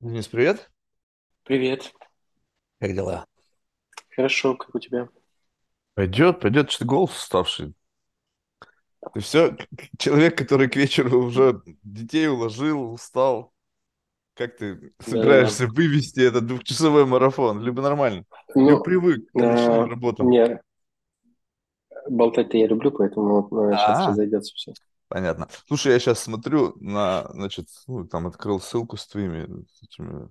Денис, привет. Привет. Как дела? Хорошо, как у тебя? Пойдет, пойдет, что ты голос уставший. Ты все, человек, который к вечеру уже детей уложил, устал. Как ты собираешься вывести этот двухчасовой марафон? Либо нормально? Либо Ну, привык к ночным работам? не, болтать-то я люблю, поэтому сейчас А, разойдется все. Понятно. Слушай, я сейчас смотрю на, значит, ну, там открыл ссылку с твоими этими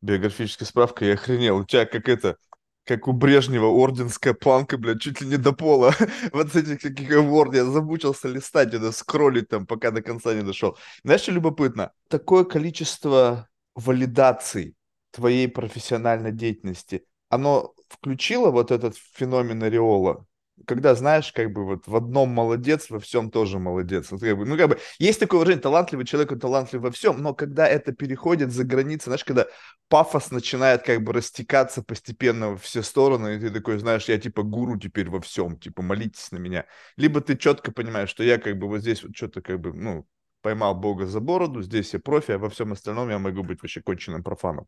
биографической справкой и охренел. У тебя как это, как у Брежнева орденская планка, блядь, чуть ли не до пола. Вот этих таких Word я замучился листать, это скроллить там, пока до конца не дошел. Знаешь, что любопытно? Такое количество валидаций твоей профессиональной деятельности, оно включило вот этот феномен ореола? Когда, знаешь, как бы вот в одном молодец, во всем тоже молодец. Вот как бы, ну, как бы, есть такое выражение, талантливый человек, он талантлив во всем, но когда это переходит за границы, знаешь, когда пафос начинает как бы растекаться постепенно во все стороны, и ты такой, знаешь, я типа гуру теперь во всем, типа молитесь на меня. Либо ты четко понимаешь, что я как бы вот здесь вот что-то как бы, ну, поймал Бога за бороду, здесь я профи, а во всем остальном я могу быть вообще конченным профаном.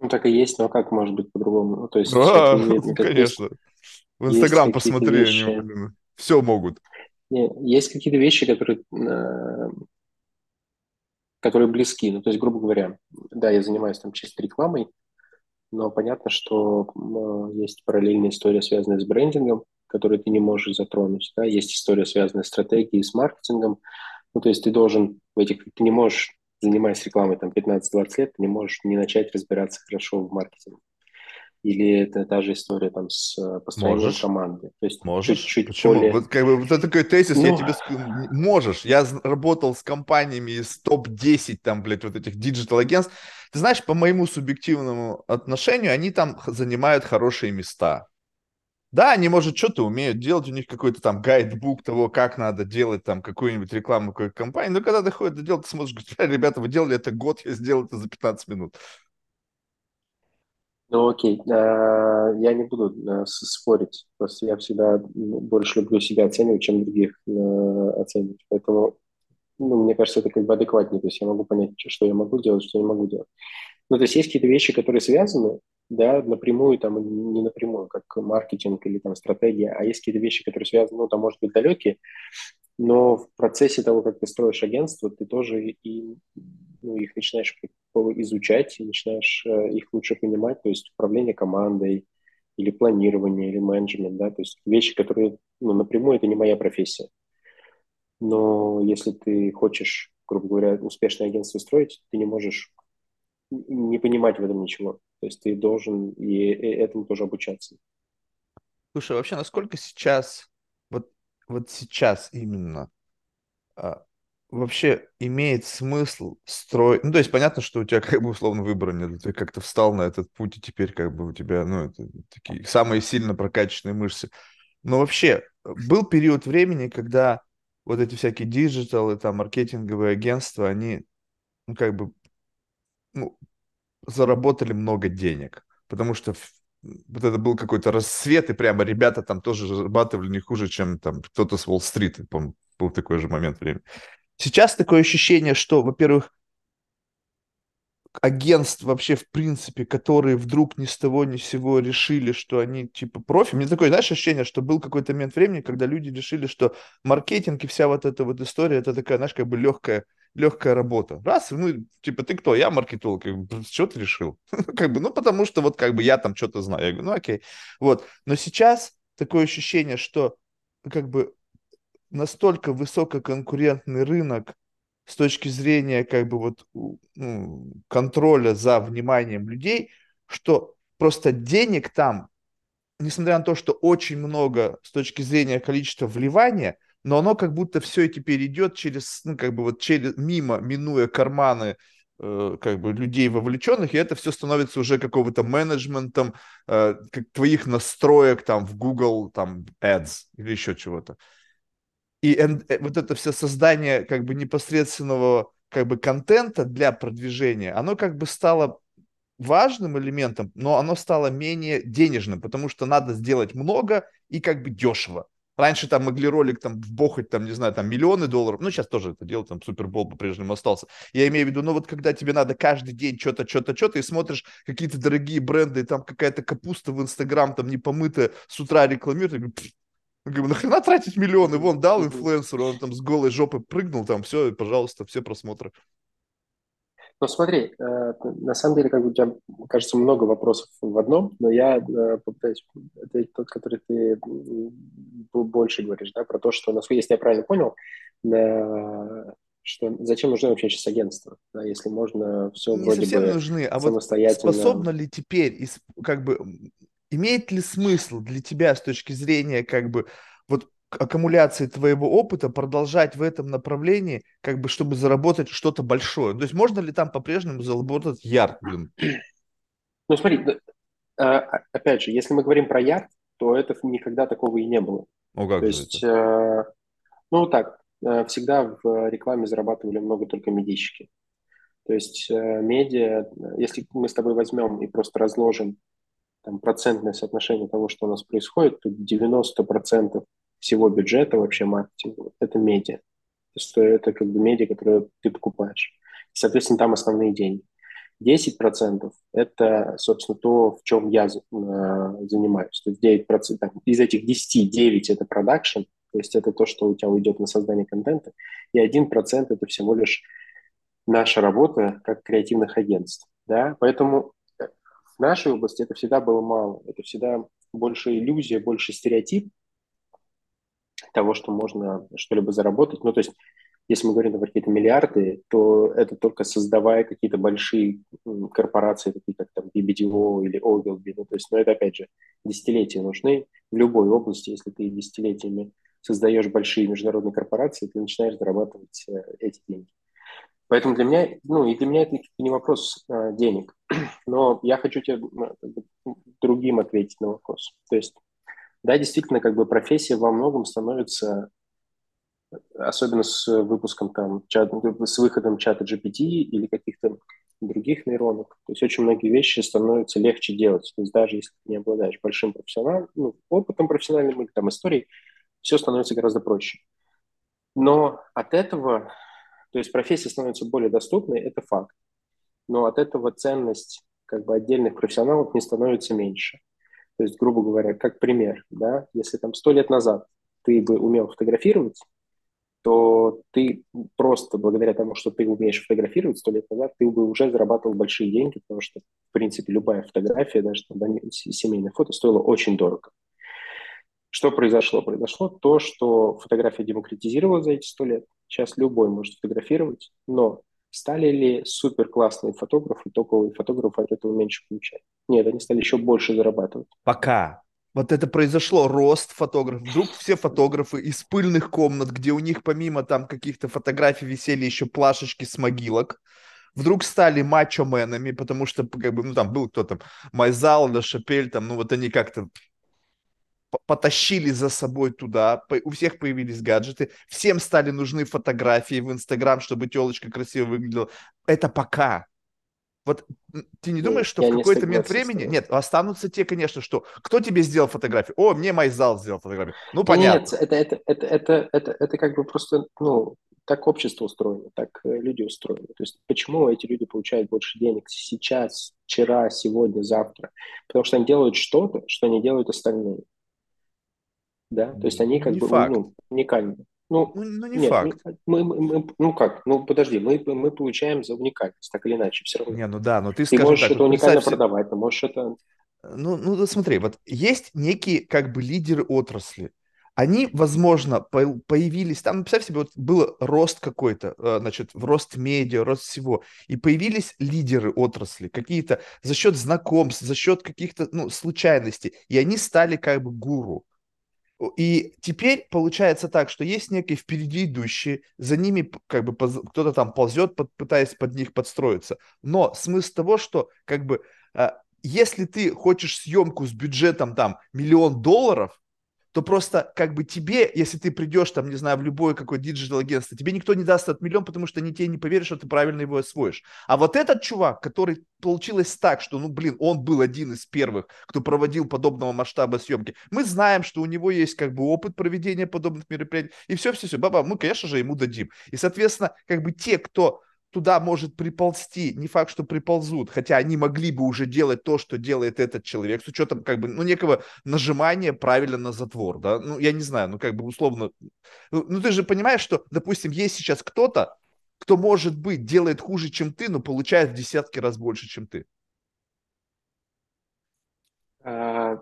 Ну, так и есть, но как может быть по-другому? Ну, то есть А, ну, как есть, конечно. В Инстаграм посмотри, они, вещи, блин, все могут. есть какие-то вещи, которые, э, которые близки. Ну, то есть, грубо говоря, да, я занимаюсь там чисто рекламой, но понятно, что э, есть параллельная история, связанная с брендингом, которую ты не можешь затронуть, да, есть история, связанная с стратегией, с маркетингом, Ну, то есть ты должен в этих, ты не можешь, занимаясь рекламой там 15-20 лет, ты не можешь не начать разбираться хорошо в маркетинге. Или это та же история там с э, построением Можешь. команды. То есть Можешь. чуть-чуть Почему? более... Вот как бы вот это такой тезис, я Ну, тебе скажу, можешь. Я работал с компаниями из топ-10 там, блядь, вот этих digital-агентств. Ты знаешь, по моему субъективному отношению, они там занимают хорошие места. Да, они, может, что-то умеют делать, у них какой-то там гайдбук того, как надо делать там какую-нибудь рекламу какой компании, но когда доходит до дела, ты смотришь, говоришь, «Бля, ребята, вы делали это год, я сделал это за 15 минут. Ну окей, А, я не буду а, спорить. Просто я всегда м, больше люблю себя оценивать, чем других э, оценивать. Поэтому, ну, мне кажется, это как бы адекватнее. То есть я могу понять, что я могу делать, что я не могу делать. Ну, то есть есть какие-то вещи, которые связаны, да, напрямую там, не напрямую, как маркетинг или там стратегия, а есть какие-то вещи, которые связаны, ну, там, может быть, далекие, но в процессе того, как ты строишь агентство, ты тоже и, ну, их начинаешь изучать, и начинаешь э, их лучше понимать, то есть управление командой, или планирование, или менеджмент, да, то есть вещи, которые, ну, напрямую это не моя профессия. Но если ты хочешь, грубо говоря, успешное агентство строить, ты не можешь не понимать в этом ничего. То есть ты должен и этому тоже обучаться. Слушай, вообще, насколько сейчас, вот, вот сейчас именно, а, вообще имеет смысл строить... Ну, то есть понятно, что у тебя как бы условно выбора нет, ты как-то встал на этот путь, и теперь как бы у тебя, ну, это такие самые сильно прокачанные мышцы. Но вообще был период времени, когда вот эти всякие digital ы, там, маркетинговые агентства, они, ну, как бы, ну, заработали много денег, потому что вот это был какой-то расцвет, и прямо ребята там тоже зарабатывали не хуже, чем там кто-то с Уолл-стрит, помню, был такой же момент времени. Сейчас такое ощущение, что, во-первых, агентств вообще в принципе, которые вдруг ни с того ни с сего решили, что они типа профи. Мне такое, знаешь, ощущение, что был какой-то момент времени, когда люди решили, что маркетинг и вся вот эта вот история, это такая, знаешь, как бы легкая, легкая работа. Раз, ну, типа, ты кто? Я маркетолог. Что ты решил? Как бы, ну, потому что вот как бы я там что-то знаю. Я говорю, ну, окей. Вот. Но сейчас такое ощущение, что как бы настолько высококонкурентный рынок с точки зрения как бы вот ну, контроля за вниманием людей, что просто денег там, несмотря на то, что очень много с точки зрения количества вливания, но оно как будто все теперь идет через, ну, как бы вот через, мимо, минуя карманы э, как бы людей вовлеченных, и это все становится уже какого-то менеджментом, э, как твоих настроек там в Google, там, Ads или еще чего-то. И э, вот это все создание как бы непосредственного как бы контента для продвижения, оно как бы стало важным элементом, но оно стало менее денежным, потому что надо сделать много и как бы дешево. Раньше там могли ролик там вбохать, там, не знаю, там миллионы долларов. Ну, сейчас тоже это дело, там Супербол по-прежнему остался. Я имею в виду, ну, вот когда тебе надо каждый день что-то, что-то, что-то, и смотришь какие-то дорогие бренды, и там какая-то капуста в Инстаграм, там непомытая, с утра рекламируют, Говорю, нахрена тратить миллионы? Вон, дал инфлюенсеру, он там с голой жопы прыгнул, там все, пожалуйста, все просмотры. Ну смотри, э, на самом деле, как бы у тебя, кажется, много вопросов в одном, но я э, попытаюсь ответить тот, который ты больше говоришь, да, про то, что, насколько если я правильно понял, э, что зачем нужны вообще сейчас агентства, да, если можно все Не вроде совсем бы нужны, а вот способно ли теперь, как бы, имеет ли смысл для тебя с точки зрения, как бы, вот аккумуляции твоего опыта продолжать в этом направлении, как бы, чтобы заработать что-то большое? То есть можно ли там по-прежнему заработать ярд, блин? Ну, смотри, а, опять же, если мы говорим про ярд, то это никогда такого и не было. О, как то есть, э, ну, так, э, всегда в рекламе зарабатывали много только медийщики. То есть э, медиа, если мы с тобой возьмем и просто разложим там, процентное соотношение того, что у нас происходит, то 90% всего бюджета вообще маркетинга – это медиа. То есть это как бы медиа, которые ты покупаешь. Соответственно, там основные деньги. 10% – это, собственно, то, в чем я занимаюсь. То есть 9%, там, из этих 10, 9 – это продакшн, то есть это то, что у тебя уйдет на создание контента, и 1% – это всего лишь наша работа как креативных агентств. Да? Поэтому в нашей области это всегда было мало. Это всегда больше иллюзия, больше стереотип того, что можно что-либо заработать. Ну, то есть, если мы говорим про какие-то миллиарды, то это только создавая какие-то большие корпорации, такие как там BBDO или Ogilvy. Ну, то есть, но это, опять же, десятилетия нужны в любой области. Если ты десятилетиями создаешь большие международные корпорации, ты начинаешь зарабатывать э, эти деньги. Поэтому для меня, ну, и для меня это не вопрос а, денег, но я хочу тебе другим ответить на вопрос. То есть, да, действительно, как бы профессия во многом становится, особенно с выпуском там, чат, с выходом чата GPT или каких-то других нейронок, то есть очень многие вещи становятся легче делать. То есть даже если ты не обладаешь большим профессиональным, ну, опытом профессиональным или там историей, все становится гораздо проще. Но от этого то есть профессия становится более доступной, это факт. Но от этого ценность как бы отдельных профессионалов не становится меньше. То есть, грубо говоря, как пример, да, если там сто лет назад ты бы умел фотографировать, то ты просто благодаря тому, что ты умеешь фотографировать сто лет назад, ты бы уже зарабатывал большие деньги, потому что, в принципе, любая фотография, даже там, семейное фото, стоила очень дорого. Что произошло? Произошло то, что фотография демократизировалась за эти сто лет. Сейчас любой может фотографировать, но стали ли супер классные фотографы, топовые фотографы от этого меньше получать? Нет, они стали еще больше зарабатывать. Пока. Вот это произошло, рост фотографов. Вдруг все фотографы из пыльных комнат, где у них помимо там каких-то фотографий висели еще плашечки с могилок, вдруг стали мачо-менами, потому что, как бы, ну, там был кто там, Майзал, Шапель, там, ну, вот они как-то потащили за собой туда, у всех появились гаджеты, всем стали нужны фотографии в Инстаграм, чтобы телочка красиво выглядела. Это пока. Вот ты не думаешь, что Я в какой-то момент времени... Нет, останутся те, конечно, что... Кто тебе сделал фотографию? О, мне Майзал сделал фотографию. Ну, понятно. Нет, это, это, это, это, это, это как бы просто, ну, так общество устроено, так э, люди устроены. То есть почему эти люди получают больше денег сейчас, вчера, сегодня, завтра? Потому что они делают что-то, что не делают остальные да, то есть они как не бы факт. ну, уникальны. Ну, ну, ну не нет, факт. Мы, мы, мы, ну как, ну подожди, мы, мы получаем за уникальность, так или иначе, все равно. Не, ну да, но ты, ты можешь так, это вот уникально себе... продавать, ты можешь это... Ну, ну смотри, вот есть некие как бы лидеры отрасли, они, возможно, появились, там, представь себе, вот был рост какой-то, э, значит, рост медиа, рост всего, и появились лидеры отрасли, какие-то за счет знакомств, за счет каких-то, ну, случайностей, и они стали как бы гуру. И теперь получается так, что есть некие впереди идущие, за ними как бы кто-то там ползет, под, пытаясь под них подстроиться. Но смысл того, что как бы а, если ты хочешь съемку с бюджетом там миллион долларов, то просто как бы тебе, если ты придешь там, не знаю, в любое какое digital агентство, тебе никто не даст этот миллион, потому что они тебе не поверят, что ты правильно его освоишь. А вот этот чувак, который получилось так, что, ну, блин, он был один из первых, кто проводил подобного масштаба съемки. Мы знаем, что у него есть как бы опыт проведения подобных мероприятий, и все-все-все, баба, мы, конечно же, ему дадим. И, соответственно, как бы те, кто туда может приползти, не факт, что приползут, хотя они могли бы уже делать то, что делает этот человек, с учетом как бы, ну, некого нажимания правильно на затвор, да, ну, я не знаю, ну, как бы условно, ну, ну ты же понимаешь, что, допустим, есть сейчас кто-то, кто, может быть, делает хуже, чем ты, но получает в десятки раз больше, чем ты. А,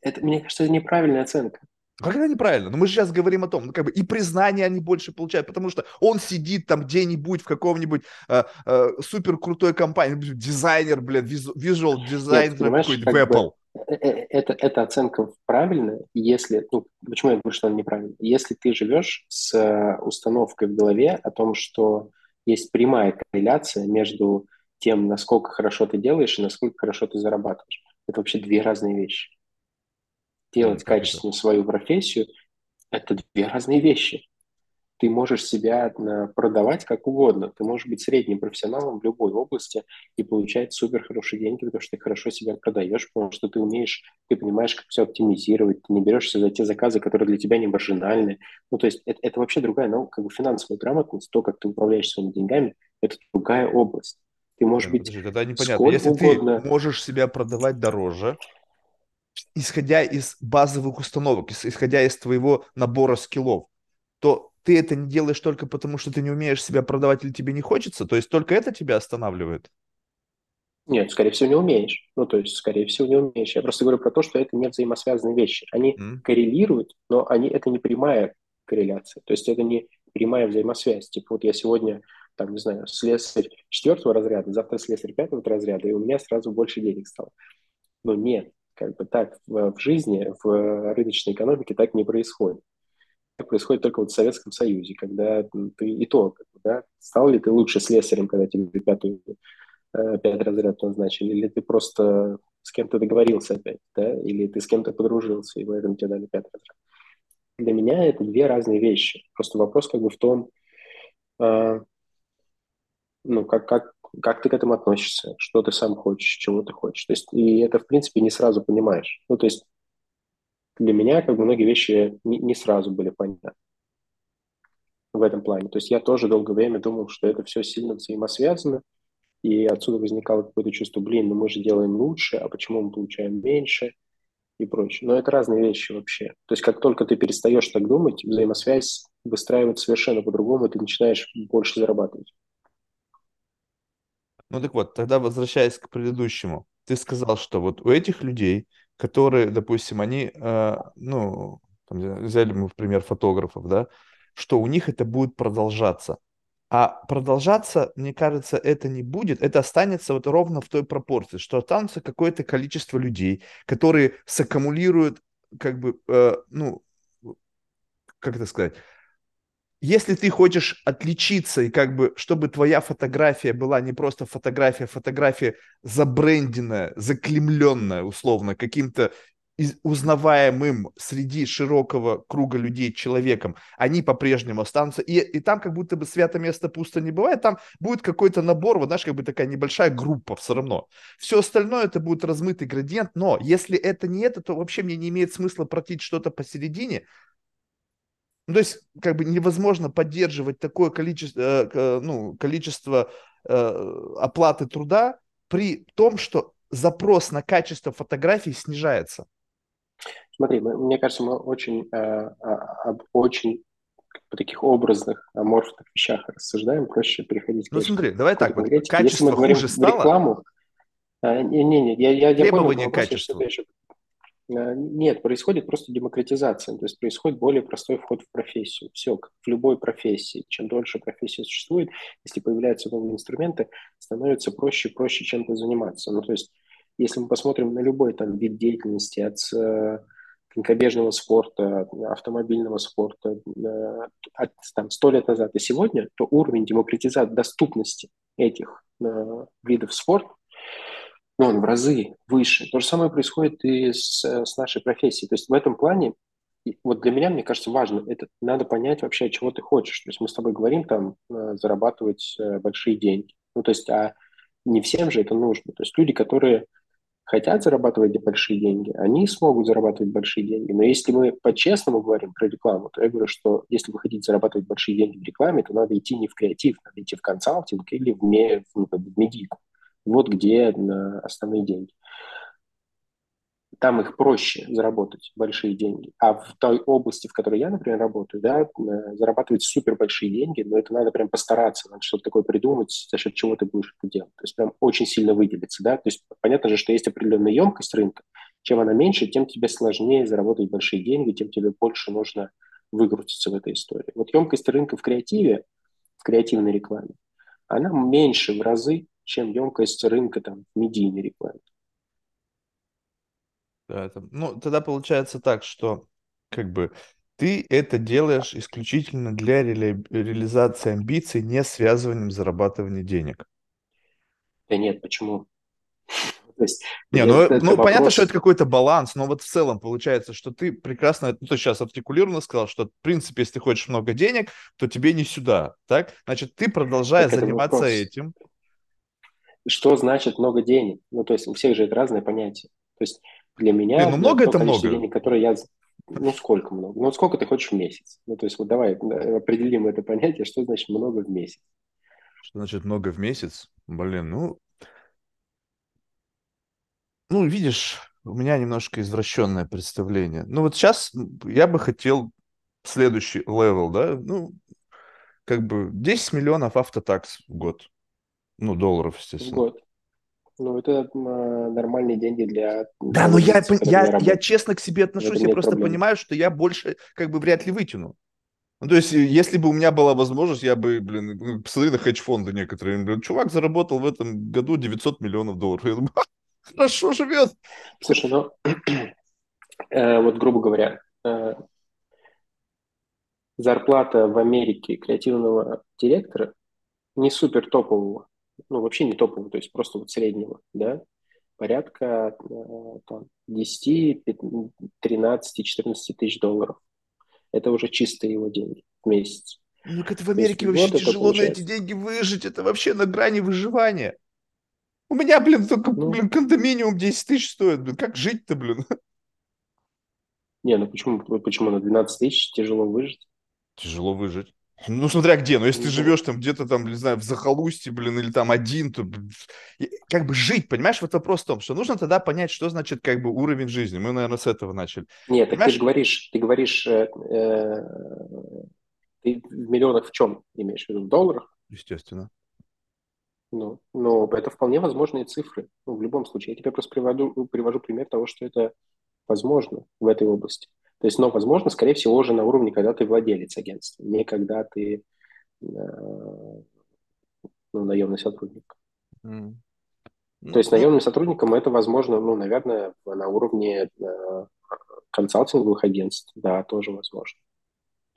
это, мне кажется, неправильная оценка. Как это неправильно? Но ну, мы же сейчас говорим о том, ну, как бы и признание они больше получают, потому что он сидит там где-нибудь в каком-нибудь э, э, супер крутой компании, дизайнер, блядь, визуал дизайнер какой-то в Apple. Бы, э, э, это, эта оценка правильная, если, ну, почему я говорю, что она неправильная? Если ты живешь с э, установкой в голове о том, что есть прямая корреляция между тем, насколько хорошо ты делаешь и насколько хорошо ты зарабатываешь. Это вообще две разные вещи делать качественно свою профессию, это две разные вещи. Ты можешь себя продавать как угодно. Ты можешь быть средним профессионалом в любой области и получать супер хорошие деньги, потому что ты хорошо себя продаешь, потому что ты умеешь, ты понимаешь, как все оптимизировать, ты не берешься за те заказы, которые для тебя не маржинальны. Ну, то есть это, это вообще другая наука, как бы финансовая грамотность, то, как ты управляешь своими деньгами, это другая область. Ты можешь быть Подожди, тогда непонятно. Если угодно... ты можешь себя продавать дороже, исходя из базовых установок, исходя из твоего набора скиллов, то ты это не делаешь только потому, что ты не умеешь себя продавать или тебе не хочется? То есть только это тебя останавливает? Нет, скорее всего, не умеешь. Ну, то есть, скорее всего, не умеешь. Я просто говорю про то, что это не взаимосвязанные вещи. Они mm. коррелируют, но они, это не прямая корреляция. То есть это не прямая взаимосвязь. Типа вот я сегодня, там, не знаю, слесарь четвертого разряда, завтра слесарь пятого разряда, и у меня сразу больше денег стало. Но нет, как бы так в, в жизни, в рыночной экономике так не происходит. Это происходит только вот в Советском Союзе, когда ты и то, как бы, да, стал ли ты лучше слесарем, когда тебе пятую, э, пять разряд назначили, или ты просто с кем-то договорился опять, да, или ты с кем-то подружился, и поэтому тебе дали пятый разряд. Для меня это две разные вещи. Просто вопрос как бы в том, э, ну, как, как, как ты к этому относишься, что ты сам хочешь, чего ты хочешь. То есть, и это, в принципе, не сразу понимаешь. Ну, то есть, для меня, как бы, многие вещи не, не сразу были понятны в этом плане. То есть, я тоже долгое время думал, что это все сильно взаимосвязано, и отсюда возникало какое-то чувство, блин, ну мы же делаем лучше, а почему мы получаем меньше и прочее. Но это разные вещи вообще. То есть, как только ты перестаешь так думать, взаимосвязь выстраивается совершенно по-другому, ты начинаешь больше зарабатывать. Ну так вот, тогда возвращаясь к предыдущему, ты сказал, что вот у этих людей, которые, допустим, они, э, ну, там, взяли мы в пример фотографов, да, что у них это будет продолжаться. А продолжаться, мне кажется, это не будет, это останется вот ровно в той пропорции, что останется какое-то количество людей, которые саккумулируют, как бы, э, ну, как это сказать, если ты хочешь отличиться и как бы, чтобы твоя фотография была не просто фотография, фотография забренденная, заклемленная условно каким-то узнаваемым среди широкого круга людей человеком, они по-прежнему останутся. И, и там как будто бы свято место пусто не бывает, там будет какой-то набор, вот знаешь, как бы такая небольшая группа все равно. Все остальное это будет размытый градиент, но если это не это, то вообще мне не имеет смысла протить что-то посередине, ну, то есть, как бы невозможно поддерживать такое количество, э, ну, количество э, оплаты труда при том, что запрос на качество фотографий снижается. Смотри, мы, мне кажется, мы очень, э, об очень таких образных, аморфных вещах рассуждаем, проще переходить к Ну смотри, давай так, вот. качество Если мы говорим хуже стало... рекламу, э, не, не, не, я, я, я понял, качества. Э, нет, происходит просто демократизация, то есть происходит более простой вход в профессию. Все, как в любой профессии. Чем дольше профессия существует, если появляются новые инструменты, становится проще и проще чем-то заниматься. Ну, то есть, если мы посмотрим на любой там вид деятельности, от э, конькобежного спорта, автомобильного спорта, э, от там, 100 лет назад и сегодня, то уровень демократизации доступности этих видов спорта но он в разы выше. То же самое происходит и с, с нашей профессией. То есть в этом плане, вот для меня, мне кажется, важно, это надо понять вообще, чего ты хочешь. То есть мы с тобой говорим там, э, зарабатывать э, большие деньги. Ну, то есть, а не всем же это нужно. То есть люди, которые хотят зарабатывать большие деньги, они смогут зарабатывать большие деньги. Но если мы по-честному говорим про рекламу, то я говорю, что если вы хотите зарабатывать большие деньги в рекламе, то надо идти не в креатив, надо идти в консалтинг или в, в, в медику. Вот где основные деньги там их проще заработать большие деньги. А в той области, в которой я, например, работаю, да, э, зарабатывать супер большие деньги, но это надо прям постараться, надо что-то такое придумать, за счет чего ты будешь это делать. То есть прям очень сильно выделиться, да. То есть понятно же, что есть определенная емкость рынка. Чем она меньше, тем тебе сложнее заработать большие деньги, тем тебе больше нужно выкрутиться в этой истории. Вот емкость рынка в креативе, в креативной рекламе, она меньше в разы, чем емкость рынка там, в медийной рекламе. Да, это, ну, тогда получается так, что как бы ты это делаешь исключительно для ре- реализации амбиций, не связыванием зарабатывания денег. Да нет, почему? То есть, не, ну, это, ну вопрос... понятно, что это какой-то баланс, но вот в целом получается, что ты прекрасно, ну, ты сейчас артикулированно сказал, что, в принципе, если ты хочешь много денег, то тебе не сюда, так? Значит, ты продолжая так заниматься этим. Что значит много денег? Ну, то есть у всех же это разные понятия. То есть для меня Блин, ну много это много. денег, которые я... Ну, сколько много? Ну, сколько ты хочешь в месяц? Ну, то есть, вот давай определим это понятие, что значит много в месяц. Что значит много в месяц? Блин, ну... Ну, видишь, у меня немножко извращенное представление. Ну, вот сейчас я бы хотел следующий level, да, ну, как бы 10 миллионов after tax в год. Ну, долларов, естественно. В год. Ну, это а, нормальные деньги для... Да, но я, я, я честно к себе отношусь, я просто проблем. понимаю, что я больше как бы вряд ли вытяну. Ну, то есть, если бы у меня была возможность, я бы, блин, ну, посмотри на хедж-фонды некоторые. Блин, чувак заработал в этом году 900 миллионов долларов. Я думаю, хорошо живет. Слушай, ну, э, вот грубо говоря, э, зарплата в Америке креативного директора не супер топового ну, вообще не топового, то есть просто вот среднего, да, порядка э, там, 10, 13, 14 тысяч долларов. Это уже чистые его деньги в месяц. Ну, это в Америке вообще тяжело на эти деньги выжить. Это вообще на грани выживания. У меня, блин, только, ну, блин, кондоминиум 10 тысяч стоит. Блин, как жить-то, блин? Не, ну почему, почему на 12 тысяч тяжело выжить? Тяжело выжить. Ну, смотря где, но если ты живешь там где-то там, не знаю, в захолустье, блин, или там один, то как бы жить, понимаешь, вот вопрос в том, что нужно тогда понять, что значит как бы уровень жизни. Мы, наверное, с этого начали. Нет, так ты говоришь, ты говоришь, э, э, ты в миллионах в чем имеешь в виду? В долларах? Естественно. Ну, но это вполне возможные цифры. Ну, в любом случае. Я тебе просто привожу, привожу пример того, что это возможно в этой области. То есть, но, возможно, скорее всего, уже на уровне, когда ты владелец агентства, не когда ты э, ну, наемный сотрудник. Mm. То есть наемным сотрудникам это возможно, ну, наверное, на уровне э, консалтинговых агентств, да, тоже возможно.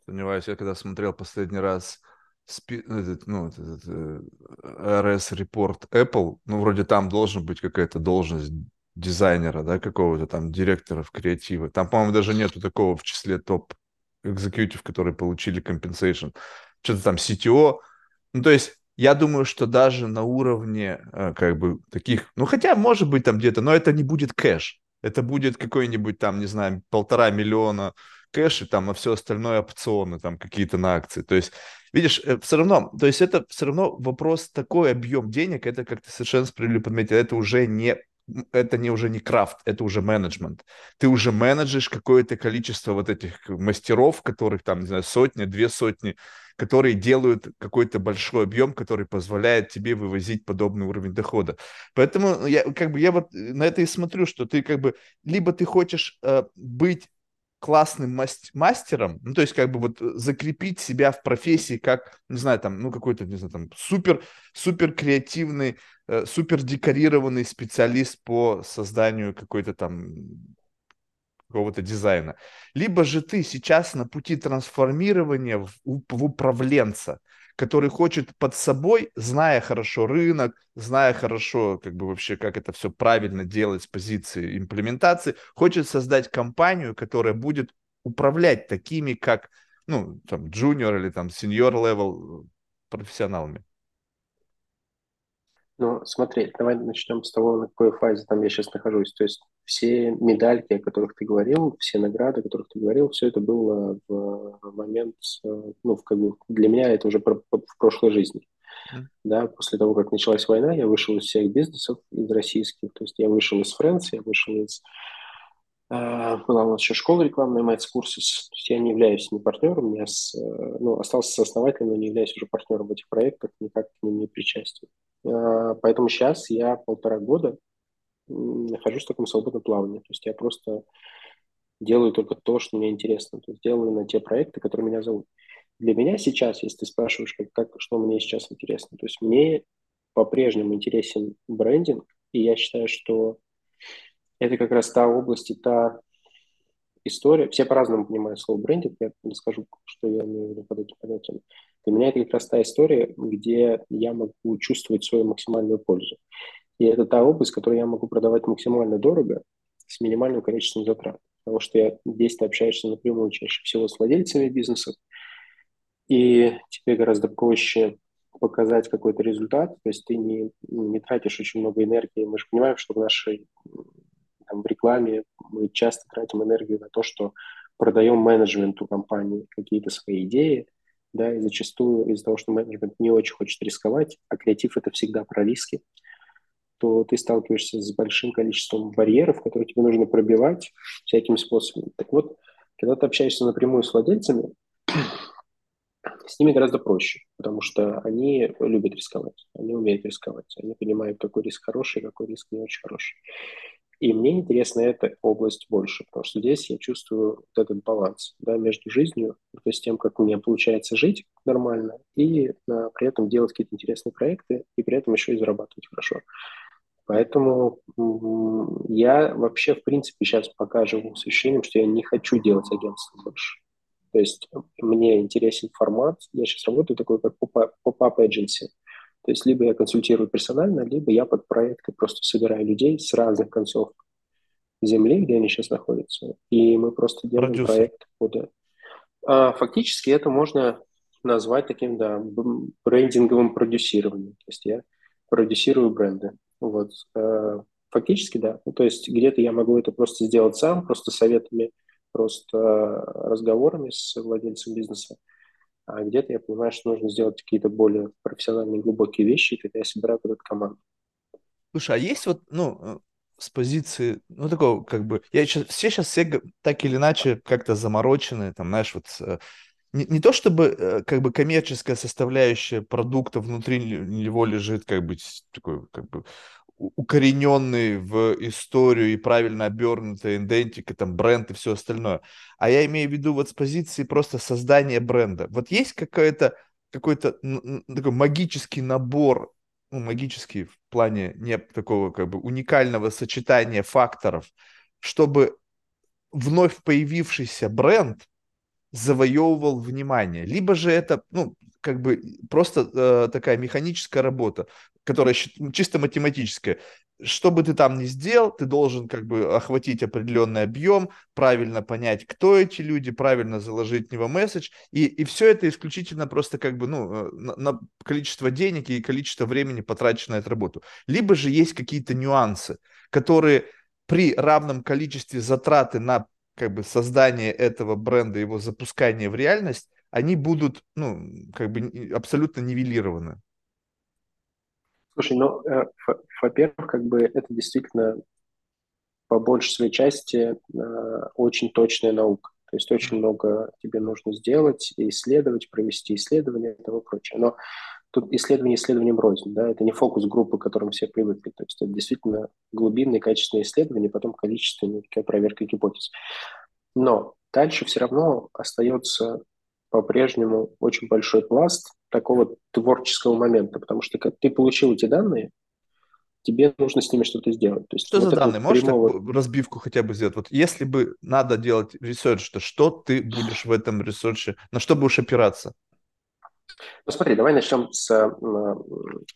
Сомневаюсь, я когда смотрел последний раз спи, этот, ну, этот, э, RS-репорт Apple, ну, вроде там должен быть какая-то должность дизайнера, да, какого-то там директоров креатива. Там, по-моему, даже нету такого в числе топ экзекьютив, которые получили compensation. Что-то там CTO. Ну, то есть я думаю, что даже на уровне э, как бы таких, ну, хотя, может быть, там где-то, но это не будет кэш. Это будет какой-нибудь там, не знаю, полтора миллиона кэш и там, а все остальное опционы, там какие-то на акции. То есть, видишь, э, все равно, то есть это все равно вопрос, такой объем денег, это, как ты совершенно справедливо подметил, это уже не это не уже не крафт, это уже менеджмент. Ты уже менеджешь какое-то количество вот этих мастеров, которых там, не знаю, сотни, две сотни, которые делают какой-то большой объем, который позволяет тебе вывозить подобный уровень дохода. Поэтому я как бы я вот на это и смотрю, что ты как бы либо ты хочешь э, быть классным мастером, ну, то есть как бы вот закрепить себя в профессии как, не знаю, там, ну, какой-то, не знаю, там, супер, супер креативный, э, супер декорированный специалист по созданию какой-то там какого-то дизайна. Либо же ты сейчас на пути трансформирования в, в управленца, который хочет под собой, зная хорошо рынок, зная хорошо, как бы вообще, как это все правильно делать с позиции имплементации, хочет создать компанию, которая будет управлять такими, как, ну, там, junior или там senior level профессионалами. Ну, смотри, давай начнем с того, на какой фазе там я сейчас нахожусь. То есть все медальки, о которых ты говорил, все награды, о которых ты говорил, все это было в момент, ну, как бы, для меня это уже в прошлой жизни. Да, после того, как началась война, я вышел из всех бизнесов, из российских. То есть я вышел из Франции, я вышел из а, была у нас еще школа рекламная, Maths Courses. То есть я не являюсь ни партнером, я с, э, ну, остался сооснователем, но не являюсь уже партнером в этих проектах, никак к ним не причастен. А, поэтому сейчас я полтора года нахожусь в таком свободном плавании. То есть я просто делаю только то, что мне интересно. То есть делаю на те проекты, которые меня зовут. Для меня сейчас, если ты спрашиваешь, как, как, что мне сейчас интересно, то есть мне по-прежнему интересен брендинг, и я считаю, что это как раз та область и та история. Все по-разному понимают слово брендинг, я расскажу, что я имею в виду под этим понятием. Для меня это как раз та история, где я могу чувствовать свою максимальную пользу. И это та область, которую я могу продавать максимально дорого с минимальным количеством затрат. Потому что я здесь ты общаешься напрямую чаще всего с владельцами бизнесов, и тебе гораздо проще показать какой-то результат, то есть ты не, не тратишь очень много энергии. Мы же понимаем, что в нашей там, в рекламе мы часто тратим энергию на то, что продаем менеджменту компании какие-то свои идеи, да, и зачастую из-за того, что менеджмент не очень хочет рисковать, а креатив – это всегда про риски, то ты сталкиваешься с большим количеством барьеров, которые тебе нужно пробивать всякими способами. Так вот, когда ты общаешься напрямую с владельцами, с ними гораздо проще, потому что они любят рисковать, они умеют рисковать, они понимают, какой риск хороший, какой риск не очень хороший. И мне интересна эта область больше, потому что здесь я чувствую вот этот баланс да, между жизнью, то есть тем, как мне получается жить нормально, и а, при этом делать какие-то интересные проекты, и при этом еще и зарабатывать хорошо. Поэтому я вообще, в принципе, сейчас пока живу с ощущением, что я не хочу делать агентство больше. То есть мне интересен формат. Я сейчас работаю такой, как pop-up. То есть либо я консультирую персонально, либо я под проекты просто собираю людей с разных концов земли, где они сейчас находятся, и мы просто делаем Продюсер. проект под... А, фактически это можно назвать таким, да, брендинговым продюсированием. То есть я продюсирую бренды. Вот. А, фактически, да. Ну, то есть где-то я могу это просто сделать сам, просто советами, просто разговорами с владельцем бизнеса а где-то я понимаю, что нужно сделать какие-то более профессиональные, глубокие вещи, и тогда я собираю под эту команду. Слушай, а есть вот, ну, э, с позиции, ну, такого, как бы, я сейчас, все сейчас все так или иначе как-то заморочены, там, знаешь, вот, э, не, не то чтобы, э, как бы, коммерческая составляющая продукта внутри него лежит, как бы, такой, как бы, укорененный в историю и правильно обернутая идентика, там бренд и все остальное. А я имею в виду вот с позиции просто создания бренда. Вот есть какой-то какой-то такой магический набор, ну, магический в плане не такого как бы уникального сочетания факторов, чтобы вновь появившийся бренд завоевывал внимание. Либо же это, ну, как бы просто э, такая механическая работа которая чисто математическая. Что бы ты там ни сделал, ты должен как бы охватить определенный объем, правильно понять, кто эти люди, правильно заложить в него месседж, и, и все это исключительно просто как бы, ну, э, на, на количество денег и количество времени потрачено на эту работу. Либо же есть какие-то нюансы, которые при равном количестве затраты на как бы создание этого бренда, его запускание в реальность, они будут, ну, как бы абсолютно нивелированы. Слушай, ну, э, во-первых, как бы это действительно по большей своей части э, очень точная наука. То есть очень много тебе нужно сделать, исследовать, провести исследования и того прочее. Но тут исследование исследованию рознь, да, это не фокус группы, к которым все привыкли. То есть это действительно глубинные, качественные исследования, потом количественная такая проверка гипотез. Но дальше все равно остается по-прежнему очень большой пласт такого творческого момента, потому что как ты получил эти данные, тебе нужно с ними что-то сделать. То есть что за данные? Можешь прямого... разбивку хотя бы сделать? Вот если бы надо делать research, то что ты будешь в этом research е, на что будешь опираться? Ну смотри, давай начнем с...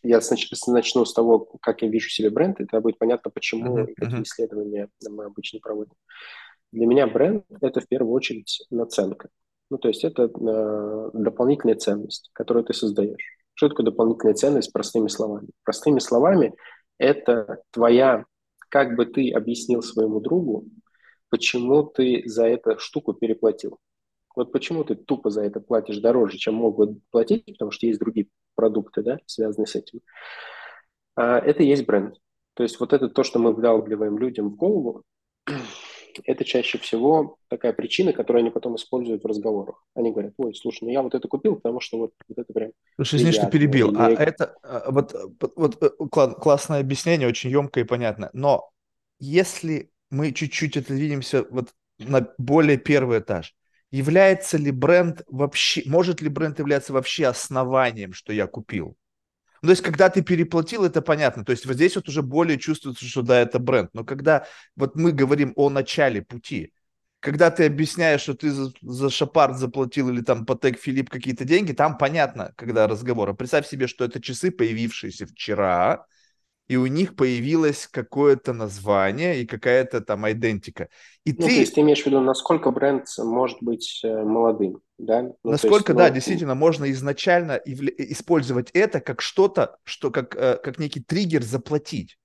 Я начну с того, как я вижу себе бренд, и тогда будет понятно, почему uh-huh, и какие uh-huh. исследования мы обычно проводим. Для меня бренд – это в первую очередь наценка. Ну, то есть это э, дополнительная ценность, которую ты создаешь. Что такое дополнительная ценность простыми словами? Простыми словами это твоя, как бы ты объяснил своему другу, почему ты за эту штуку переплатил. Вот почему ты тупо за это платишь дороже, чем мог бы платить, потому что есть другие продукты, да, связанные с этим. А, это есть бренд. То есть вот это то, что мы вдалбливаем людям в голову, это чаще всего такая причина, которую они потом используют в разговорах. Они говорят, ой, слушай, ну я вот это купил, потому что вот, вот это прям Слушай, извини, что перебил. Или... А это а, вот, вот э, классное объяснение, очень емкое и понятно. Но если мы чуть-чуть отодвинемся вот на более первый этаж, является ли бренд вообще, может ли бренд являться вообще основанием, что я купил? Ну, то есть, когда ты переплатил, это понятно. То есть, вот здесь вот уже более чувствуется, что да, это бренд. Но когда вот мы говорим о начале пути, когда ты объясняешь, что ты за, за Шапард заплатил или там Патек Филипп какие-то деньги, там понятно, когда разговор. А представь себе, что это часы, появившиеся вчера, и у них появилось какое-то название и какая-то там идентика. И ну, ты... то есть ты имеешь в виду, насколько бренд может быть э, молодым, да? Ну, насколько, есть, да, ну... действительно, можно изначально использовать это как что-то, что как, э, как некий триггер заплатить.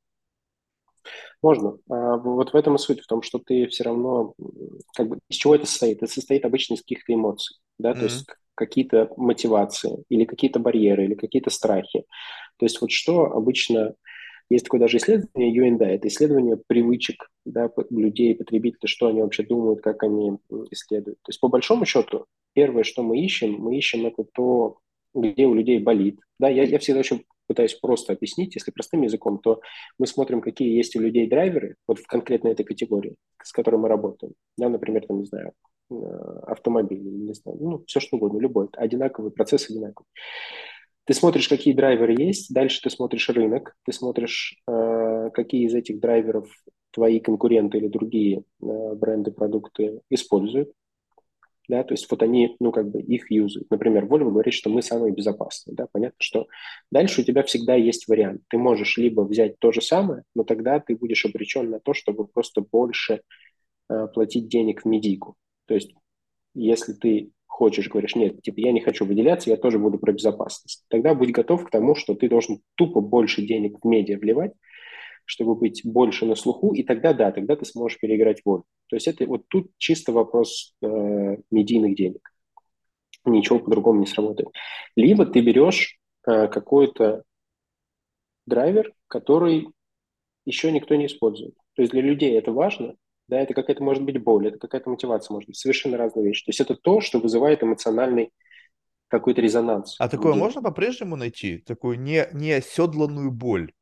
Можно. А вот в этом и суть, в том, что ты все равно, как бы, из чего это состоит? Это состоит обычно из каких-то эмоций, да, mm-hmm. то есть какие-то мотивации, или какие-то барьеры, или какие-то страхи. То есть вот что обычно есть такое даже исследование UNDA, это исследование привычек да, людей, потребителей, что они вообще думают, как они исследуют. То есть по большому счету, первое, что мы ищем, мы ищем это то, где у людей болит. Да, я, я всегда очень пытаюсь просто объяснить, если простым языком, то мы смотрим, какие есть у людей драйверы, вот в конкретно этой категории, с которой мы работаем. Да, например, там, не знаю, э, автомобиль, не знаю, ну, все что угодно, любой, одинаковый, процесс одинаковый. Ты смотришь, какие драйверы есть, дальше ты смотришь рынок, ты смотришь, э, какие из этих драйверов твои конкуренты или другие э, бренды, продукты используют. Да, то есть вот они, ну, как бы их юзают. Например, Volvo говорит, что мы самые безопасные. Да, понятно, что дальше у тебя всегда есть вариант. Ты можешь либо взять то же самое, но тогда ты будешь обречен на то, чтобы просто больше э, платить денег в медийку. То есть если ты хочешь, говоришь, нет, типа, я не хочу выделяться, я тоже буду про безопасность. Тогда будь готов к тому, что ты должен тупо больше денег в медиа вливать, чтобы быть больше на слуху, и тогда, да, тогда ты сможешь переиграть волю. То есть это вот тут чисто вопрос э, медийных денег. Ничего по-другому не сработает. Либо ты берешь э, какой-то драйвер, который еще никто не использует. То есть для людей это важно, да, это какая-то может быть боль, это какая-то мотивация может быть, совершенно разные вещи. То есть это то, что вызывает эмоциональный какой-то резонанс. А такое людей. можно по-прежнему найти? Такую не, не оседланную боль?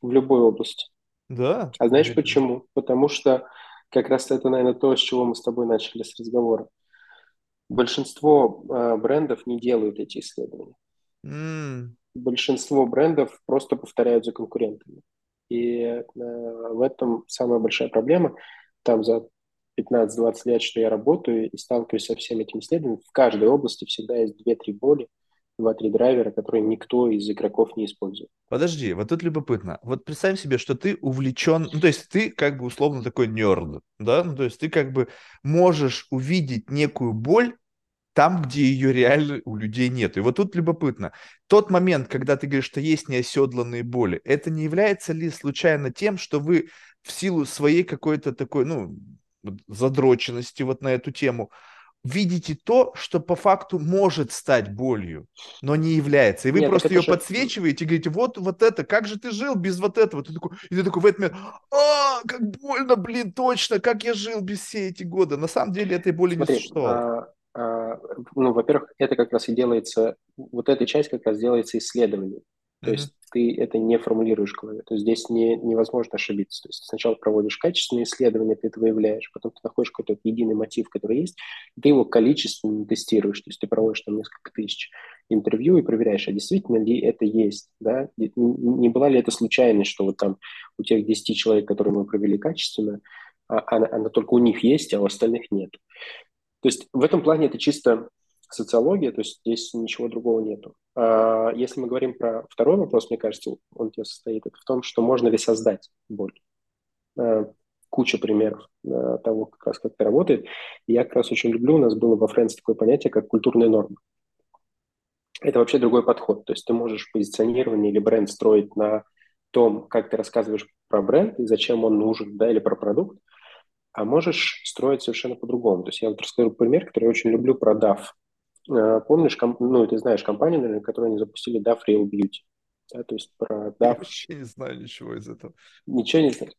В любой области. Да? А знаешь почему? Потому что как раз это, наверное, то, с чего мы с тобой начали с разговора. Большинство э, брендов не делают эти исследования. Mm. Большинство брендов просто повторяют за конкурентами. И э, в этом самая большая проблема. Там за 15-20 лет, что я работаю и сталкиваюсь со всеми этими исследованиями, в каждой области всегда есть 2-3 боли, два-три драйвера, которые никто из игроков не использует. Подожди, вот тут любопытно. Вот представь себе, что ты увлечен, ну, то есть ты как бы условно такой нерд, да, ну, то есть ты как бы можешь увидеть некую боль там, где ее реально у людей нет. И вот тут любопытно. Тот момент, когда ты говоришь, что есть неоседланные боли, это не является ли случайно тем, что вы в силу своей какой-то такой, ну, задроченности вот на эту тему, видите то, что по факту может стать болью, но не является. И вы Нет, просто ее же... подсвечиваете и говорите, вот, вот это, как же ты жил без вот этого? Ты такой, и ты такой в этот момент, а, как больно, блин, точно, как я жил без все эти годы. На самом деле этой боли Смотри, не существовало. А ну, во-первых, это как раз и делается, вот эта часть как раз делается исследованием. То mm-hmm. есть ты это не формулируешь в голове. То есть здесь не, невозможно ошибиться. То есть сначала проводишь качественные исследования, ты это выявляешь, потом ты находишь какой-то единый мотив, который есть, и ты его количественно тестируешь. То есть ты проводишь там несколько тысяч интервью и проверяешь, а действительно ли это есть, да? Не, не была ли это случайность, что вот там у тех 10 человек, которые мы провели качественно, а, она, она только у них есть, а у остальных нет. То есть в этом плане это чисто социология, то есть здесь ничего другого нету. А если мы говорим про второй вопрос, мне кажется, он тебе состоит, это в том, что можно ли создать боль. А, куча примеров а, того, как раз как это работает. Я как раз очень люблю, у нас было во Франции такое понятие, как культурная норма. это вообще другой подход. То есть ты можешь позиционирование или бренд строить на том, как ты рассказываешь про бренд и зачем он нужен, да, или про продукт, а можешь строить совершенно по-другому. То есть я вот расскажу пример, который я очень люблю про DAF. Э, помнишь, ну, ты знаешь компанию, наверное, которую они запустили DAF Real Beauty. Да, то есть про DAF. Я вообще не знаю ничего из этого. Ничего не знаешь?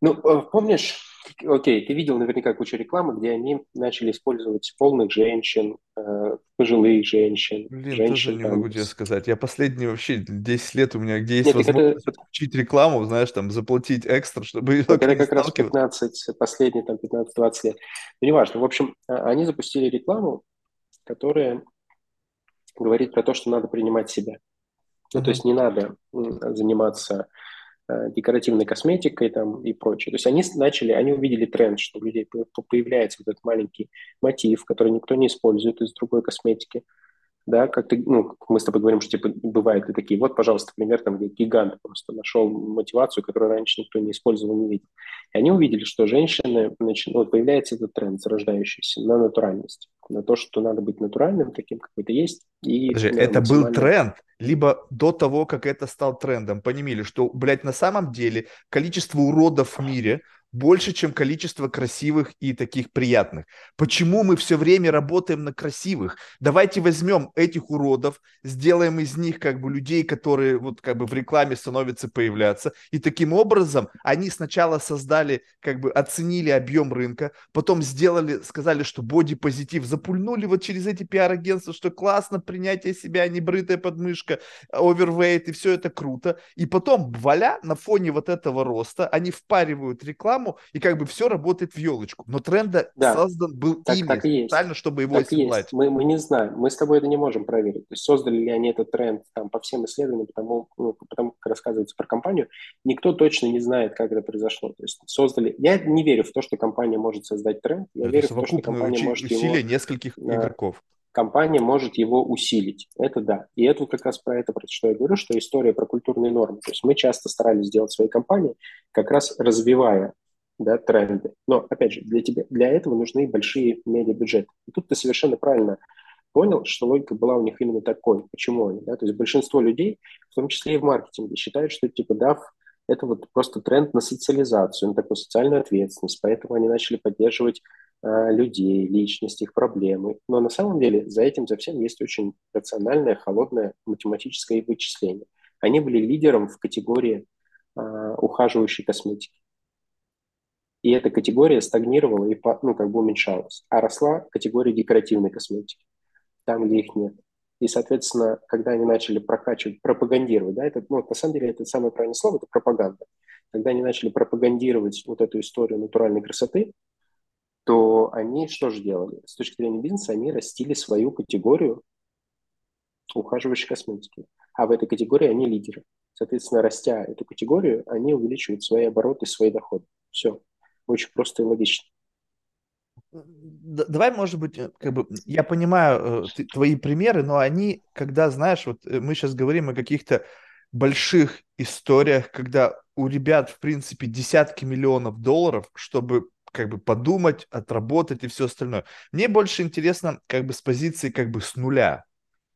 Ну, э, помнишь, окей, ты видел наверняка кучу рекламы, где они начали использовать полных женщин, э, пожилых женщин. Блин, женщин, тоже не могу тебе сказать. Я последние вообще 10 лет у меня, где есть Нет, возможность это... включить рекламу, знаешь, там, заплатить экстра, чтобы... Это как раз 15, последние там 15-20 лет. Ну, неважно. В общем, а, они запустили рекламу, которая говорит про то, что надо принимать себя. Ну, то есть не надо заниматься э, декоративной косметикой там и прочее. То есть они начали, они увидели тренд, что у людей появляется вот этот маленький мотив, который никто не использует из другой косметики да, как ты, ну, мы с тобой говорим, что типа бывают и такие, вот, пожалуйста, пример, там, где гигант просто нашел мотивацию, которую раньше никто не использовал, не видел. И они увидели, что женщины, значит, вот появляется этот тренд зарождающийся на натуральность, на то, что надо быть натуральным, таким, какой то есть. И, Подожди, да, это максимально... был тренд, либо до того, как это стал трендом, понимали, что, блядь, на самом деле количество уродов в мире больше, чем количество красивых и таких приятных. Почему мы все время работаем на красивых? Давайте возьмем этих уродов, сделаем из них как бы людей, которые вот как бы в рекламе становятся появляться, и таким образом они сначала создали, как бы оценили объем рынка, потом сделали, сказали, что боди-позитив, запульнули вот через эти пиар-агентства, что классно принятие себя, небрытая подмышка, овервейт, и все это круто. И потом, валя, на фоне вот этого роста, они впаривают рекламу, рекламу, и как бы все работает в елочку. Но тренда да. создан был так, ими так специально, чтобы его так оседлать. Мы, мы не знаем, мы с тобой это не можем проверить. То есть создали ли они этот тренд там, по всем исследованиям, потому, ну, потому как рассказывается про компанию, никто точно не знает, как это произошло. То есть создали... Я не верю в то, что компания может создать тренд, я это верю в то, что компания может усилие его... нескольких да, игроков компания может его усилить. Это да. И это как раз про это, про что я говорю, что история про культурные нормы. То есть мы часто старались сделать свои компании, как раз развивая да, тренды. Но, опять же, для, тебя, для этого нужны большие медиабюджеты. И тут ты совершенно правильно понял, что логика была у них именно такой. Почему они? Да? То есть большинство людей, в том числе и в маркетинге, считают, что типа DAF – это вот просто тренд на социализацию, на такую социальную ответственность. Поэтому они начали поддерживать э, людей, личность, их проблемы. Но на самом деле за этим, за всем есть очень рациональное, холодное математическое вычисление. Они были лидером в категории э, ухаживающей косметики. И эта категория стагнировала и ну, как бы уменьшалась. А росла категория декоративной косметики, там, где их нет. И, соответственно, когда они начали прокачивать, пропагандировать, да, это, ну, на самом деле, это самое правильное слово, это пропаганда. Когда они начали пропагандировать вот эту историю натуральной красоты, то они что же делали? С точки зрения бизнеса они растили свою категорию ухаживающей косметики. А в этой категории они лидеры. Соответственно, растя эту категорию, они увеличивают свои обороты, свои доходы. Все. Очень просто и логично. Давай, может быть, э, как бы, я понимаю э, твои примеры, но они, когда, знаешь, вот э, мы сейчас говорим о каких-то больших историях, когда у ребят, в принципе, десятки миллионов долларов, чтобы как бы подумать, отработать и все остальное. Мне больше интересно как бы с позиции как бы с нуля.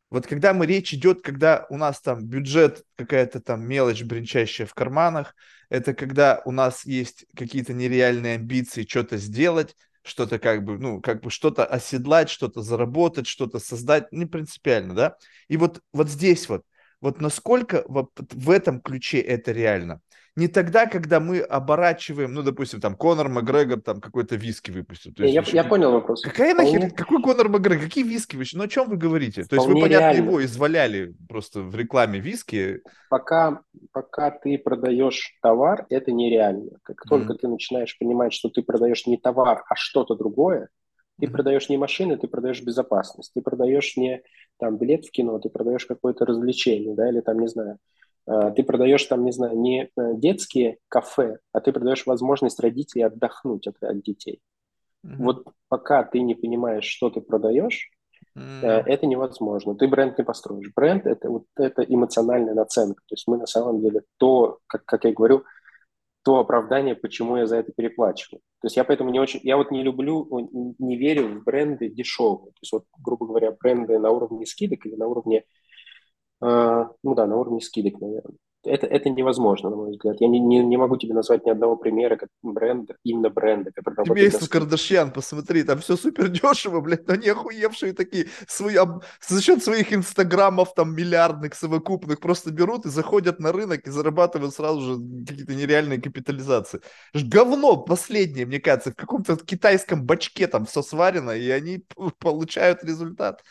Вот когда мы речь идет, когда у нас там бюджет, какая-то там мелочь бренчащая в карманах, это когда у нас есть какие-то нереальные амбиции что-то сделать, что-то как бы, ну, как бы что-то оседлать, что-то заработать, что-то создать, не принципиально, да? И вот, вот здесь вот, вот насколько в, в этом ключе это реально? Не тогда, когда мы оборачиваем, ну, допустим, там, Конор Макгрегор там какой-то виски выпустил. То есть, я, я понял вопрос. Какая Вполне... нахер, какой Конор Макгрегор, какие виски выпустил? Ну, о чем вы говорите? Вполне То есть вы, понятно, реально. его изваляли просто в рекламе виски. Пока, пока ты продаешь товар, это нереально. Как mm-hmm. только ты начинаешь понимать, что ты продаешь не товар, а что-то другое, ты продаешь не машины, ты продаешь безопасность, ты продаешь не там билет в кино, ты продаешь какое-то развлечение, да, или там, не знаю, ты продаешь там, не знаю, не э, детские кафе, а ты продаешь возможность родителей отдохнуть от, от детей. Mm-hmm. Вот пока ты не понимаешь, что ты продаешь, mm-hmm. это невозможно. Ты бренд не построишь. Бренд это вот это эмоциональная наценка. То есть мы на самом деле то, как, как я говорю, то оправдание, почему я за это переплачиваю. То есть я поэтому не очень, я вот не люблю, не верю в бренды дешевые. То есть вот, грубо говоря, бренды на уровне скидок или на уровне, э, ну да, на уровне скидок, наверное это, это невозможно, на мой взгляд. Я не, не, не могу тебе назвать ни одного примера как бренда, именно бренда, который работает. Семейство Кардашьян, посмотри, там все супер дешево, блядь, но они охуевшие такие, свои, за счет своих инстаграмов там миллиардных, совокупных, просто берут и заходят на рынок и зарабатывают сразу же какие-то нереальные капитализации. Говно последнее, мне кажется, в каком-то китайском бачке там все сварено, и они получают результат.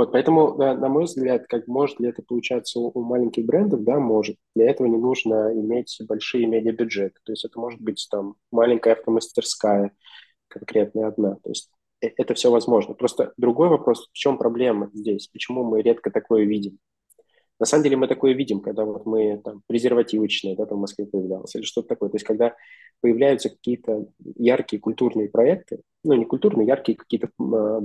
Вот, поэтому, на, на мой взгляд, как может ли это получаться у, у маленьких брендов, да, может. Для этого не нужно иметь большие медиабюджеты. То есть это может быть там маленькая автомастерская, конкретная одна. То есть э, это все возможно. Просто другой вопрос, в чем проблема здесь? Почему мы редко такое видим? На самом деле мы такое видим, когда вот мы там презервативочные, да, там в Москве появлялся, или что-то такое. То есть когда появляются какие-то яркие культурные проекты, ну не культурные, яркие какие-то э,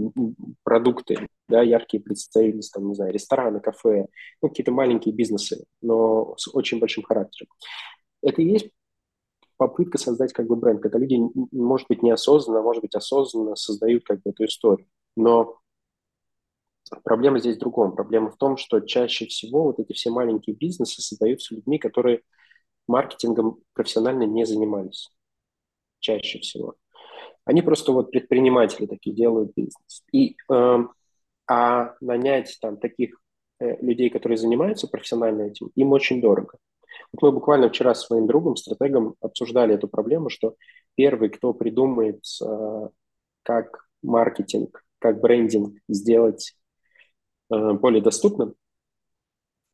продукты, да, яркие представительства, там, не знаю, рестораны, кафе, ну какие-то маленькие бизнесы, но с очень большим характером. Это и есть попытка создать как бы бренд, когда люди, может быть, неосознанно, может быть, осознанно создают как бы эту историю. Но Проблема здесь в другом. Проблема в том, что чаще всего вот эти все маленькие бизнесы создаются людьми, которые маркетингом профессионально не занимались. Чаще всего. Они просто вот предприниматели такие делают бизнес. И, э, а нанять там таких э, людей, которые занимаются профессионально этим, им очень дорого. Вот мы буквально вчера с своим другом, стратегом, обсуждали эту проблему, что первый, кто придумает, э, как маркетинг, как брендинг сделать более доступным,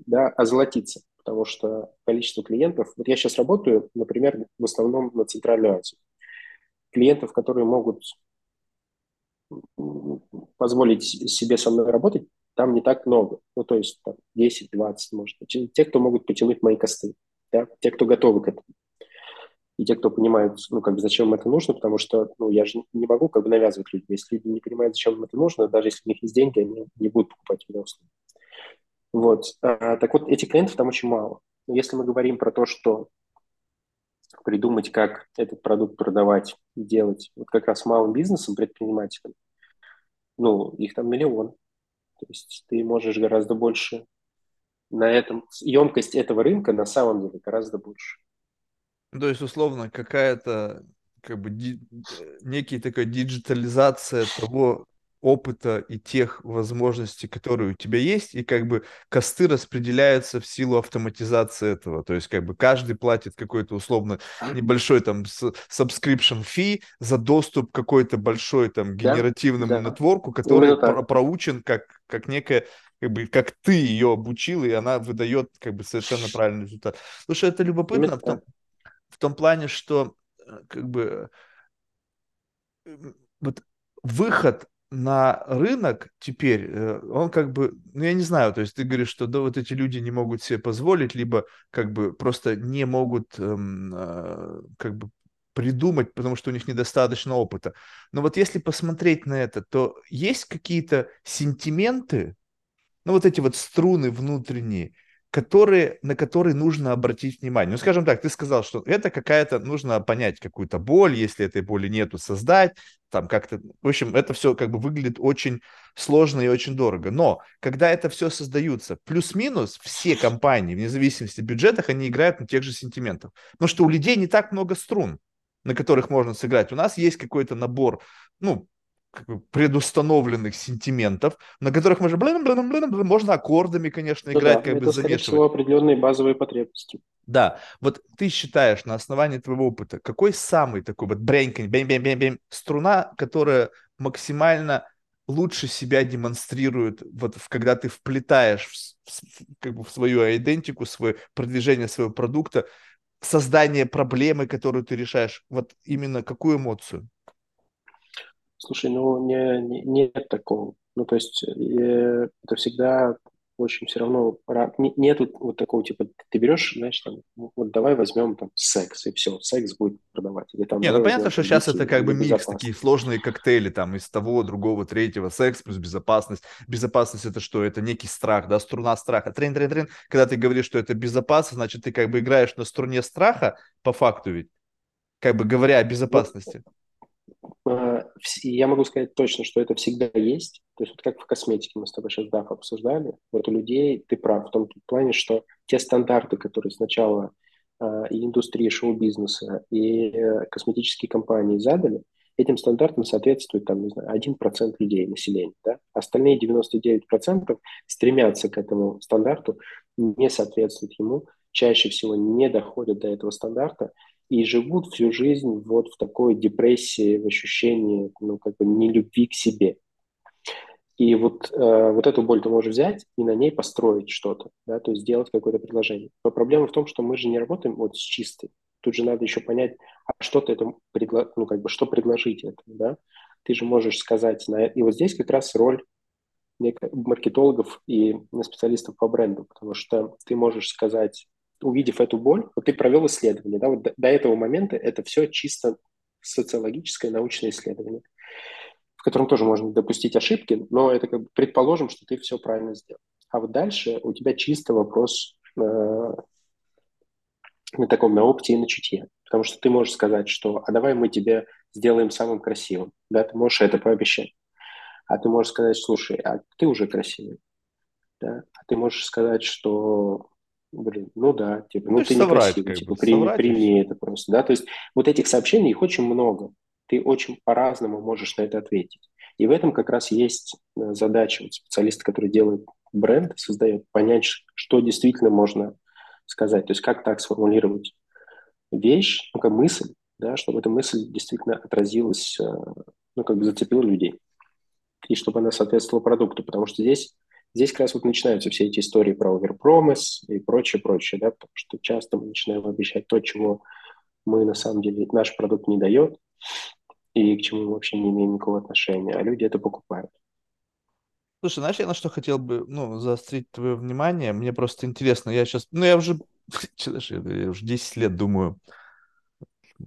да, озолотиться, потому что количество клиентов, вот я сейчас работаю, например, в основном на Центральную Азию, клиентов, которые могут позволить себе со мной работать, там не так много, ну, то есть там, 10-20, может быть, те, кто могут потянуть мои косты, да, те, кто готовы к этому и те, кто понимают, ну, как бы, зачем им это нужно, потому что, ну, я же не могу, как бы, навязывать людям. Если люди не понимают, зачем им это нужно, даже если у них есть деньги, они не будут покупать меня услуги. Вот. А, так вот, этих клиентов там очень мало. Если мы говорим про то, что придумать, как этот продукт продавать, делать, вот как раз малым бизнесом, предпринимателям, ну, их там миллион. То есть ты можешь гораздо больше на этом, емкость этого рынка на самом деле гораздо больше. То есть, условно, какая-то как бы ди- некий такая диджитализация того опыта и тех возможностей, которые у тебя есть, и как бы косты распределяются в силу автоматизации этого. То есть как бы каждый платит какой-то условно небольшой там subscription fee за доступ к какой-то большой там генеративному да, да. нетворку, который про- проучен как, как некая как бы как ты ее обучил, и она выдает как бы совершенно правильный результат. Слушай, это любопытно, в том, плане, что э, как бы вот выход на рынок теперь, э, он как бы, ну я не знаю, то есть ты говоришь, что да, вот эти люди не могут себе позволить, либо как бы просто не могут эм, э, как бы придумать, потому что у них недостаточно опыта. Но вот если посмотреть на это, то есть какие-то сентименты, ну вот эти вот струны внутренние, которые, на которые нужно обратить внимание. Ну, скажем так, ты сказал, что это какая-то, нужно понять какую-то боль, если этой боли нету, создать, там как-то, в общем, это все как бы выглядит очень сложно и очень дорого. Но когда это все создаются, плюс-минус все компании, вне зависимости от бюджетах, они играют на тех же сентиментах. Потому что у людей не так много струн, на которых можно сыграть. У нас есть какой-то набор, ну, как бы предустановленных сентиментов, на которых можно, блин, блин, блин, блин, можно аккордами, конечно, играть, да, как это, бы замешивать. всего, определенные базовые потребности. Да, вот ты считаешь на основании твоего опыта, какой самый такой вот бренькань, бэм бэм бэм бэм струна, которая максимально лучше себя демонстрирует, вот когда ты вплетаешь в, в, как бы в свою идентику, свое продвижение своего продукта, создание проблемы, которую ты решаешь, вот именно какую эмоцию? Слушай, ну не, не, нет такого. Ну, то есть э, это всегда общем, все равно нету вот такого типа, ты берешь, знаешь, там, ну, вот давай возьмем там секс, и все, секс будет продавать. Или, там, Не, ну понятно, что сейчас это как бы микс, такие сложные коктейли, там, из того, другого, третьего, секс плюс безопасность. Безопасность это что? Это некий страх, да, струна страха. Трен, трен, трен. Когда ты говоришь, что это безопасно, значит, ты как бы играешь на струне страха, по факту ведь, как бы говоря о безопасности. Ну, Э, я могу сказать точно, что это всегда есть. То есть вот как в косметике мы с тобой сейчас DAF обсуждали, вот у людей ты прав в том плане, что те стандарты, которые сначала э, и индустрии шоу-бизнеса, и э, косметические компании задали, этим стандартам соответствует там, не знаю, 1% людей, населения. Да? Остальные 99% стремятся к этому стандарту, не соответствуют ему, чаще всего не доходят до этого стандарта, и живут всю жизнь вот в такой депрессии, в ощущении, ну, как бы нелюбви к себе. И вот, э, вот эту боль ты можешь взять и на ней построить что-то, да, то есть сделать какое-то предложение. Но проблема в том, что мы же не работаем вот с чистой. Тут же надо еще понять, а что ты это предла... ну, как бы, что предложить это, да? Ты же можешь сказать, на... и вот здесь как раз роль маркетологов и специалистов по бренду, потому что ты можешь сказать, увидев эту боль, вот ты провел исследование, да, вот до, до этого момента это все чисто социологическое научное исследование, в котором тоже можно допустить ошибки, но это как бы предположим, что ты все правильно сделал. А вот дальше у тебя чисто вопрос э, на таком на опте и на чутье. Потому что ты можешь сказать, что а давай мы тебе сделаем самым красивым. Да, ты можешь это пообещать. А ты можешь сказать, слушай, а ты уже красивый. Да? А ты можешь сказать, что Блин, ну да, типа, ну, ну ты соврать, некрасивый, типа, прими, прими это просто, да, то есть вот этих сообщений, их очень много, ты очень по-разному можешь на это ответить. И в этом как раз есть э, задача вот специалиста, который делает бренд, создает, понять, что действительно можно сказать, то есть как так сформулировать вещь, ну, как мысль, да, чтобы эта мысль действительно отразилась, э, ну, как бы зацепила людей, и чтобы она соответствовала продукту, потому что здесь Здесь как раз вот начинаются все эти истории про оверпромис и прочее, прочее, да, потому что часто мы начинаем обещать то, чего мы на самом деле, наш продукт не дает, и к чему мы вообще не имеем никакого отношения, а люди это покупают. Слушай, знаешь, я на что хотел бы, ну, заострить твое внимание, мне просто интересно, я сейчас, ну, я уже, я уже 10 лет думаю,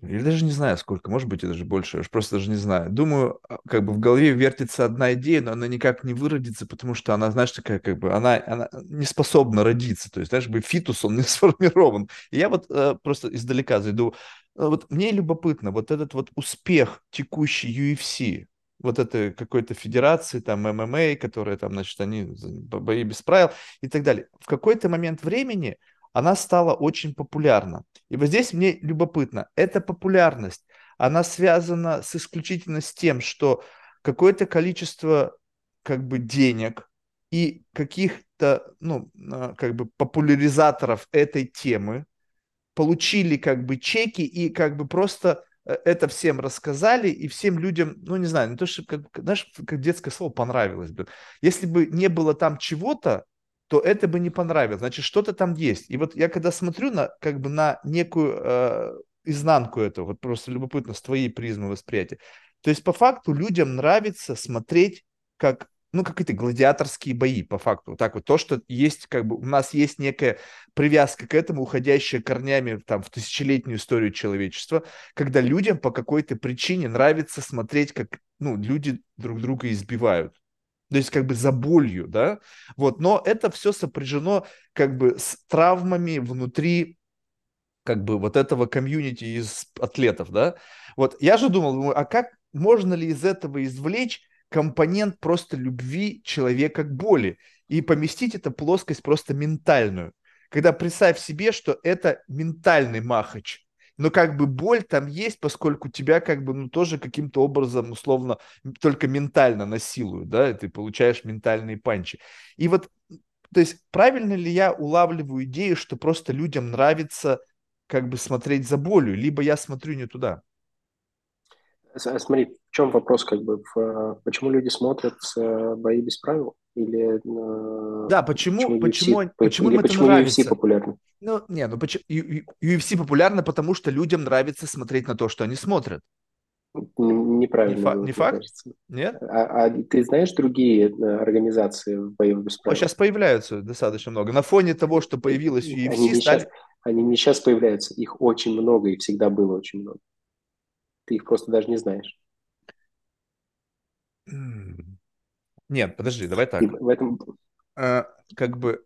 или даже не знаю сколько, может быть, и даже больше, я просто даже не знаю. Думаю, а, как бы в голове вертится одна идея, но она никак не выродится, потому что она, знаешь, такая, как бы, она, она не способна родиться. То есть, знаешь, бы фитус, он не сформирован. И я вот э, просто издалека зайду. Э, вот мне любопытно, вот этот вот успех текущий UFC, вот этой какой-то федерации, там, ММА, которая там, значит, они бои без правил и так далее. В какой-то момент времени она стала очень популярна. И вот здесь мне любопытно, эта популярность, она связана с исключительно с тем, что какое-то количество как бы денег и каких-то, ну, а, как бы популяризаторов этой темы получили как бы чеки и как бы просто э, это всем рассказали, и всем людям, ну, не знаю, не то, что, как, знаешь, как детское слово понравилось бы. Если бы не было там чего-то, то это бы не понравилось. Значит, что-то там есть. И вот я когда смотрю на как бы на некую э, изнанку этого, вот просто любопытно с твоей призмы восприятия. То есть по факту людям нравится смотреть как ну, какие-то гладиаторские бои, по факту. Вот так вот. То, что есть, как бы, у нас есть некая привязка к этому, уходящая корнями там, в тысячелетнюю историю человечества, когда людям по какой-то причине нравится смотреть, как ну, люди друг друга избивают то есть как бы за болью, да, вот, но это все сопряжено как бы с травмами внутри как бы вот этого комьюнити из атлетов, да, вот, я же думал, а как можно ли из этого извлечь компонент просто любви человека к боли и поместить эту плоскость просто ментальную, когда представь себе, что это ментальный махач, но как бы боль там есть, поскольку тебя как бы ну тоже каким-то образом условно только ментально насилуют, да, и ты получаешь ментальные панчи. И вот, то есть правильно ли я улавливаю идею, что просто людям нравится как бы смотреть за болью, либо я смотрю не туда? Смотри, в чем вопрос, как бы, в, почему люди смотрят э, бои без правил? Или э, да, почему, почему, UFC, почему, или им почему это нравится? UFC популярно? Ну, не, ну почему UFC популярно, потому что людям нравится смотреть на то, что они смотрят. Не, неправильно. Не, фа- не факт? Кажется. Нет? А, а ты знаешь другие э, организации в боевых без правил? Сейчас появляются достаточно много. На фоне того, что появилось UFC, они не, стали... сейчас, они не сейчас появляются, их очень много и всегда было очень много. Ты их просто даже не знаешь. Нет, подожди, давай так. И в этом... а, как бы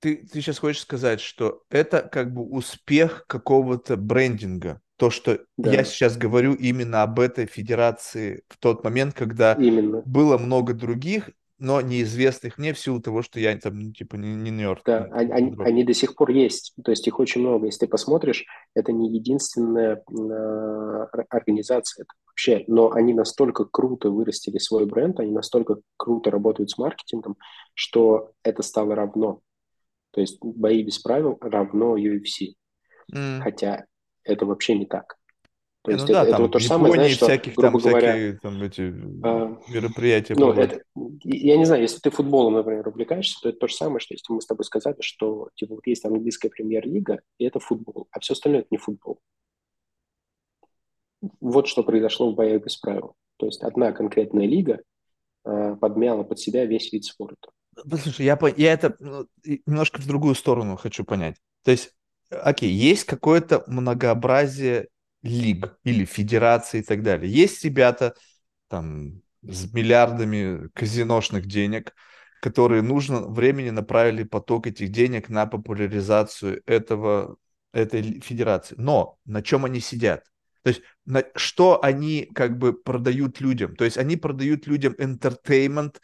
ты, ты сейчас хочешь сказать, что это как бы успех какого-то брендинга, то, что да. я сейчас говорю именно об этой федерации в тот момент, когда именно. было много других, но неизвестных мне в силу того, что я там, ну, типа, не, не нерд. Да, не, они, они до сих пор есть, то есть их очень много. Если ты посмотришь, это не единственная э, организация вообще, но они настолько круто вырастили свой бренд, они настолько круто работают с маркетингом, что это стало равно. То есть бои без правил равно UFC. Mm. Хотя это вообще не так. То есть ну это, да, это там, вот то же самое, знаешь, что, всяких, грубо там, говоря, всякие, там, эти а, мероприятия. Ну, это, я не знаю, если ты футболом, например, увлекаешься, то это то же самое, что если мы с тобой сказали, что типа, вот есть английская премьер-лига, и это футбол, а все остальное это не футбол. Вот что произошло в боях без правил. То есть одна конкретная лига э, подмяла под себя весь вид спорта. Послушай, я, я это ну, немножко в другую сторону хочу понять. То есть, окей, есть какое-то многообразие лиг или федераций и так далее. Есть ребята там с миллиардами казиношных денег, которые нужно времени направили поток этих денег на популяризацию этого, этой федерации. Но на чем они сидят? То есть на, что они как бы продают людям? То есть они продают людям entertainment,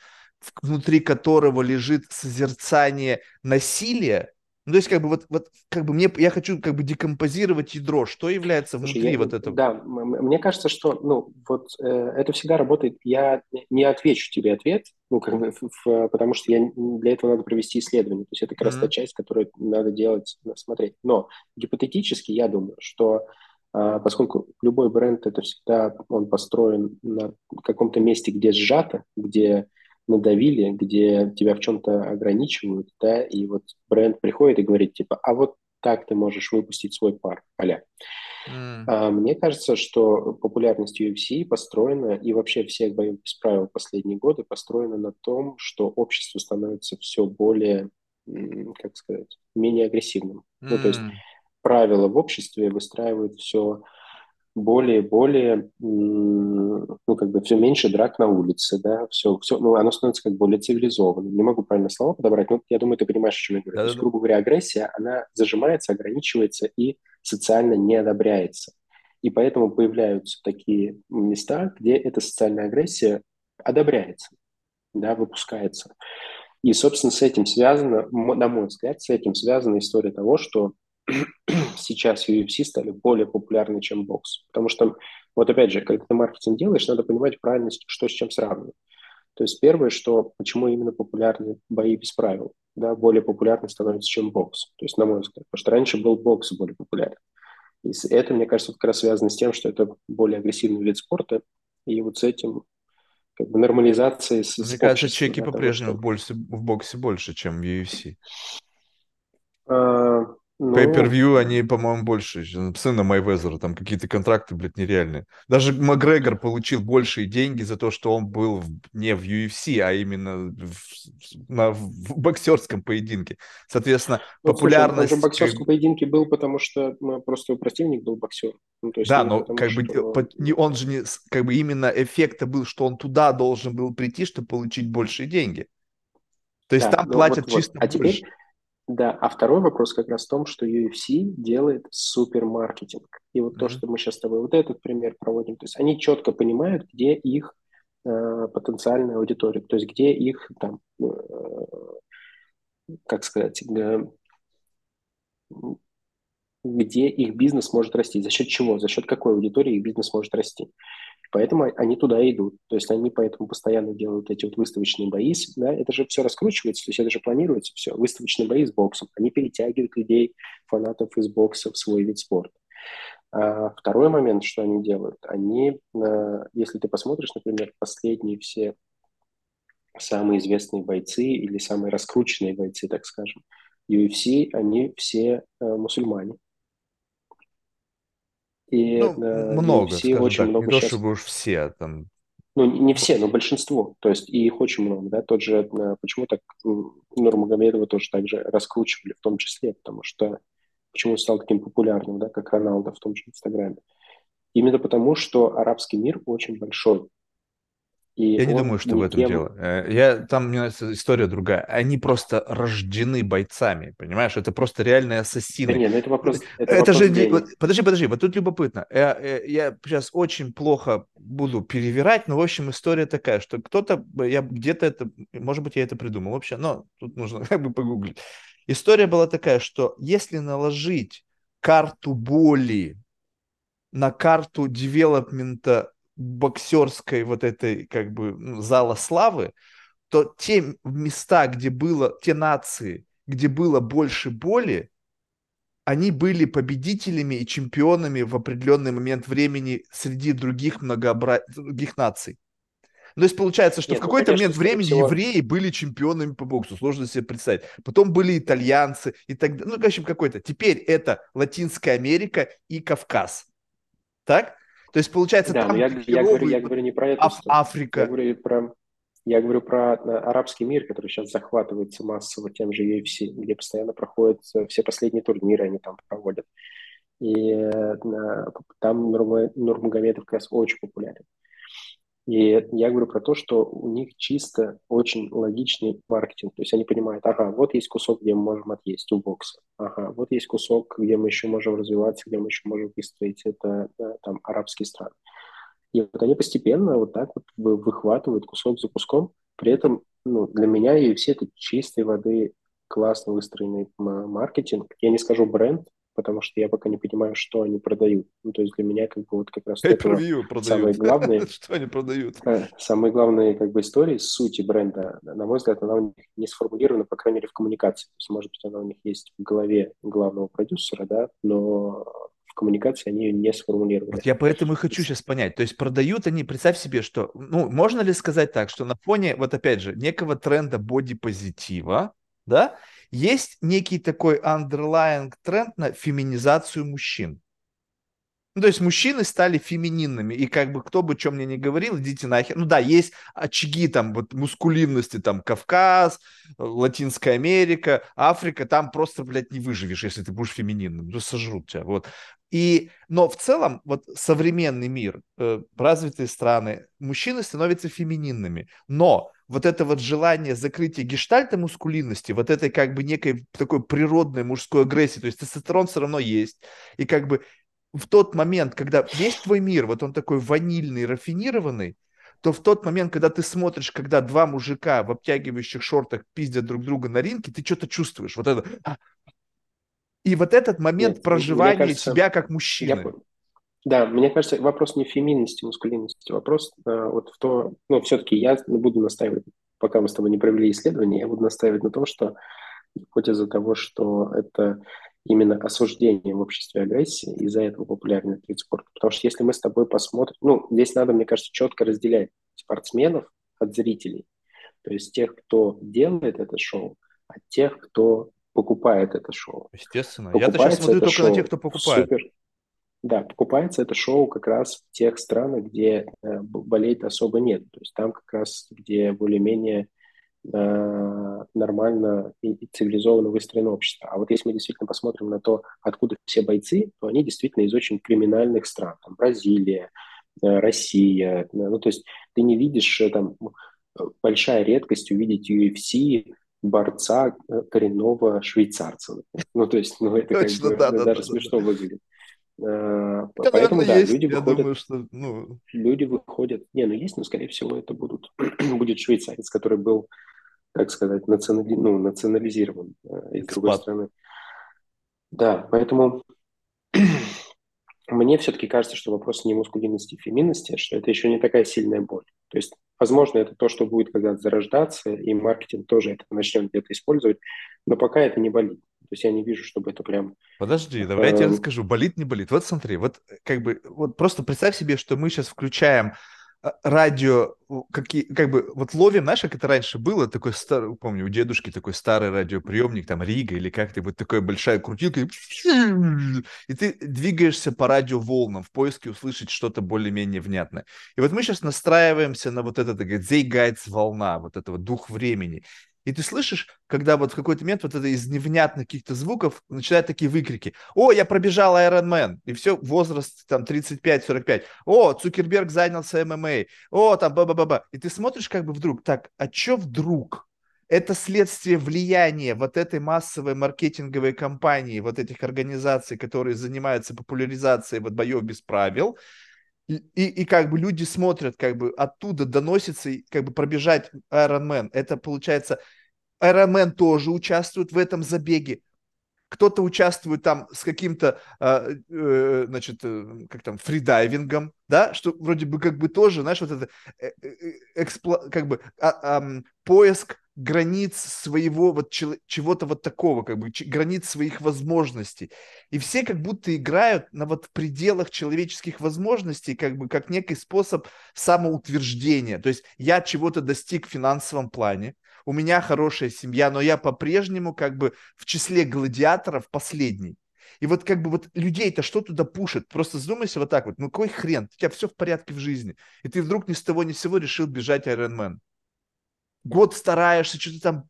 внутри которого лежит созерцание насилия, ну, то есть, как бы, вот, вот, как бы мне, я хочу как бы декомпозировать ядро, что является внутри Слушай, я, вот этого. Да, мне кажется, что, ну, вот э, это всегда работает. Я не отвечу тебе ответ, ну, как бы, в, потому что я, для этого надо провести исследование. То есть это как mm-hmm. раз та часть, которую надо делать, смотреть. Но гипотетически я думаю, что э, поскольку любой бренд это всегда он построен на каком-то месте, где сжато, где надавили, где тебя в чем-то ограничивают, да, и вот бренд приходит и говорит, типа, а вот так ты можешь выпустить свой пар, аля. Mm. А, мне кажется, что популярность UFC построена, и вообще всех боев без правил последние годы построена на том, что общество становится все более, как сказать, менее агрессивным. Mm. Ну, то есть правила в обществе выстраивают все более-более, ну, как бы все меньше драк на улице, да, все, все, ну, оно становится как более цивилизованным. Не могу правильно слова подобрать, но я думаю, ты понимаешь, о чем я говорю. Да, То есть, грубо говоря, агрессия, она зажимается, ограничивается и социально не одобряется. И поэтому появляются такие места, где эта социальная агрессия одобряется, да, выпускается. И, собственно, с этим связано, на мой взгляд, с этим связана история того, что сейчас UFC стали более популярны, чем бокс. Потому что, вот опять же, когда ты маркетинг делаешь, надо понимать правильно, что с чем сравнивать. То есть первое, что почему именно популярны бои без правил, да, более популярны становятся, чем бокс. То есть, на мой взгляд, потому что раньше был бокс более популярен. И это, мне кажется, как раз связано с тем, что это более агрессивный вид спорта, и вот с этим как бы нормализацией. С, Мне кажется, чеки по-прежнему что... в, в боксе больше, чем в UFC. А, ну... Pay-per-view, они, по-моему, больше. Сына Майвезера, там какие-то контракты, блядь, нереальные. Даже Макгрегор получил большие деньги за то, что он был в, не в UFC, а именно в, на, в боксерском поединке. Соответственно, ну, популярность... Слушай, он в боксерском поединке был, потому что ну, просто противник был боксер. Ну, то есть да, но как бы что... не, он же не... Как бы именно эффект был, что он туда должен был прийти, чтобы получить большие деньги. То есть да, там платят вот, чисто вот. А теперь да, а второй вопрос как раз в том, что UFC делает супермаркетинг. И вот mm-hmm. то, что мы сейчас с тобой вот этот пример проводим, то есть они четко понимают, где их э, потенциальная аудитория, то есть где их там, э, как сказать, э, где их бизнес может расти, за счет чего, за счет какой аудитории их бизнес может расти. Поэтому они туда идут. То есть они поэтому постоянно делают эти вот выставочные бои. Да? Это же все раскручивается, то есть это же планируется все. Выставочные бои с боксом. Они перетягивают людей, фанатов из бокса в свой вид спорта. А второй момент, что они делают, они, а, если ты посмотришь, например, последние все самые известные бойцы или самые раскрученные бойцы, так скажем, UFC, они все э, мусульмане. И, ну, много, все очень так, много не то, сейчас... чтобы уж все там ну, не все, но большинство, то есть и их очень много, да, тот же, почему так Нурмагомедова тоже так же раскручивали в том числе, потому что, почему стал таким популярным, да, как Роналдо в том же Инстаграме. Именно потому, что арабский мир очень большой, и я не думаю, что в этом дело. Э, я, там, мне нравится история другая. Они просто рождены бойцами, понимаешь? Это просто реальные ассасины. Да нет, ну это вопрос... Это, это вопрос же... Вот, подожди, подожди, вот тут любопытно. Я, я, я сейчас очень плохо буду перевирать, но, в общем, история такая, что кто-то, я где-то это, может быть, я это придумал вообще, но тут нужно как бы погуглить. История была такая, что если наложить карту боли на карту девелопмента боксерской вот этой как бы зала славы, то те места, где было, те нации, где было больше боли, они были победителями и чемпионами в определенный момент времени среди других многообра... других наций. Ну, то есть получается, что Нет, в ну, какой-то ну, момент времени всего... евреи были чемпионами по боксу, сложно себе представить. Потом были итальянцы и так далее. Ну, в общем, какой-то. Теперь это Латинская Америка и Кавказ. Так? То есть, получается, да, там я, я, говорю, я говорю не про это. Аф- Африка. Я говорю про, я говорю про э, арабский мир, который сейчас захватывается массово тем же UFC, где постоянно проходят э, все последние турниры, они там проводят. И э, там Нурмагомедов как раз очень популярен. И я говорю про то, что у них чисто очень логичный маркетинг. То есть они понимают, ага, вот есть кусок, где мы можем отъесть у бокса. Ага, вот есть кусок, где мы еще можем развиваться, где мы еще можем выстроить это там арабские страны. И вот они постепенно вот так вот выхватывают кусок за куском. При этом ну, для меня и все это чистой воды классно выстроенный маркетинг. Я не скажу бренд, потому что я пока не понимаю, что они продают. Ну, то есть для меня как бы вот как раз это самое главное. Что они продают? Э, самые главные как бы истории, сути бренда, на мой взгляд, она у них не сформулирована, по крайней мере, в коммуникации. То есть, может быть, она у них есть в голове главного продюсера, да, но в коммуникации они ее не сформулировали. Вот я поэтому и хочу сейчас понять. То есть продают они, представь себе, что, ну, можно ли сказать так, что на фоне, вот опять же, некого тренда бодипозитива, да, есть некий такой underlying тренд на феминизацию мужчин. Ну, то есть мужчины стали фемининными, и как бы кто бы что мне не говорил, идите нахер. Ну да, есть очаги там вот мускулинности, там Кавказ, Латинская Америка, Африка, там просто, блядь, не выживешь, если ты будешь фемининным, ну сожрут тебя, вот. И, но в целом, вот современный мир, э, развитые страны, мужчины становятся фемининными, но вот это вот желание закрытия гештальта мускулинности, вот этой как бы некой такой природной мужской агрессии, то есть тестостерон все равно есть, и как бы в тот момент, когда весь твой мир, вот он такой ванильный, рафинированный, то в тот момент, когда ты смотришь, когда два мужика в обтягивающих шортах пиздят друг друга на ринге, ты что-то чувствуешь, вот это. И вот этот момент Нет, проживания кажется, себя как мужчины. Я, да, мне кажется, вопрос не в феминности, мускулинности, вопрос а, вот в то, ну, все-таки я буду настаивать, пока мы с тобой не провели исследование, я буду настаивать на том, что гипотеза того, что это именно осуждение в обществе агрессии, из-за этого популярный этот вид спорта. Потому что если мы с тобой посмотрим, ну, здесь надо, мне кажется, четко разделять спортсменов от зрителей. То есть тех, кто делает это шоу, от тех, кто покупает это шоу. Естественно. Я-то сейчас смотрю только на тех, кто покупает. Супер, да, покупается это шоу как раз в тех странах, где э, болеть особо нет. То есть там как раз, где более-менее э, нормально и, и цивилизованно выстроено общество. А вот если мы действительно посмотрим на то, откуда все бойцы, то они действительно из очень криминальных стран. Там Бразилия, э, Россия. Э, ну, то есть ты не видишь, э, там, большая редкость увидеть UFC борца э, коренного швейцарца. Ну, то есть, ну, это Точно, как бы да, даже да, смешно да. выглядит. Э, это, Поэтому, да, есть. люди Я выходят, думаю, что, ну... люди выходят, не, ну есть, но, скорее всего, это будут, будет швейцарец, который был, как сказать, национали... ну, национализирован э, из другой страны. Да, поэтому мне все-таки кажется, что вопрос не мускулинности и феминности, что это еще не такая сильная боль. То есть, возможно, это то, что будет когда-то зарождаться, и маркетинг тоже это начнет где-то использовать, но пока это не болит. То есть я не вижу, чтобы это прям... Подожди, давай я тебе расскажу, болит, не болит. Вот смотри, вот как бы, вот просто представь себе, что мы сейчас включаем а, радио, какие, как бы, вот ловим, знаешь, как это раньше было, такой старый, помню, у дедушки такой старый радиоприемник, там, Рига или как-то, вот такая большая крутилка, и ты двигаешься по радиоволнам в поиске услышать что-то более-менее внятное. И вот мы сейчас настраиваемся на вот это, так сказать, зейгайц волна, вот этого дух времени. И ты слышишь, когда вот в какой-то момент вот это из невнятных каких-то звуков начинают такие выкрики. О, я пробежал Iron Man. И все, возраст там 35-45. О, Цукерберг занялся ММА. О, там ба-ба-ба-ба. И ты смотришь как бы вдруг, так, а что вдруг? Это следствие влияния вот этой массовой маркетинговой кампании, вот этих организаций, которые занимаются популяризацией вот боев без правил, и, и, как бы люди смотрят, как бы оттуда доносится, как бы пробежать Iron Man. Это получается, Iron Man тоже участвует в этом забеге. Кто-то участвует там с каким-то, э, э, значит, э, как там, фридайвингом, да, что вроде бы как бы тоже, знаешь, вот это э экспло, как бы а, а, поиск границ своего вот чего-то вот такого, как бы границ своих возможностей. И все как будто играют на вот пределах человеческих возможностей, как бы как некий способ самоутверждения. То есть я чего-то достиг в финансовом плане, у меня хорошая семья, но я по-прежнему как бы в числе гладиаторов последний. И вот как бы вот людей-то что туда пушит? Просто задумайся вот так вот, ну какой хрен, у тебя все в порядке в жизни. И ты вдруг ни с того ни с сего решил бежать Iron Man год стараешься, что-то там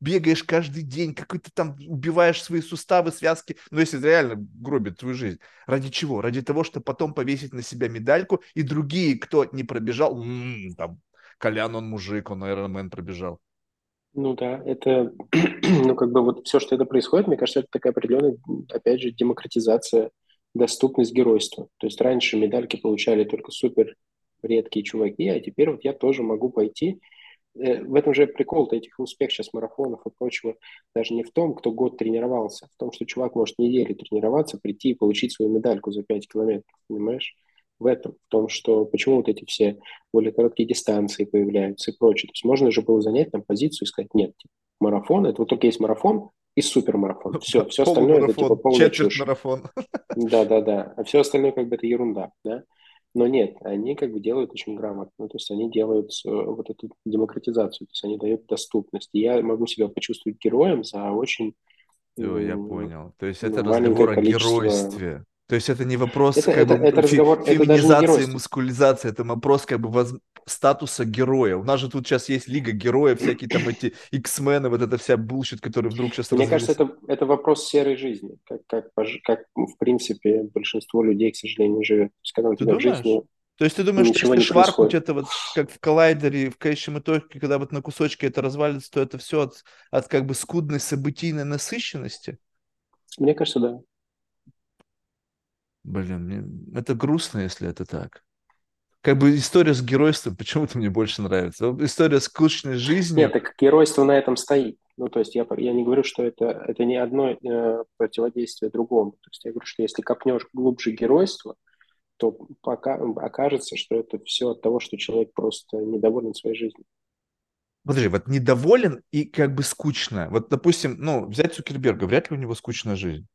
бегаешь каждый день, какой-то там убиваешь свои суставы, связки, ну, если реально гробит твою жизнь. Ради чего? Ради того, чтобы потом повесить на себя медальку, и другие, кто не пробежал, м-м, там, Колян, он мужик, он Ironman пробежал. Ну да, это, ну как бы вот все, что это происходит, мне кажется, это такая определенная, опять же, демократизация, доступность геройства. То есть раньше медальки получали только супер редкие чуваки, а теперь вот я тоже могу пойти Э, в этом же прикол-то этих успех сейчас марафонов и прочего даже не в том, кто год тренировался, а в том, что чувак может неделю тренироваться, прийти и получить свою медальку за 5 километров, понимаешь? В этом, в том, что почему вот эти все более короткие дистанции появляются и прочее. То есть можно же было занять там позицию и сказать, нет, типа, марафон, это вот только есть марафон и супермарафон. Все, все остальное это типа полная чушь. марафон. Да-да-да. А все остальное как бы это ерунда, да? Но нет, они как бы делают очень грамотно, то есть они делают э, вот эту демократизацию, то есть они дают доступность. И я могу себя почувствовать героем за очень... О, я понял. То есть это разговор о геройстве. То есть это не вопрос это, как это, бы, это разговор, феминизации, это маскулинизации, это вопрос как бы воз... статуса героя. У нас же тут сейчас есть Лига Героев, всякие там эти X-men ы, вот эта вся bullshit, который вдруг сейчас Мне развился. кажется, это, это вопрос серой жизни, как, как, как в принципе большинство людей, к сожалению, живет. То есть, когда у тебя в жизни то есть ты думаешь, что если шваркнуть это вот как в коллайдере, в конечном итоге, когда вот на кусочки это развалится, то это все от, от как бы скудной событийной насыщенности? Мне кажется, да. Блин, мне... это грустно, если это так. Как бы история с геройством почему-то мне больше нравится. История скучной жизни. Нет, так геройство на этом стоит. Ну, то есть я, я не говорю, что это, это не одно э, противодействие другому. То есть я говорю, что если копнешь глубже геройство, то пока окажется, что это все от того, что человек просто недоволен своей жизнью. Подожди, вот недоволен и как бы скучно. Вот, допустим, ну, взять Цукерберга, вряд ли у него скучная жизнь.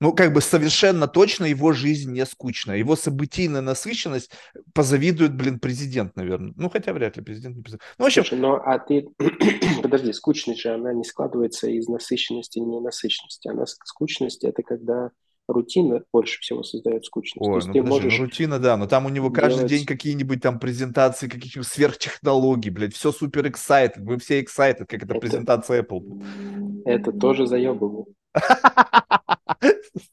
Ну, как бы совершенно точно его жизнь не скучная. Его событийная насыщенность позавидует, блин, президент, наверное. Ну, хотя вряд ли президент не президент. Ну, в общем... Слушай, ну, а ты... Подожди, скучность же, она не складывается из насыщенности и ненасыщенности. Она скучность – это когда рутина больше всего создает скучность. Ой, ну, ты подожди, можешь ну, рутина, да, но там у него делать... каждый день какие-нибудь там презентации каких-нибудь сверхтехнологий, блядь, все супер excited, мы все excited, как это, это презентация Apple. Это тоже заебывало.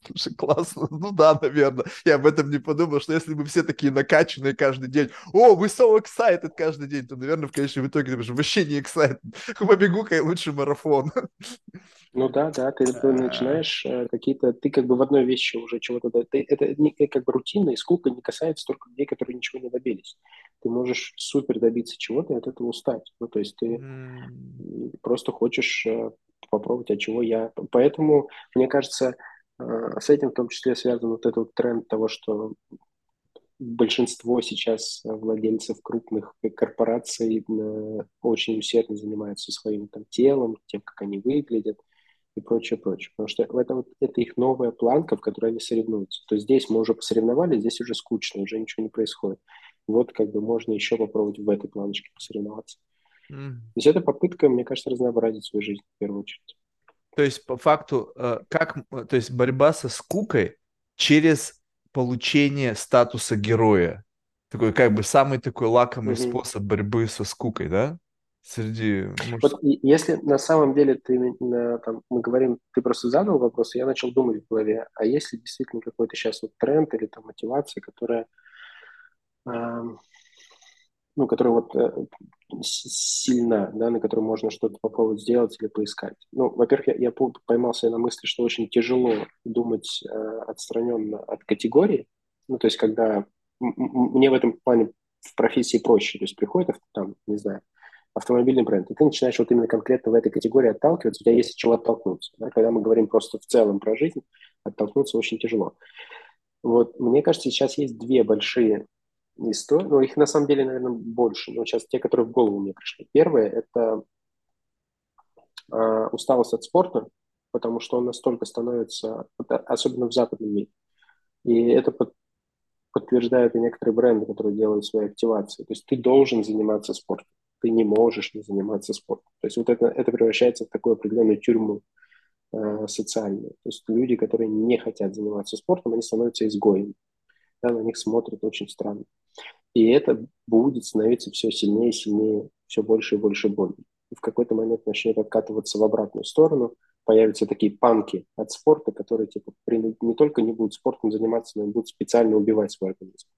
Слушай, классно. Ну да, наверное. Я об этом не подумал, что если мы все такие накачанные каждый день, о, мы so excited каждый день, то, наверное, в конечном итоге ты вообще не excited. Побегу-ка я лучше марафон. Ну да, да, ты начинаешь э, какие-то, ты как бы в одной вещи уже чего-то, ты, это не, как бы рутина и скука не касается только людей, которые ничего не добились. Ты можешь супер добиться чего-то и от этого устать. Ну то есть ты mm. просто хочешь э, попробовать, от чего я. Поэтому, мне кажется, э, с этим в том числе связан вот этот вот тренд того, что большинство сейчас владельцев крупных корпораций э, очень усердно занимаются своим там телом, тем, как они выглядят. и прочее, прочее. Потому что это, вот, это их новая планка, в которой они соревнуются. То есть здесь мы уже посоревновались, здесь уже скучно, уже ничего не происходит. Вот как бы можно еще попробовать в этой планочке посоревноваться. Mm. То есть это попытка, мне кажется, разнообразить свою жизнь в первую очередь. То есть по факту, э, как, то есть борьба со скукой через получение статуса героя. Такой как бы самый такой лакомый mm-hmm. способ борьбы со скукой, да? среди... Может... Вот если на самом деле ты, там, мы говорим, ты просто задал вопрос, и я начал думать в голове, а если действительно какой-то сейчас вот тренд или там мотивация, которая, э, ну, которая вот э, сильна, да, на которой можно что-то попробовать сделать или поискать. Ну, во-первых, я, я поймался на мысли, что очень тяжело думать э, отстраненно от категории, ну, то есть когда мне в этом плане в профессии проще, то есть приходит там, не знаю, автомобильный бренд, и ты начинаешь вот именно конкретно в этой категории отталкиваться, у тебя есть от чего оттолкнуться. Да? Когда мы говорим просто в целом про жизнь, оттолкнуться очень тяжело. Вот, мне кажется, сейчас есть две большие истории, ну, их на самом деле, наверное, больше, но сейчас те, которые в голову мне пришли. Первое – это э, усталость от спорта, потому что он настолько становится, особенно в западном мире, и это под, подтверждают и некоторые бренды, которые делают свои активации. То есть ты должен заниматься спортом ты не можешь не заниматься спортом. То есть вот это, это превращается в такую определенную тюрьму э, социальную. То есть люди, которые не хотят заниматься спортом, они становятся изгоями. Да, на них смотрят очень странно. И это будет становиться все сильнее и сильнее, все больше и больше боли. И в какой-то момент начнет откатываться в обратную сторону, появятся такие панки от спорта, которые типа не только не будут спортом заниматься, но и будут специально убивать свой организм.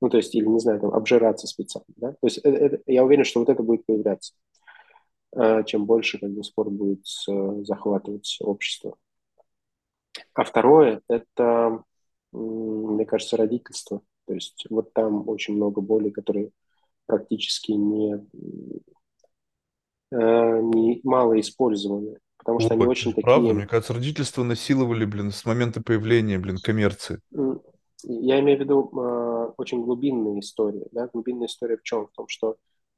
Ну, то есть, или, не знаю, там, обжираться специально, да? То есть, это, это, я уверен, что вот это будет появляться. Э, чем больше, как бы, спорт будет э, захватывать общество. А второе, это, мне кажется, родительство. То есть, вот там очень много боли, которые практически не, э, не мало использованы. Потому что Ой, они очень правда, такие... Правда, мне кажется, родительство насиловали, блин, с момента появления, блин, коммерции. Я имею в виду э, очень глубинные истории. Да? Глубинная история в чем? В том, что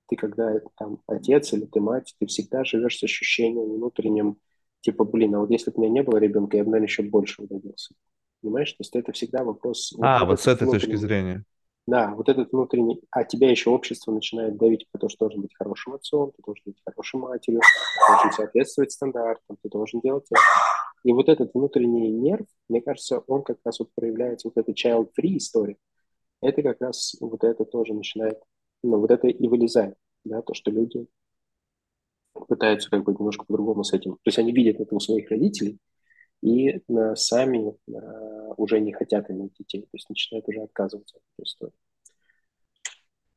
ты, когда там отец или ты мать, ты всегда живешь с ощущением внутренним, типа, блин, а вот если бы у меня не было ребенка, я бы, наверное, еще больше удавился. Понимаешь? То есть это всегда вопрос... А, вот, с этой точки зрения. Да, вот этот внутренний... А тебя еще общество начинает давить, потому что должен быть хорошим отцом, ты должен быть хорошей матерью, ты должен соответствовать стандартам, ты должен делать это. И вот этот внутренний нерв, мне кажется, он как раз вот проявляется, вот эта child-free история, это как раз вот это тоже начинает, ну, вот это и вылезает, да, то, что люди пытаются как бы немножко по-другому с этим. То есть они видят это у своих родителей и сами а, уже не хотят иметь детей, то есть начинают уже отказываться от этой истории.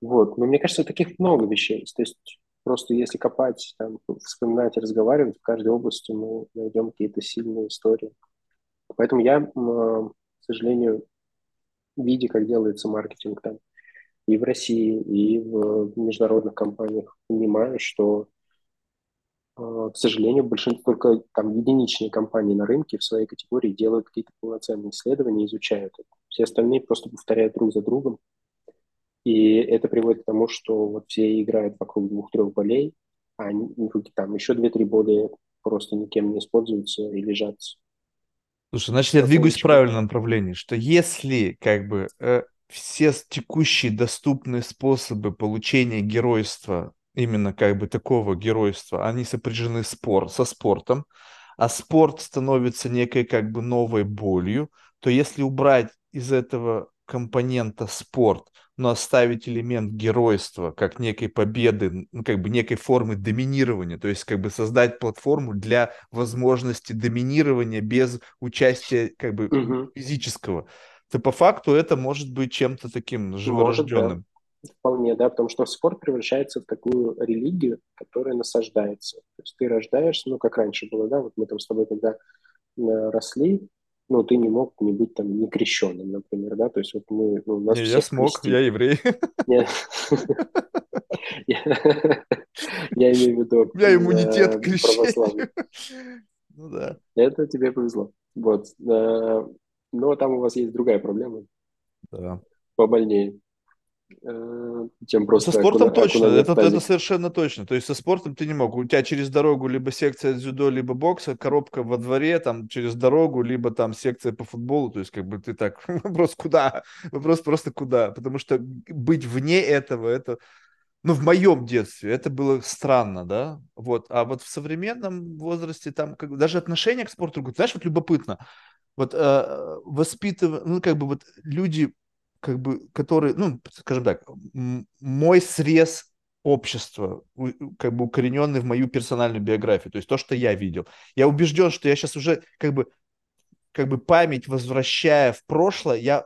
Вот. Но мне кажется, таких много вещей. То есть Просто если копать, там, вспоминать и разговаривать, в каждой области мы найдем какие-то сильные истории. Поэтому я, к сожалению, видя, как делается маркетинг там и в России, и в международных компаниях, понимаю, что, к сожалению, большинство только там единичные компании на рынке в своей категории делают какие-то полноценные исследования, изучают это. Все остальные просто повторяют друг за другом, и это приводит к тому, что вот все играют вокруг двух-трех болей, а ну, там еще две-три боли просто никем не используются и лежат. Слушай, значит, я двигаюсь в правильном направлении, что если как бы э, все текущие доступные способы получения геройства, именно как бы такого геройства, они сопряжены спор, со спортом, а спорт становится некой как бы новой болью, то если убрать из этого компонента спорт, но оставить элемент геройства как некой победы, ну, как бы некой формы доминирования, то есть как бы создать платформу для возможности доминирования без участия как бы угу. физического, то по факту это может быть чем-то таким живорожденным. да. Вполне, да, потому что спорт превращается в такую религию, которая насаждается. То есть ты рождаешься, ну, как раньше было, да, вот мы там с тобой когда э, росли, ну, ты не мог не быть там не крещенным, например, да, то есть вот мы, ну, нас не, я смог, крестили. я еврей. Я имею в виду... У меня иммунитет к крещению. Ну да. Это тебе повезло. Вот. Э, но там у вас есть другая проблема. Да. Побольнее. Тем просто... Со спортом окуна, точно, это, это совершенно точно. То есть со спортом ты не мог. У тебя через дорогу либо секция дзюдо, либо бокса, коробка во дворе, там через дорогу, либо там секция по футболу. То есть как бы ты так, вопрос куда? Вопрос просто куда? Потому что быть вне этого, это ну, в моем детстве это было странно, да, вот, а вот в современном возрасте там как, даже отношение к спорту, знаешь, вот любопытно, вот э, воспитыв, ну, как бы вот люди, как бы, которые, ну, скажем так, мой срез общества, как бы укорененный в мою персональную биографию, то есть то, что я видел. Я убежден, что я сейчас уже как бы, как бы память возвращая в прошлое, я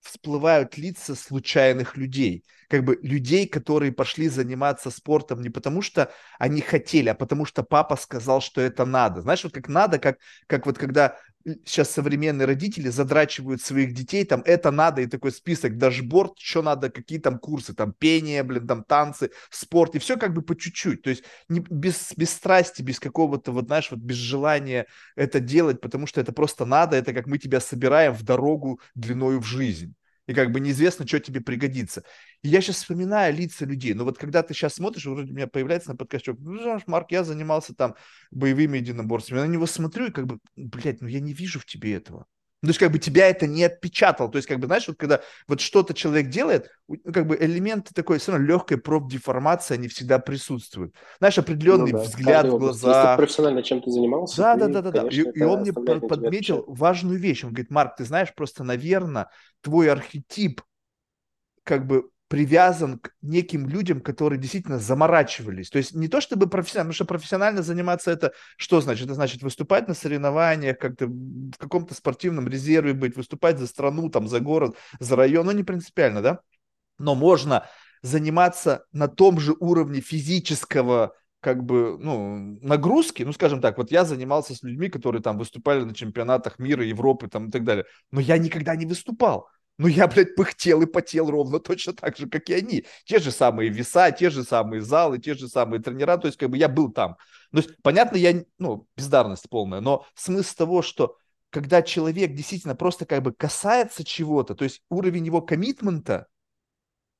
всплывают лица случайных людей, как бы людей, которые пошли заниматься спортом не потому, что они хотели, а потому что папа сказал, что это надо. Знаешь, вот как надо, как, как вот когда сейчас современные родители задрачивают своих детей, там это надо, и такой список, дашборд, что надо, какие там курсы, там пение, блин, там танцы, спорт, и все как бы по чуть-чуть, то есть не, без, без страсти, без какого-то, вот знаешь, вот без желания это делать, потому что это просто надо, это как мы тебя собираем в дорогу длиною в жизнь и как бы неизвестно, что тебе пригодится. И я сейчас вспоминаю лица людей, но вот когда ты сейчас смотришь, вроде у меня появляется на подкасте, ну, Марк, я занимался там боевыми единоборствами, я на него смотрю и как бы, блядь, ну я не вижу в тебе этого. Ну, то есть, как бы тебя это не отпечатало. То есть, как бы, знаешь, вот когда вот что-то человек делает, ну, как бы элементы такой все равно легкой профдеформации, они всегда присутствуют. Знаешь, определенный ну, да, взгляд в глаза. Если ты профессионально чем-то занимался, да, ты, да, да, да, да. И, и он мне подметил важную вещь. Он говорит, Марк, ты знаешь, просто, наверное, твой архетип как бы привязан к неким людям, которые действительно заморачивались. То есть не то чтобы профессионально, потому что профессионально заниматься это что значит? Это значит выступать на соревнованиях, как-то в каком-то спортивном резерве быть, выступать за страну, там, за город, за район, ну не принципиально, да? Но можно заниматься на том же уровне физического как бы, ну, нагрузки, ну, скажем так, вот я занимался с людьми, которые там выступали на чемпионатах мира, Европы там и так далее, но я никогда не выступал. Ну, я, блядь, пыхтел и потел ровно точно так же, как и они. Те же самые веса, те же самые залы, те же самые тренера. То есть, как бы я был там. То есть, понятно, я, ну, бездарность полная, но смысл того, что когда человек действительно просто как бы касается чего-то, то есть уровень его коммитмента,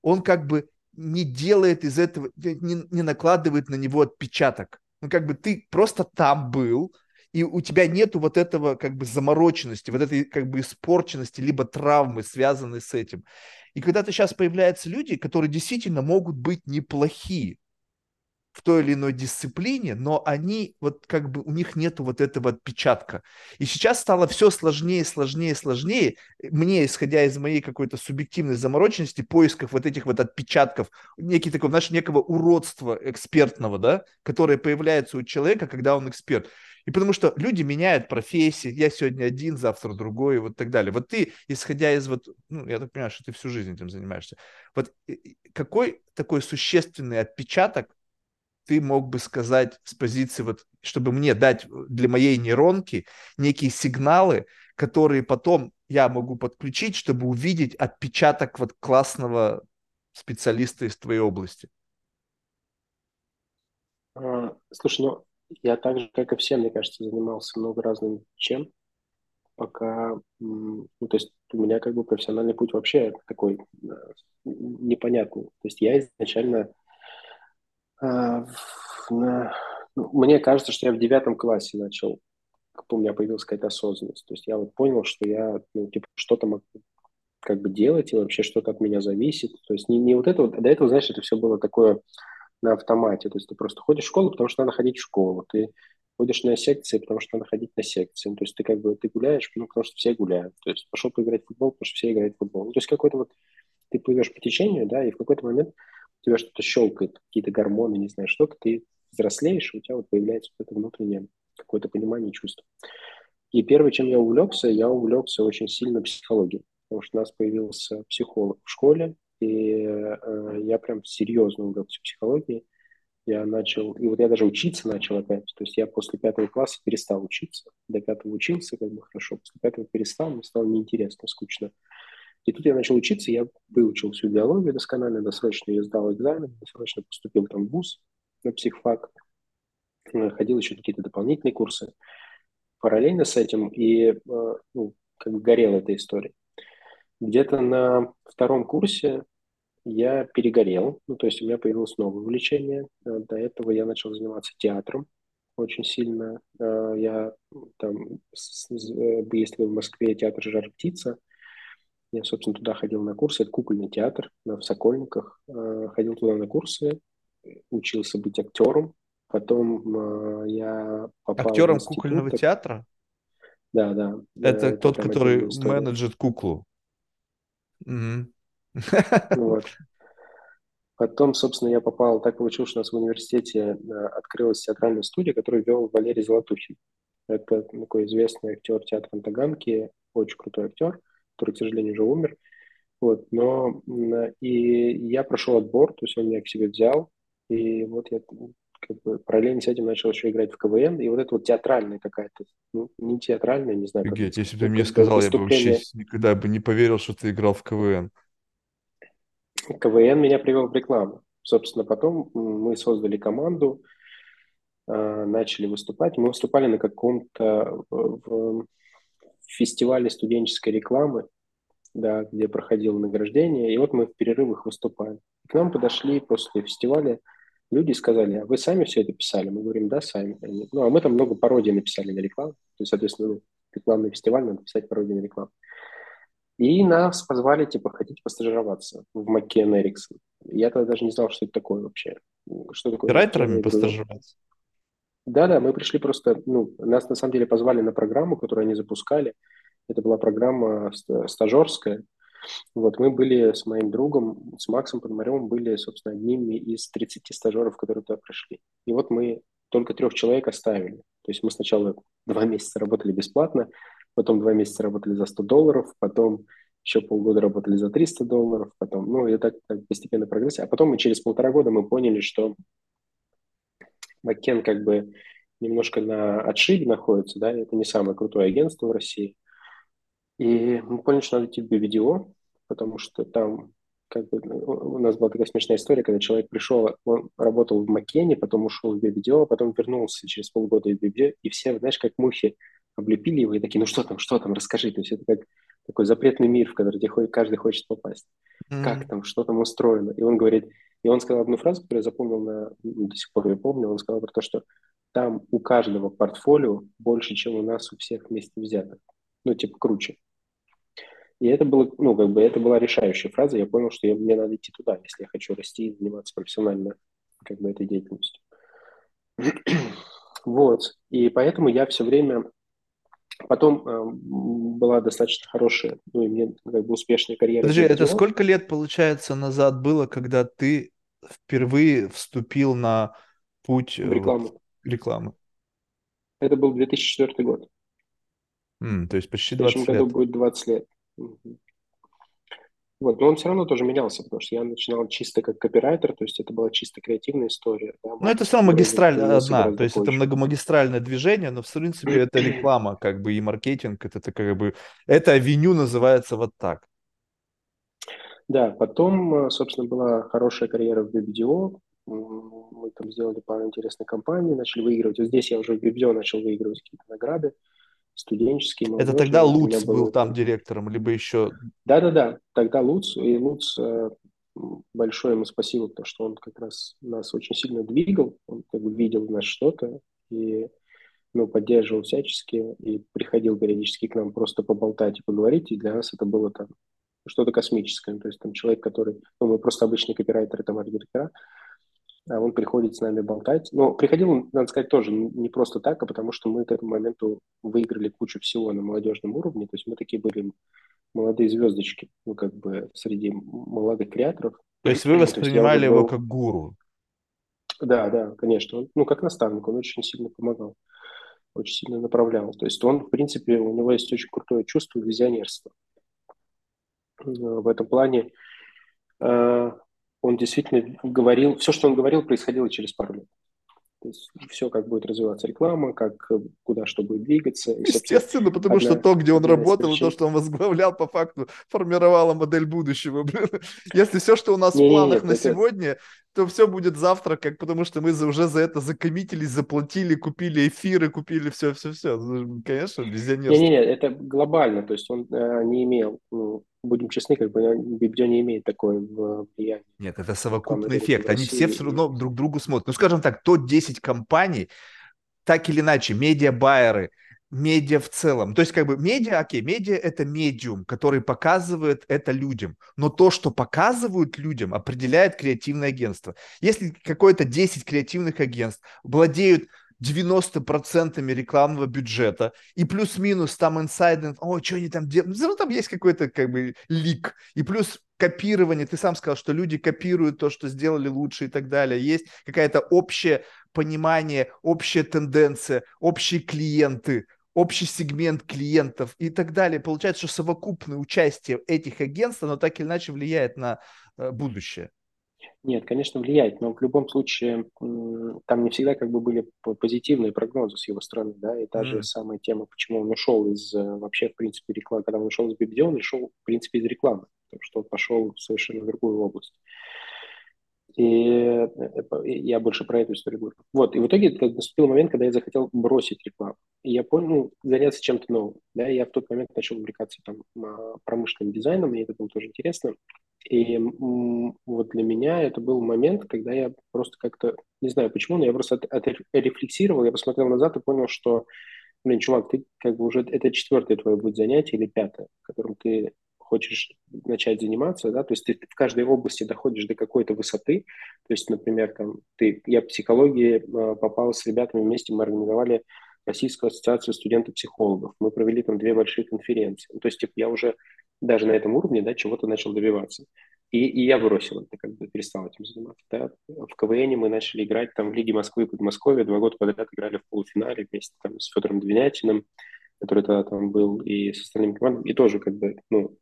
он как бы не делает из этого, не, не накладывает на него отпечаток. Ну, как бы ты просто там был, и у тебя нету вот этого как бы замороченности, вот этой как бы испорченности, либо травмы, связанной с этим. И когда то сейчас появляются люди, которые действительно могут быть неплохие в той или иной дисциплине, но они вот как бы у них нету вот этого отпечатка. И сейчас стало все сложнее, сложнее, сложнее. Мне, исходя из моей какой-то субъективной замороченности, поисков вот этих вот отпечатков, некий такой, знаешь, некого уродства экспертного, да, которое появляется у человека, когда он эксперт. И потому что люди меняют профессии, я сегодня один, завтра другой, и вот так далее. Вот ты, исходя из вот, ну, я так понимаю, что ты всю жизнь этим занимаешься, вот какой такой существенный отпечаток ты мог бы сказать с позиции, вот, чтобы мне дать для моей нейронки некие сигналы, которые потом я могу подключить, чтобы увидеть отпечаток вот классного специалиста из твоей области? А, слушай, ну я так же, как и все, мне кажется, занимался много разным чем, пока, ну, то есть у меня как бы профессиональный путь вообще такой э, непонятный. То есть я изначально, э, на, ну, мне кажется, что я в девятом классе начал, у меня появилась какая-то осознанность. То есть я вот понял, что я, ну, типа, что-то могу как бы делать, и вообще что-то от меня зависит. То есть не, не вот это вот, до этого, знаешь, это все было такое на автомате. То есть ты просто ходишь в школу, потому что надо ходить в школу. Ты ходишь на секции, потому что надо ходить на секции. Ну, то есть ты как бы ты гуляешь, ну, потому что все гуляют. То есть пошел поиграть в футбол, потому что все играют в футбол. Ну, то есть какой-то вот ты плывешь по течению, да, и в какой-то момент у тебя что-то щелкает, какие-то гормоны, не знаю, что-то, ты взрослеешь, у тебя вот появляется вот это внутреннее какое-то понимание чувство. И первое, чем я увлекся, я увлекся очень сильно психологией, потому что у нас появился психолог в школе, и э, я прям серьезно увлекся психологией. Я начал, и вот я даже учиться начал опять. То есть я после пятого класса перестал учиться. До пятого учился как бы хорошо, после пятого перестал, мне стало неинтересно, скучно. И тут я начал учиться, я выучил всю биологию досконально, досрочно я сдал экзамен, досрочно поступил там в ВУЗ на психфак, э, ходил еще какие-то дополнительные курсы. Параллельно с этим и э, ну, как бы горела эта история. Где-то на втором курсе я перегорел, ну, то есть у меня появилось новое увлечение. Э, до этого я начал заниматься театром очень сильно. Э, я там, если в Москве театр «Жар птица», я, собственно, туда ходил на курсы. Это кукольный театр в Сокольниках. Ходил туда на курсы, учился быть актером. Потом я попал Актером кукольного театра? Да, да. Это, это тот, который менеджет куклу. Вот. Потом, собственно, я попал, так получилось, что у нас в университете э, открылась театральная студия, которую вел Валерий Золотухин. Это такой известный актер театра Таганки, очень крутой актер, который, к сожалению, уже умер. Вот, но и я прошел отбор, то есть он меня к себе взял, и вот я как бы параллельно с этим начал еще играть в КВН, и вот это вот театральная какая-то, ну, не театральная, не знаю. Офигеть, если бы ты мне сказал, я бы вообще никогда бы не поверил, что ты играл в КВН. КВН меня привел в рекламу. Собственно, потом мы создали команду, а, начали выступать. Мы выступали на каком-то в фестивале студенческой рекламы, да, где проходило награждение, и вот мы в перерывах выступаем. К нам подошли после фестиваля люди сказали, а вы сами все это писали? Мы говорим, да, сами. Они, ну, а мы там много пародий написали на рекламу. То есть, соответственно, ну, рекламный фестиваль, надо писать пародии на рекламу. И нас позвали, типа, хотите постажироваться в Маккен Эриксон. Я тогда даже не знал, что это такое вообще. Что такое? Райтерами постажироваться? Да-да, мы пришли просто, ну, нас на самом деле позвали на программу, которую они запускали. Это была программа стажерская. Вот мы были с моим другом, с Максом Подмаревым, были, собственно, одними из 30 стажеров, которые туда пришли. И вот мы только трех человек оставили. То есть мы сначала два месяца работали бесплатно, потом два месяца работали за 100 долларов, потом еще полгода работали за 300 долларов, потом, ну, и так, так постепенно прогресс. А потом мы через полтора года мы поняли, что Маккен как бы немножко на отшибе находится, да, это не самое крутое агентство в России. И мы поняли, что надо идти в BBDO, потому что там как бы, у нас была такая смешная история, когда человек пришел, он работал в Маккене, потом ушел в BBDO, а потом вернулся через полгода из BBDO, и все, знаешь, как мухи облепили его и такие, ну что там, что там, расскажи. То есть это как такой запретный мир, в который где каждый хочет попасть. Mm-hmm. Как там, что там устроено. И он говорит, и он сказал одну фразу, которую я запомнил на, ну, до сих пор я помню, он сказал про то, что там у каждого портфолио больше, чем у нас у всех вместе взятых. Ну, типа, круче. И это было, ну, как бы это была решающая фраза. Я понял, что я, мне надо идти туда, если я хочу расти и заниматься профессионально как бы этой деятельностью. вот. И поэтому я все время Потом э, была достаточно хорошая, ну и мне как бы успешная карьера. Подожди, это сколько лет, получается, назад было, когда ты впервые вступил на путь в рекламу? В рекламы? Это был 2004 год. Mm, то есть почти 20 лет. В следующем году будет 20 лет. Вот, но он все равно тоже менялся, потому что я начинал чисто как копирайтер, то есть это была чисто креативная история. Да, ну, это все равно магистральная одна, то есть это многомагистральное движение, но в принципе это реклама, как бы и маркетинг, это, это как бы, это авеню называется вот так. Да, потом, собственно, была хорошая карьера в BBDO, мы там сделали пару интересных компаний, начали выигрывать. Вот здесь я уже в BBDO начал выигрывать какие-то награды студенческий. Это тогда Луц был, был там директором, либо еще... Да-да-да, тогда Луц, и Луц, э, большое ему спасибо, потому что он как раз нас очень сильно двигал, он как бы видел в нас что-то, и ну, поддерживал всячески, и приходил периодически к нам просто поболтать и поговорить, и для нас это было там что-то космическое. То есть там человек, который, ну, мы просто обычные копирайтеры, там, арт-директора, он приходит с нами болтать. Но приходил он, надо сказать, тоже не просто так, а потому что мы к этому моменту выиграли кучу всего на молодежном уровне. То есть мы такие были молодые звездочки, ну, как бы среди молодых креаторов. То есть вы воспринимали есть его был... как гуру? Да, да, конечно. ну, как наставник, он очень сильно помогал, очень сильно направлял. То есть он, в принципе, у него есть очень крутое чувство визионерства. В этом плане э, он действительно говорил, все, что он говорил, происходило через пару лет. То есть все, как будет развиваться реклама, как куда что будет двигаться. И, Естественно, потому одна, что то, где он работал, и то, что он возглавлял, по факту формировало модель будущего. Если все, что у нас не, в планах не, нет, на это... сегодня, то все будет завтра, как потому что мы за, уже за это закоммитились, заплатили, купили эфиры, купили все-все-все. Ну, конечно, визионерство. Не-не-не, это глобально, то есть он э, не имел, ну, будем честны, как бы Бибидё не имеет такое влияние. Нет, это совокупный эффект. Они все все равно друг другу смотрят. Ну, скажем так, топ-10 компаний, так или иначе, медиа-байеры – медиа в целом. То есть как бы медиа, окей, медиа это медиум, который показывает это людям. Но то, что показывают людям, определяет креативное агентство. Если какое-то 10 креативных агентств владеют 90% рекламного бюджета, и плюс-минус там инсайдинг, о, что они там делают, ну, там есть какой-то как бы лик, и плюс копирование, ты сам сказал, что люди копируют то, что сделали лучше и так далее, есть какая-то общее понимание, общая тенденция, общие клиенты, общий сегмент клиентов и так далее. Получается, что совокупное участие этих агентств, оно так или иначе влияет на э, будущее. Нет, конечно, влияет, но в любом случае там не всегда как бы были позитивные прогнозы с его стороны, да, и та mm. же самая тема, почему он ушел из э, вообще, в принципе, рекламы, когда он ушел из BBD, он ушел, в принципе, из рекламы, потому что он пошел в совершенно другую область. И э, я больше про эту историю говорю. Вот, и в итоге наступил момент, когда я захотел бросить рекламу. И я понял, ну, заняться чем-то новым. Да, я в тот момент начал увлекаться там промышленным дизайном, мне это было тоже интересно. И вот для меня это был момент, когда я просто как-то, не знаю почему, но я просто отрефлексировал, я посмотрел назад и понял, что, блин, чувак, ты как бы уже, это четвертое твое будет занятие или пятое, которым ты хочешь начать заниматься, да, то есть ты в каждой области доходишь до какой-то высоты, то есть, например, там, ты, я в психологии э, попал с ребятами вместе, мы организовали Российскую ассоциацию студентов-психологов, мы провели там две большие конференции, ну, то есть, типа, я уже даже на этом уровне, да, чего-то начал добиваться. И, и я бросил это, как бы перестал этим заниматься. Да. В КВН мы начали играть там в Лиге Москвы и Подмосковья, два года подряд играли в полуфинале вместе там с Федором Двинятиным, который тогда там был, и с остальными командами, и тоже как бы, ну,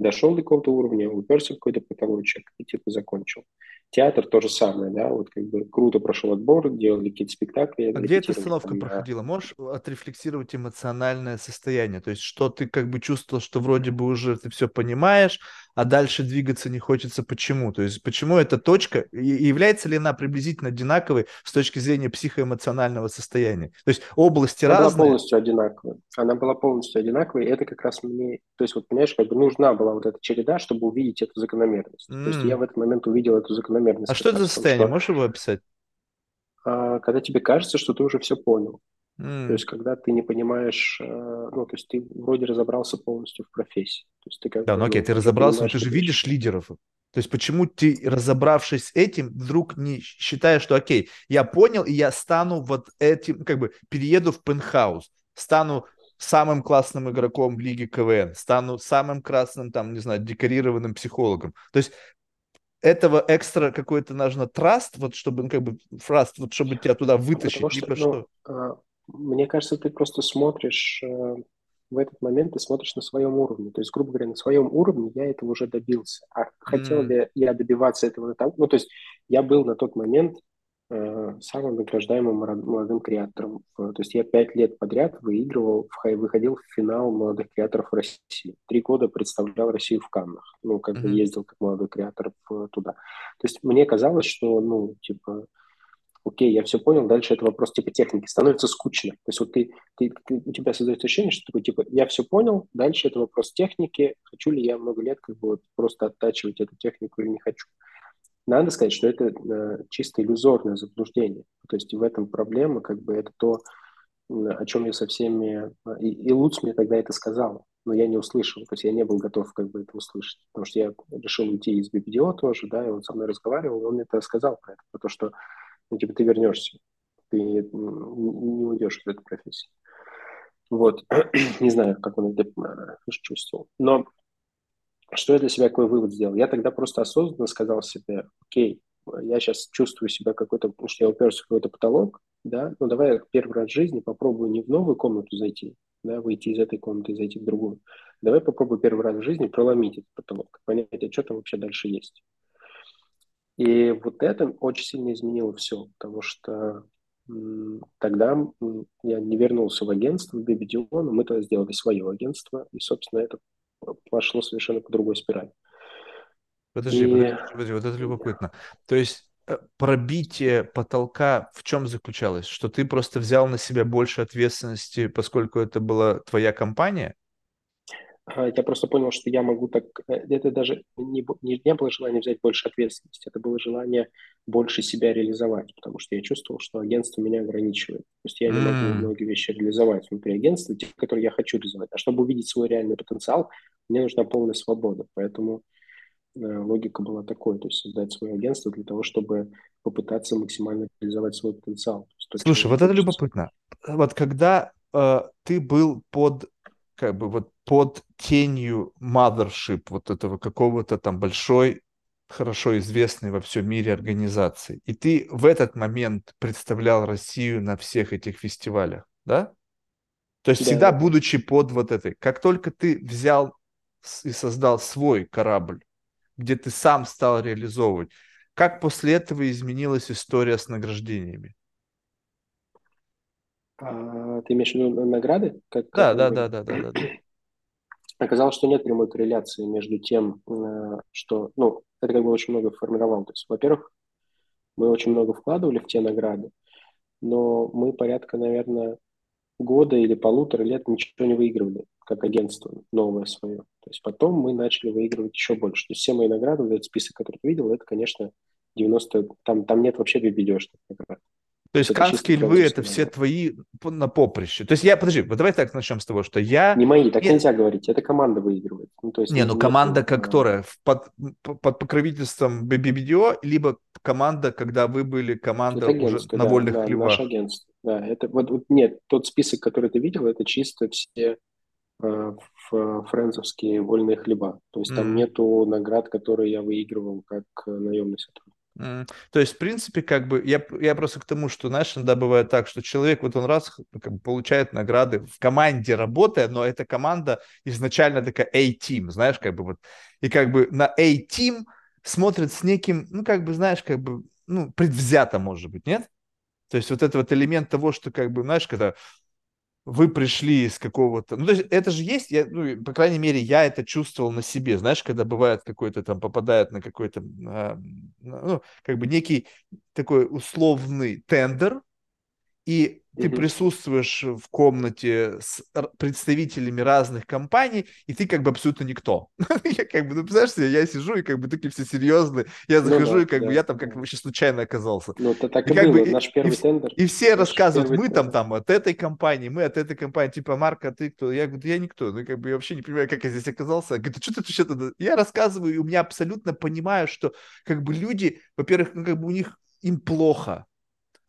дошел до какого-то уровня, уперся в какой-то потолочек и типа закончил. Театр то же самое, да, вот как бы круто прошел отбор, делали какие-то спектакли. А где эта остановка там, проходила? Можешь отрефлексировать эмоциональное состояние? То есть, что ты как бы чувствовал, что вроде бы уже ты все понимаешь, а дальше двигаться не хочется. Почему? То есть почему эта точка, является ли она приблизительно одинаковой с точки зрения психоэмоционального состояния? То есть области она разные? Она была полностью одинаковая. Она была полностью одинаковой, и это как раз мне... То есть вот, понимаешь, как бы нужна была вот эта череда, чтобы увидеть эту закономерность. Mm. То есть я в этот момент увидел эту закономерность. А что это за состояние? Что... Можешь его описать? А, когда тебе кажется, что ты уже все понял. Mm. То есть, когда ты не понимаешь, э, ну, то есть ты вроде разобрался полностью в профессии. То есть ты как да, ну окей, ты разобрался, но ты же видишь лидеров. То есть почему ты, разобравшись с этим, вдруг не считаешь, что окей, я понял, и я стану вот этим, как бы перееду в пентхаус, стану самым классным игроком в лиге КВН, стану самым красным, там, не знаю, декорированным психологом. То есть этого экстра какой-то нужно траст, вот чтобы, ну, как бы, траст, вот чтобы тебя туда вытащить, Потому что, ну, что. А, мне кажется, ты просто смотришь э, в этот момент, ты смотришь на своем уровне. То есть, грубо говоря, на своем уровне я этого уже добился. А хотел mm. ли я добиваться этого там? Ну, то есть, я был на тот момент самым награждаемым молодым креатором. То есть, я пять лет подряд выигрывал, выходил в финал молодых креаторов России. Три года представлял Россию в Каннах. Ну, как mm-hmm. бы ездил как молодой креатор туда. То есть, мне казалось, что, ну, типа, окей, я все понял, дальше это вопрос типа техники, становится скучно. То есть вот ты, ты, ты, у тебя создается ощущение, что такой типа, я все понял, дальше это вопрос техники, хочу ли я много лет как бы вот просто оттачивать эту технику или не хочу. Надо сказать, что это э, чисто иллюзорное заблуждение. То есть в этом проблема, как бы это то, о чем я со всеми... И, и Луц мне тогда это сказал, но я не услышал, то есть я не был готов как бы это услышать, потому что я решил уйти из BBDO тоже, да, и он со мной разговаривал, и он мне это сказал про это, про то, что ну, типа, ты вернешься, ты не, не уйдешь из этой профессии. Вот, не знаю, как он это э, чувствовал. Но что я для себя какой вывод сделал? Я тогда просто осознанно сказал себе, окей, я сейчас чувствую себя какой-то, потому что я уперся в какой-то потолок, да, ну давай я первый раз в жизни попробую не в новую комнату зайти, да, выйти из этой комнаты и зайти в другую. Давай попробую первый раз в жизни проломить этот потолок, понять, а что там вообще дальше есть. И вот это очень сильно изменило все, потому что тогда я не вернулся в агентство, в BBDO, но мы тогда сделали свое агентство, и, собственно, это пошло совершенно по другой спирали. Подожди, и... подожди, подожди, вот это любопытно. То есть э, пробитие потолка в чем заключалось? Что ты просто взял на себя больше ответственности, поскольку это была твоя компания? А, я просто понял, что я могу так... Э, это даже не, не, не было желания взять больше ответственности, это было желание больше себя реализовать, потому что я чувствовал, что агентство меня ограничивает. То есть я не могу многие вещи реализовать внутри агентства, те, которые я хочу реализовать. А чтобы увидеть свой реальный потенциал, мне нужна полная свобода. Поэтому э, логика была такой, то есть создать свое агентство для того, чтобы попытаться максимально реализовать свой потенциал. То, Слушай, вот это любопытно. Вот когда э, ты был под как бы вот под тенью mothership вот этого какого-то там большой, хорошо известной во всем мире организации. И ты в этот момент представлял Россию на всех этих фестивалях, да? То есть да, всегда да. будучи под вот этой. Как только ты взял и создал свой корабль, где ты сам стал реализовывать, как после этого изменилась история с награждениями? А, ты имеешь в виду награды? Как, да, да, да, да, да, да, да. Оказалось, что нет прямой корреляции между тем, э, что, ну, это как бы очень много формировало. То есть, во-первых, мы очень много вкладывали в те награды, но мы порядка, наверное, года или полутора лет ничего не выигрывали, как агентство новое свое. То есть потом мы начали выигрывать еще больше. То есть все мои награды, вот этот список, который ты видел, это, конечно, 90, там, там нет вообще бибидешных наград. То есть канские львы это все твои на поприще. То есть я, подожди, вот давай так начнем с того, что я... Не мои, так Нет. нельзя говорить, это команда выигрывает. Ну, то есть не, ну команда, нет, которая под, под покровительством BBBDO, либо команда, когда вы были команда уже на да, вольных да, хлебах. Наше агентство, да. Это, вот, вот, нет, тот список, который ты видел, это чисто все э, френзовские вольные хлеба. То есть там mm. нету наград, которые я выигрывал как наемный сотрудник. То есть, в принципе, как бы, я, я просто к тому, что, знаешь, иногда бывает так, что человек вот он раз ну, как бы, получает награды в команде работая, но эта команда изначально такая A-team, знаешь, как бы вот, и как бы на A-team смотрит с неким, ну, как бы, знаешь, как бы, ну, предвзято, может быть, нет? То есть вот этот вот элемент того, что, как бы, знаешь, когда вы пришли из какого-то... Ну, то есть это же есть, я, ну, по крайней мере, я это чувствовал на себе. Знаешь, когда бывает какой-то там, попадает на какой-то, а, ну, как бы некий такой условный тендер, и ты mm-hmm. присутствуешь в комнате с представителями разных компаний, и ты как бы абсолютно никто. я как бы, ну, представляешь себе, я сижу, и как бы такие все серьезные, я ну захожу, ну, да, и как да, бы я там как вообще случайно оказался. Ну, это так и, и как было, бы, наш первый и, тендер. И все рассказывают, мы там там от этой компании, мы от этой компании, типа, Марк, а ты кто? Я говорю, я никто, ну, как бы я вообще не понимаю, как я здесь оказался. Я говорю, что ты что-то... Я рассказываю, и у меня абсолютно понимаю, что как бы люди, во-первых, ну, как бы у них им плохо,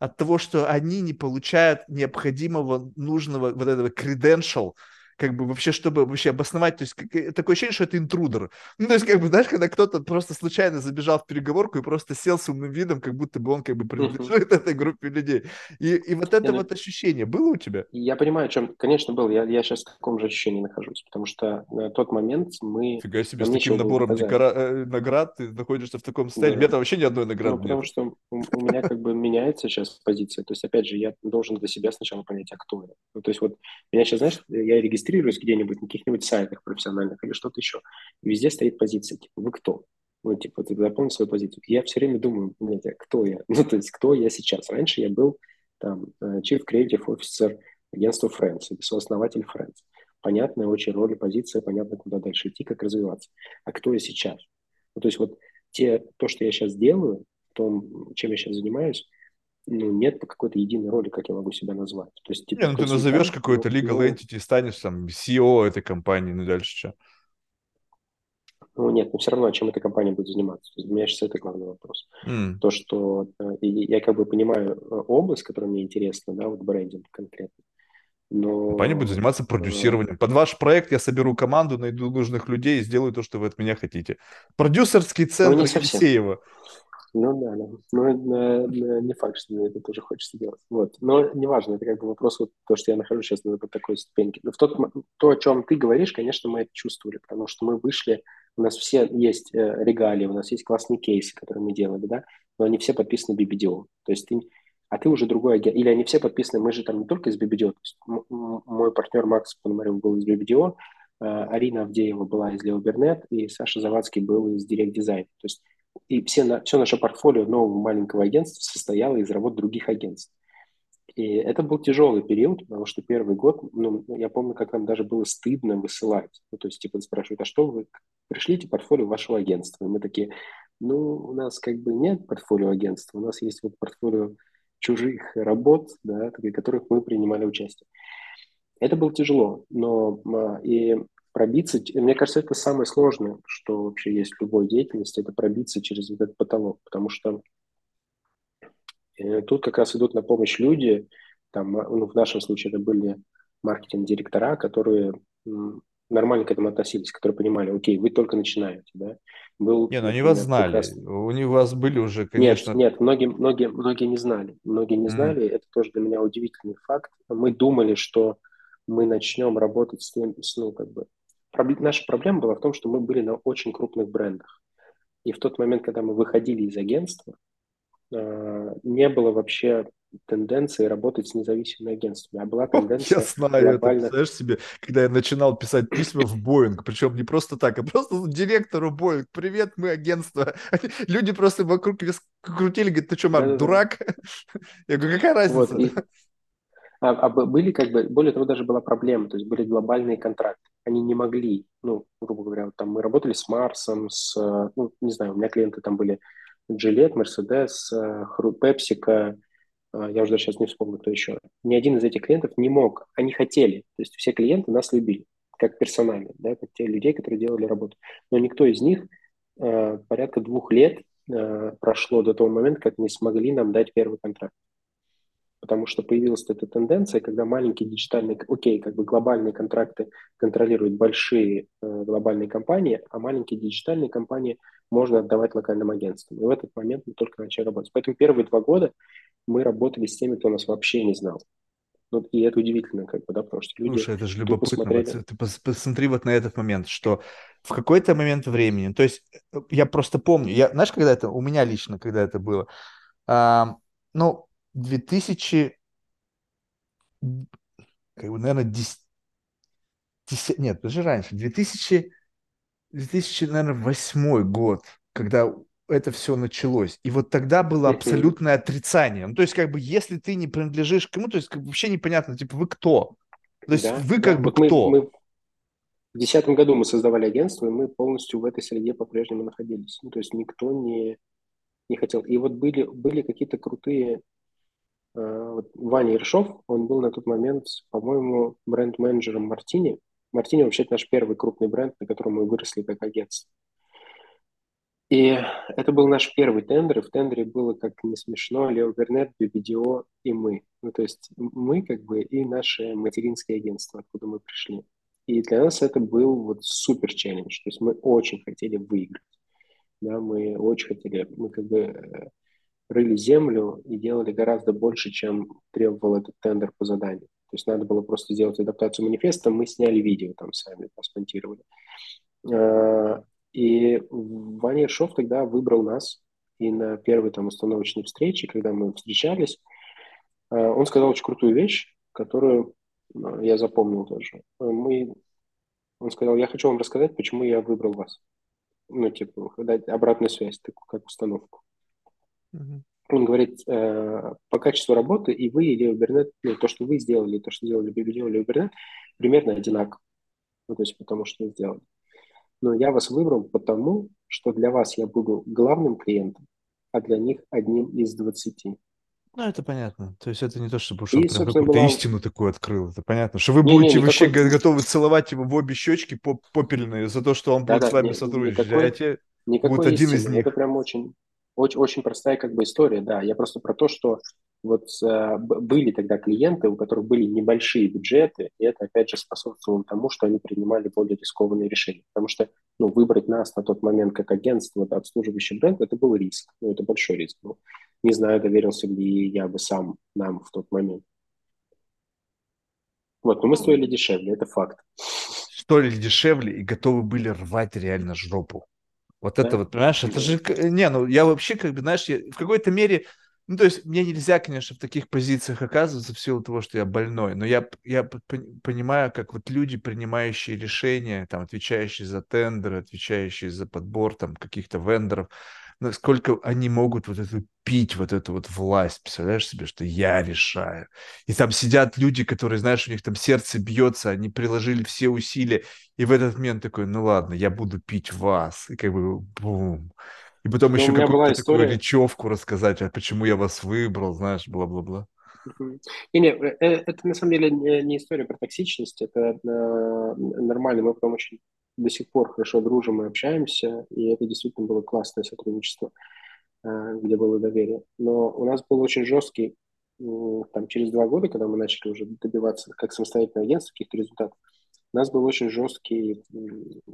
от того, что они не получают необходимого, нужного вот этого credential, как бы вообще, чтобы вообще обосновать, то есть как, э, такое ощущение, что это интрудер. Ну, то есть, как бы, знаешь, когда кто-то просто случайно забежал в переговорку и просто сел с умным видом, как будто бы он как бы принадлежит uh-huh. этой группе людей. И, и вот это я, вот ощущение было у тебя? Я понимаю, о чем, конечно, был. Я, я сейчас в таком же ощущении нахожусь, потому что на тот момент мы... Фига себе, с таким набором декора... Э, наград ты находишься в таком состоянии. Да. У меня там вообще ни одной награды ну, потому что у, у меня как бы меняется сейчас позиция. То есть, опять же, я должен для себя сначала понять, а кто я. Ну, то есть, вот меня сейчас, знаешь, я регистрирую регистрируюсь где-нибудь на каких-нибудь сайтах профессиональных или что-то еще, и везде стоит позиция, типа, вы кто? Ну, типа, ты запомни свою позицию. Я все время думаю, блядь, а кто я? Ну, то есть, кто я сейчас? Раньше я был там э, Chief Creative Officer агентства Friends, или сооснователь Friends. Понятная очень роль и позиция, понятно, куда дальше идти, как развиваться. А кто я сейчас? Ну, то есть, вот те, то, что я сейчас делаю, том, чем я сейчас занимаюсь, ну, нет какой-то единой роли, как я могу себя назвать. То есть, типа, не, ну ты назовешь какой-то legal ну, entity, станешь там CEO этой компании, ну дальше что? Ну нет, но все равно, чем эта компания будет заниматься. То есть для меня сейчас это главный вопрос. Mm. То, что э, я как бы понимаю э, область, которая мне интересна, да, вот брендинг конкретно. Но... Компания будет заниматься продюсированием. Под ваш проект я соберу команду, найду нужных людей и сделаю то, что вы от меня хотите. Продюсерский центр ну, Елисеева. Ну да, да. Но не факт, что мне это тоже хочется делать. Вот. Но неважно, это как бы вопрос, вот то, что я нахожусь сейчас на такой ступеньке. Но в тот, то, о чем ты говоришь, конечно, мы это чувствовали, потому что мы вышли, у нас все есть э, регалии, у нас есть классные кейсы, которые мы делали, да, но они все подписаны BBDO. То есть ты, а ты уже другой агент. Или они все подписаны, мы же там не только из BBDO, то есть мой партнер Макс Пономарев был из BBDO, э, Арина Авдеева была из Лео и Саша Завадский был из Direct Design. То есть и все, на, все наше портфолио нового маленького агентства состояло из работ других агентств. И это был тяжелый период, потому что первый год, ну, я помню, как нам даже было стыдно высылать. Ну, то есть, типа, спрашивают, а что вы, пришлите портфолио вашего агентства. И мы такие, ну, у нас как бы нет портфолио агентства, у нас есть вот портфолио чужих работ, да, в которых мы принимали участие. Это было тяжело, но а, и пробиться, мне кажется, это самое сложное, что вообще есть в любой деятельности, это пробиться через вот этот потолок, потому что э, тут как раз идут на помощь люди, там, а, ну, в нашем случае это были маркетинг-директора, которые нормально к этому относились, которые понимали, окей, вы только начинаете, да. Был, не, ну они вас знали, раз... у них вас были уже, конечно... Нет, нет, многие, многие, многие не знали, многие не mm. знали, это тоже для меня удивительный факт. Мы думали, что мы начнем работать с тем, с, ну, как бы... Наша проблема была в том, что мы были на очень крупных брендах. И в тот момент, когда мы выходили из агентства, а, не было вообще тенденции работать с независимыми агентствами, а была тенденция... Я знаю глобально... это, знаешь себе, когда я начинал писать письма в Боинг, причем не просто так, а просто директору Боинг, привет, мы агентство. Люди просто вокруг крутили, говорят, ты что, Марк, дурак? Я говорю, какая разница? Вот, и... а, а были как бы, более того, даже была проблема, то есть были глобальные контракты. Они не могли, ну, грубо говоря, вот там мы работали с Марсом, с, ну, не знаю, у меня клиенты там были Gillette, Mercedes, PepsiCo, а, я уже даже сейчас не вспомню, кто еще, ни один из этих клиентов не мог, они хотели, то есть все клиенты нас любили, как персонально, да, как те людей, которые делали работу, но никто из них э, порядка двух лет э, прошло до того момента, как не смогли нам дать первый контракт. Потому что появилась эта тенденция, когда маленькие диджитальные, окей, как бы глобальные контракты контролируют большие э, глобальные компании, а маленькие диджитальные компании можно отдавать локальным агентствам. И в этот момент мы только начали работать. Поэтому первые два года мы работали с теми, кто нас вообще не знал. Ну, и это удивительно, как бы, да, потому что люди... Слушай, это же любопытно. Посмотрели... Ты посмотри вот на этот момент, что в какой-то момент времени, то есть э, я просто помню, я, знаешь, когда это, у меня лично, когда это было, а, ну, 2000, как бы, наверное, 10, 10 нет, даже раньше, 2000, 2000, наверное, восьмой год, когда это все началось. И вот тогда было абсолютное отрицание. Ну, то есть, как бы, если ты не принадлежишь к кому, то есть, как бы, вообще непонятно, типа, вы кто? То есть, да, вы как да. бы вот кто? Мы, мы... В 2010 году мы создавали агентство, и мы полностью в этой среде по-прежнему находились. Ну, то есть, никто не, не хотел. И вот были, были какие-то крутые... Э, Ваня Ершов, он был на тот момент, по-моему, бренд-менеджером Мартини. Мартини вообще наш первый крупный бренд, на котором мы выросли как агентство. И это был наш первый тендер, и в тендере было, как не смешно, Лео Бернет, BBDO и мы. Ну, то есть мы как бы и наше материнское агентство, откуда мы пришли. И для нас это был вот супер челлендж. То есть мы очень хотели выиграть. Да, мы очень хотели, мы как бы э, рыли землю и делали гораздо больше, чем требовал этот тендер по заданию. То есть надо было просто сделать адаптацию манифеста, мы сняли видео там сами, посмонтировали. А, и Ваня Ершов тогда выбрал нас, и на первой там установочной встрече, когда мы встречались, э, он сказал очень крутую вещь, которую э, я запомнил тоже. Мы, он сказал, я хочу вам рассказать, почему я выбрал вас. Ну, типа, дать обратную связь, такую, как установку. Mm-hmm. Он говорит, э, по качеству работы и вы, и Лео Бернет, ну, то, что вы сделали, то, что сделали Библио Лео Бернет, примерно одинаково. Ну, то есть потому, что сделали но я вас выбрал потому, что для вас я буду главным клиентом, а для них одним из двадцати. Ну, это понятно. То есть это не то, чтобы уж он какую-то была... истину такую открыл. Это понятно, что вы не, будете не, вообще никакой... готовы целовать его в обе щечки попельные за то, что он будет да, с вами не, сотрудничать. Никакой, а те будут один из них. Это прям очень, очень, очень простая как бы история, да. Я просто про то, что вот э, были тогда клиенты, у которых были небольшие бюджеты, и это, опять же, способствовало тому, что они принимали более рискованные решения. Потому что ну, выбрать нас на тот момент как агентство, обслуживающий бренд, это был риск. Ну, это большой риск. Ну, не знаю, доверился ли я бы сам нам в тот момент. Вот, но мы стоили дешевле, это факт. Стоили дешевле и готовы были рвать реально жопу. Вот да? это вот, понимаешь, это же... Не, ну я вообще, как бы, знаешь, я, в какой-то мере ну, то есть мне нельзя, конечно, в таких позициях оказываться в силу того, что я больной, но я, я понимаю, как вот люди, принимающие решения, там, отвечающие за тендеры, отвечающие за подбор там каких-то вендоров, насколько они могут вот эту пить, вот эту вот власть, представляешь себе, что я решаю. И там сидят люди, которые, знаешь, у них там сердце бьется, они приложили все усилия, и в этот момент такой, ну ладно, я буду пить вас, и как бы бум. И потом Но еще у меня была какую-то такую речевку рассказать, а почему я вас выбрал, знаешь, бла-бла-бла. Мгм. Не, не, э, э, это на самом деле не история про токсичность, это э, нормально. Мы потом очень до сих пор хорошо дружим и общаемся, и это действительно было классное сотрудничество, э, где было доверие. Но у нас был очень жесткий, там, через два года, когда мы начали уже добиваться как самостоятельное агентство каких-то результатов, у нас был очень жесткий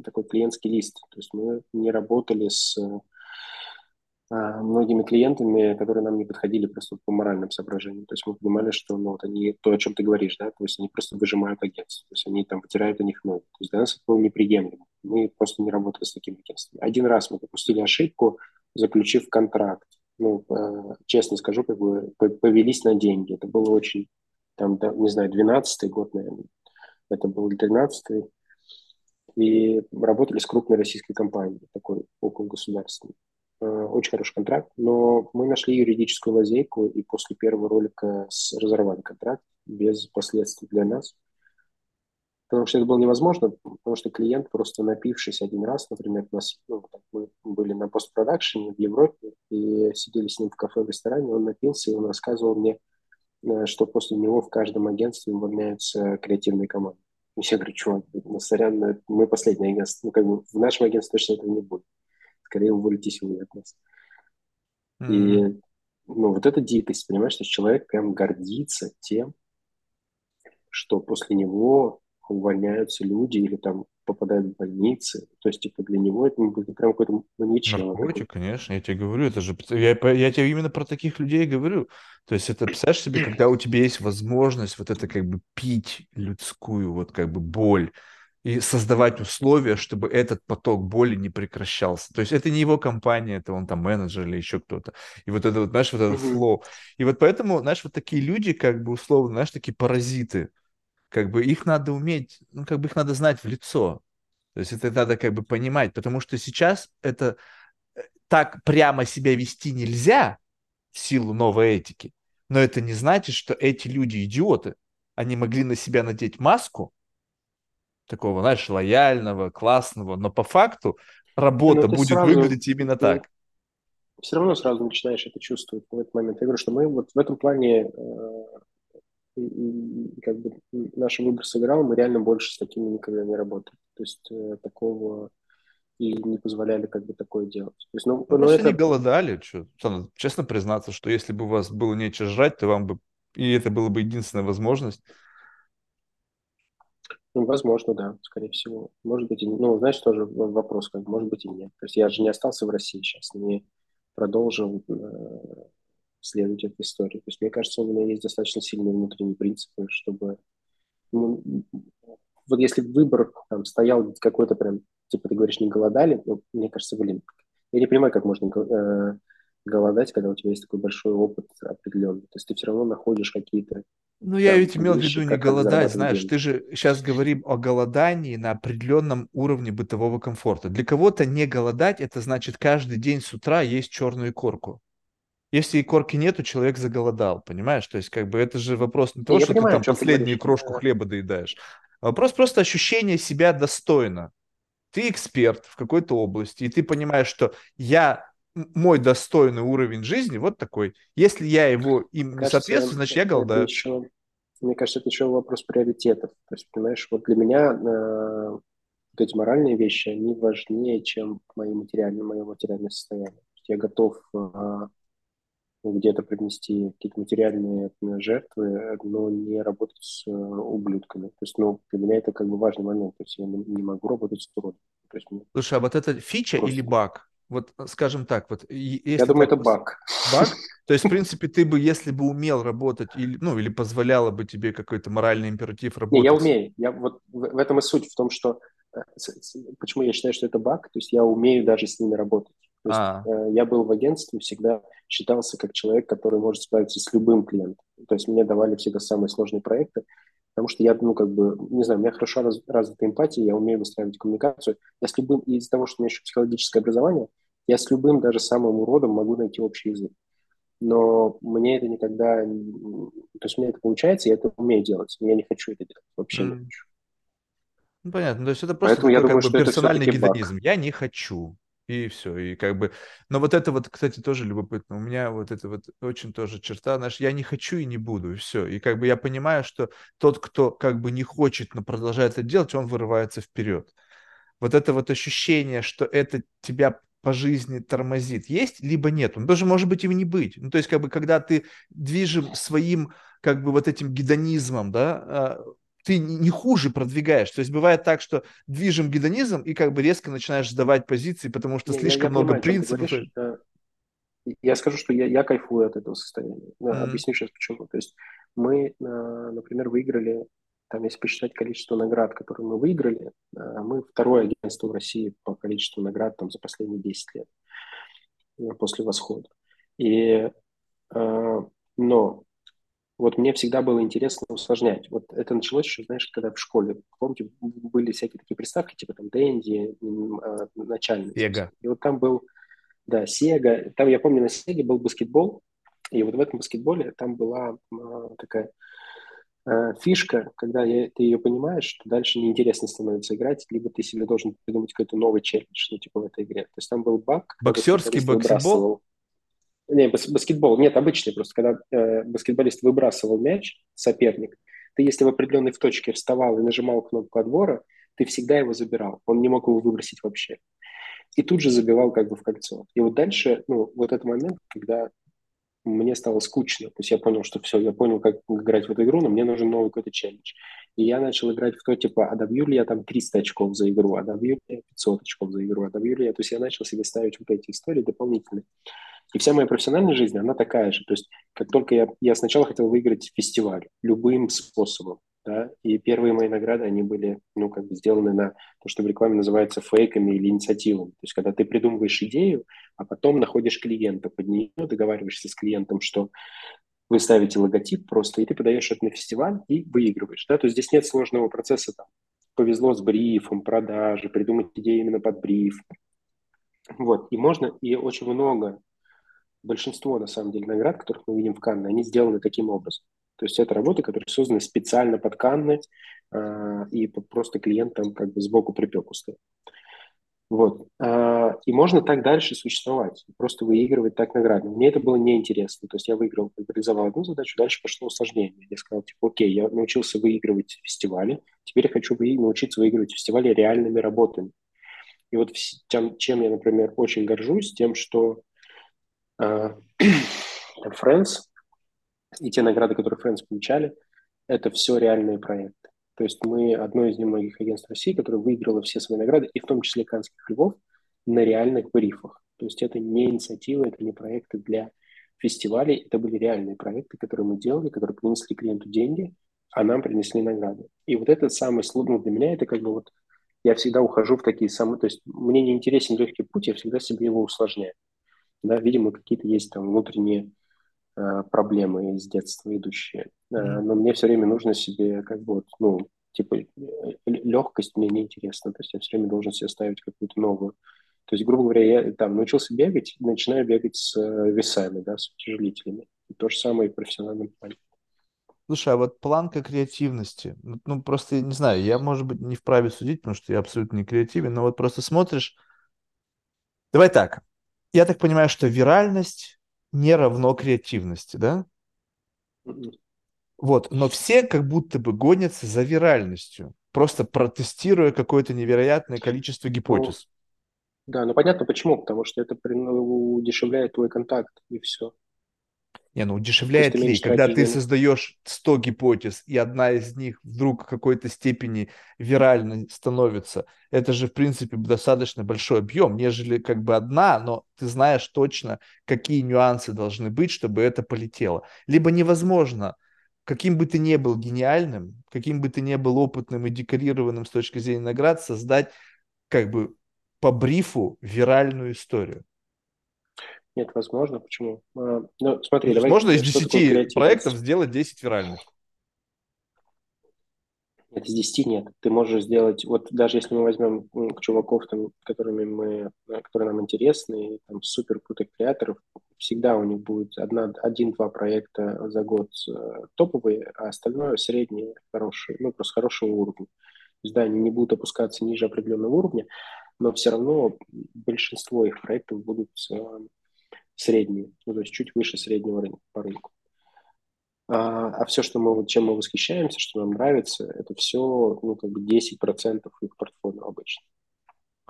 такой клиентский лист. То есть мы не работали с а, многими клиентами, которые нам не подходили просто по моральным соображениям. То есть мы понимали, что ну, вот они, то, о чем ты говоришь, да, то есть они просто выжимают агентство, то есть они там вытирают о них ноги. То есть для нас это было неприемлемо. Мы просто не работали с такими агентствами. Один раз мы допустили ошибку, заключив контракт. Ну, э, честно скажу, как бы повелись на деньги. Это было очень, там, не знаю, 12-й год, наверное. Это был 13-й. И работали с крупной российской компанией, такой около государственной. Э, очень хороший контракт, но мы нашли юридическую лазейку и после первого ролика разорвали контракт без последствий для нас. Потому что это было невозможно, потому что клиент, просто напившись один раз, например, у нас, ну, мы были на постпродакшене в Европе и сидели с ним в кафе, в ресторане, он напился, и он рассказывал мне, э, что после него в каждом агентстве увольняются креативные команды. И я говорю, чувак, ну, сорян, мы последнее агентство, ну, как бы в нашем агентстве точно этого не будет скорее уволитесь вы от нас. Mm-hmm. И ну, вот эта дикость, понимаешь, что человек прям гордится тем, что после него увольняются люди или там попадают в больницы. То есть, типа, для него это, это прям какой-то маньячело. Наркотик, конечно, я тебе говорю, это же... Я, я тебе именно про таких людей говорю. То есть, это, представляешь себе, когда у тебя есть возможность вот это как бы пить людскую вот как бы боль, и создавать условия, чтобы этот поток боли не прекращался. То есть это не его компания, это он там менеджер или еще кто-то. И вот это вот, знаешь, вот этот флоу. И вот поэтому, знаешь, вот такие люди, как бы условно, знаешь, такие паразиты, как бы их надо уметь, ну, как бы их надо знать в лицо. То есть это надо как бы понимать, потому что сейчас это э, так прямо себя вести нельзя в силу новой этики, но это не значит, что эти люди идиоты. Они могли на себя надеть маску, такого, знаешь, лояльного, классного, но по факту работа ну, будет сразу, выглядеть именно ты, так. Все равно сразу начинаешь это чувствовать в этот момент. Я говорю, что мы вот в этом плане э, как бы наш выбор сыграл, мы реально больше с такими никогда не работали. То есть э, такого и не позволяли как бы такое делать. То есть, ну, ну, просто это... не голодали, что, честно признаться, что если бы у вас было нечего жрать, то вам бы, и это была бы единственная возможность, ну, возможно, да, скорее всего. Может быть, и, ну, знаешь, тоже вопрос, как может быть и нет. То есть я же не остался в России сейчас, не продолжил э, следовать этой истории. То есть мне кажется, у меня есть достаточно сильные внутренние принципы, чтобы... Ну, вот если выбор там стоял какой-то прям, типа ты говоришь, не голодали, ну, мне кажется, блин, я не понимаю, как можно э, голодать, когда у тебя есть такой большой опыт определенный. То есть ты все равно находишь какие-то ну, я ведь имел в виду не голодать, знаешь, ты же сейчас говорим о голодании на определенном уровне бытового комфорта. Для кого-то не голодать, это значит каждый день с утра есть черную корку. Если и корки нету, человек заголодал, понимаешь? То есть, как бы, это же вопрос не того, я что понимаю, ты там последнюю ты крошку хлеба доедаешь. Вопрос просто ощущения себя достойно. Ты эксперт в какой-то области, и ты понимаешь, что я мой достойный уровень жизни вот такой. Если я его им кажется, не соответствую, значит, я голодаю. Еще, мне кажется, это еще вопрос приоритетов. То есть, понимаешь, вот для меня э, вот эти моральные вещи, они важнее, чем мои материальные, мое материальное состояние. Я готов э, где-то принести какие-то материальные жертвы, но не работать с э, ублюдками. То есть, ну, для меня это как бы важный момент. То есть я не, не могу работать с уродом. есть, Слушай, а вот это фича просто... или баг? Вот, э, скажем так, вот... Если Я думаю, это баг. Баг? То есть, в принципе, ты бы, если бы умел работать, или, ну, или позволяло бы тебе какой-то моральный императив работать... Не, я умею. Я, вот в, в этом и суть, в том, что... Э, почему я считаю, что это баг? То есть я умею даже с ними работать. То есть, а. э, я был в агентстве, всегда считался как человек, который может справиться с любым клиентом. То есть мне давали всегда самые сложные проекты, потому что я, ну, как бы, не знаю, у меня хорошо раз, развита эмпатия, я умею выстраивать коммуникацию. Я с любым, из-за того, что у меня еще психологическое образование, Я с любым, даже самым уродом могу найти общий язык. Но мне это никогда... То есть мне это получается, я это умею делать. Но я не хочу это делать. Вообще mm. не хочу. Ну, понятно. То есть это просто Поэтому такой, я думаю, как бы, персональный гедонизм. Баг. Я не хочу. И все. И как бы... Но вот это вот, кстати, тоже любопытно. У меня вот это вот очень тоже черта, знаешь, я не хочу и не буду, и все. И как бы я понимаю, что тот, кто как бы не хочет, но продолжает это делать, он вырывается вперед. Вот это вот ощущение, что это тебя по жизни тормозит, есть, либо нет. Он даже может быть и не быть. Ну, то есть, как бы, когда ты движем своим, как бы, вот этим гедонизмом, да, а, ты не хуже продвигаешь. То есть бывает так, что движем гедонизм и как бы резко начинаешь сдавать позиции, потому что не, слишком я, я много понимаю, принципов. Говоришь, да. Я скажу, что я, я кайфую от этого состояния. Mm-hmm. Объясню сейчас почему. То есть мы, а, например, выиграли, там, если посчитать количество наград, которые мы выиграли, а, мы второе агентство в России по количеству наград там, за последние 10 лет после восхода. И, но вот мне всегда было интересно усложнять. Вот это началось еще, знаешь, когда в школе, помните, были всякие такие приставки, типа там Дэнди, а, начальный. Сега. И вот там был, да, Сега. Там, я помню, на Сеге был баскетбол, и вот в этом баскетболе там была а, такая а, фишка, когда я, ты ее понимаешь, что дальше неинтересно становится играть, либо ты себе должен придумать какой-то новый челлендж, ну, типа в этой игре. То есть там был баг. Боксерский баскетбол? Не, баскетбол. Нет, обычный просто, когда э, баскетболист выбрасывал мяч, соперник, ты если в определенной в точке вставал и нажимал кнопку отбора, ты всегда его забирал. Он не мог его выбросить вообще. И тут же забивал как бы в кольцо. И вот дальше, ну, вот этот момент, когда мне стало скучно. То есть я понял, что все, я понял, как играть в эту игру, но мне нужен новый какой-то челлендж. И я начал играть в то, типа, а добью ли я там 300 очков за игру, а добью ли я 500 очков за игру, а добью ли я... То есть я начал себе ставить вот эти истории дополнительные. И вся моя профессиональная жизнь, она такая же. То есть как только я, я сначала хотел выиграть фестиваль любым способом, да, и первые мои награды, они были, ну, как бы сделаны на то, что в рекламе называется фейками или инициативами. То есть когда ты придумываешь идею, а потом находишь клиента под нее, договариваешься с клиентом, что вы ставите логотип просто, и ты подаешь это на фестиваль и выигрываешь. Да? То есть здесь нет сложного процесса. Там. Повезло с брифом, продажи, придумать идею именно под бриф. Вот. И можно, и очень много большинство, на самом деле, наград, которых мы видим в Канне, они сделаны таким образом. То есть это работы, которые созданы специально под Канны, э, и просто клиент там как бы сбоку припеку стоит. Вот. Э, и можно так дальше существовать, просто выигрывать так награды. Мне это было неинтересно. То есть я выиграл, реализовал одну задачу, дальше пошло усложнение. Я сказал, типа, окей, я научился выигрывать фестивали, теперь я хочу вы... научиться выигрывать фестивали реальными работами. И вот тем, чем я, например, очень горжусь, тем, что Э, Friends и те награды, которые Friends получали, это все реальные проекты. То есть мы одно из немногих агентств России, которое выиграло все свои награды, и в том числе «Канских львов», на реальных брифах. То есть это не инициативы, это не проекты для фестивалей, это были реальные проекты, которые мы делали, которые принесли клиенту деньги, а нам принесли награды. И вот это самый сложный ну, для меня, это как бы вот я всегда ухожу в такие самые, то есть мне не интересен легкий путь, я всегда себе его усложняю. Да, видимо, какие-то есть там внутренние проблемы из детства идущие. Э, но мне все время нужно себе как бы ну, типа, э, легкость мне не интересна. То есть я все время должен себе ставить какую-то новую. То есть, грубо говоря, я там научился бегать, начинаю бегать с э, весами, да, с утяжелителями. И то же самое и в профессиональном плане. Слушай, а вот планка креативности, ну, ну просто, не знаю, я, может быть, не вправе судить, потому что я абсолютно не креативен, но вот просто смотришь, давай так, я так понимаю, что виральность не равно креативности, да? Вот, но все как будто бы гонятся за виральностью, просто протестируя какое-то невероятное количество гипотез. Ну, да, ну понятно почему, потому что это ну, удешевляет твой контакт и все. Не, ну удешевляет ли, когда ты создаешь 100 гипотез, и одна из них вдруг в какой-то степени виральной становится, это же, в принципе, достаточно большой объем, нежели как бы одна, но ты знаешь точно, какие нюансы должны быть, чтобы это полетело. Либо невозможно, каким бы ты ни был гениальным, каким бы ты ни был опытным и декорированным с точки зрения наград, создать как бы по брифу виральную историю. Нет, возможно. Почему? А, ну, смотри, давай. Можно из 10 проектов сделать 10 виральных. из 10 нет. Ты можешь сделать, вот даже если мы возьмем чуваков, там, которыми мы, которые нам интересны, там, супер крутых креаторов, всегда у них будет одна, один-два проекта за год э, топовые, а остальное средние, хорошие, ну, просто хорошего уровня. То есть, да, они не будут опускаться ниже определенного уровня, но все равно большинство их проектов будут средние, ну, то есть чуть выше среднего рынка по рынку. А, а все, что мы, чем мы восхищаемся, что нам нравится, это все, ну, как бы 10% их портфолио обычно.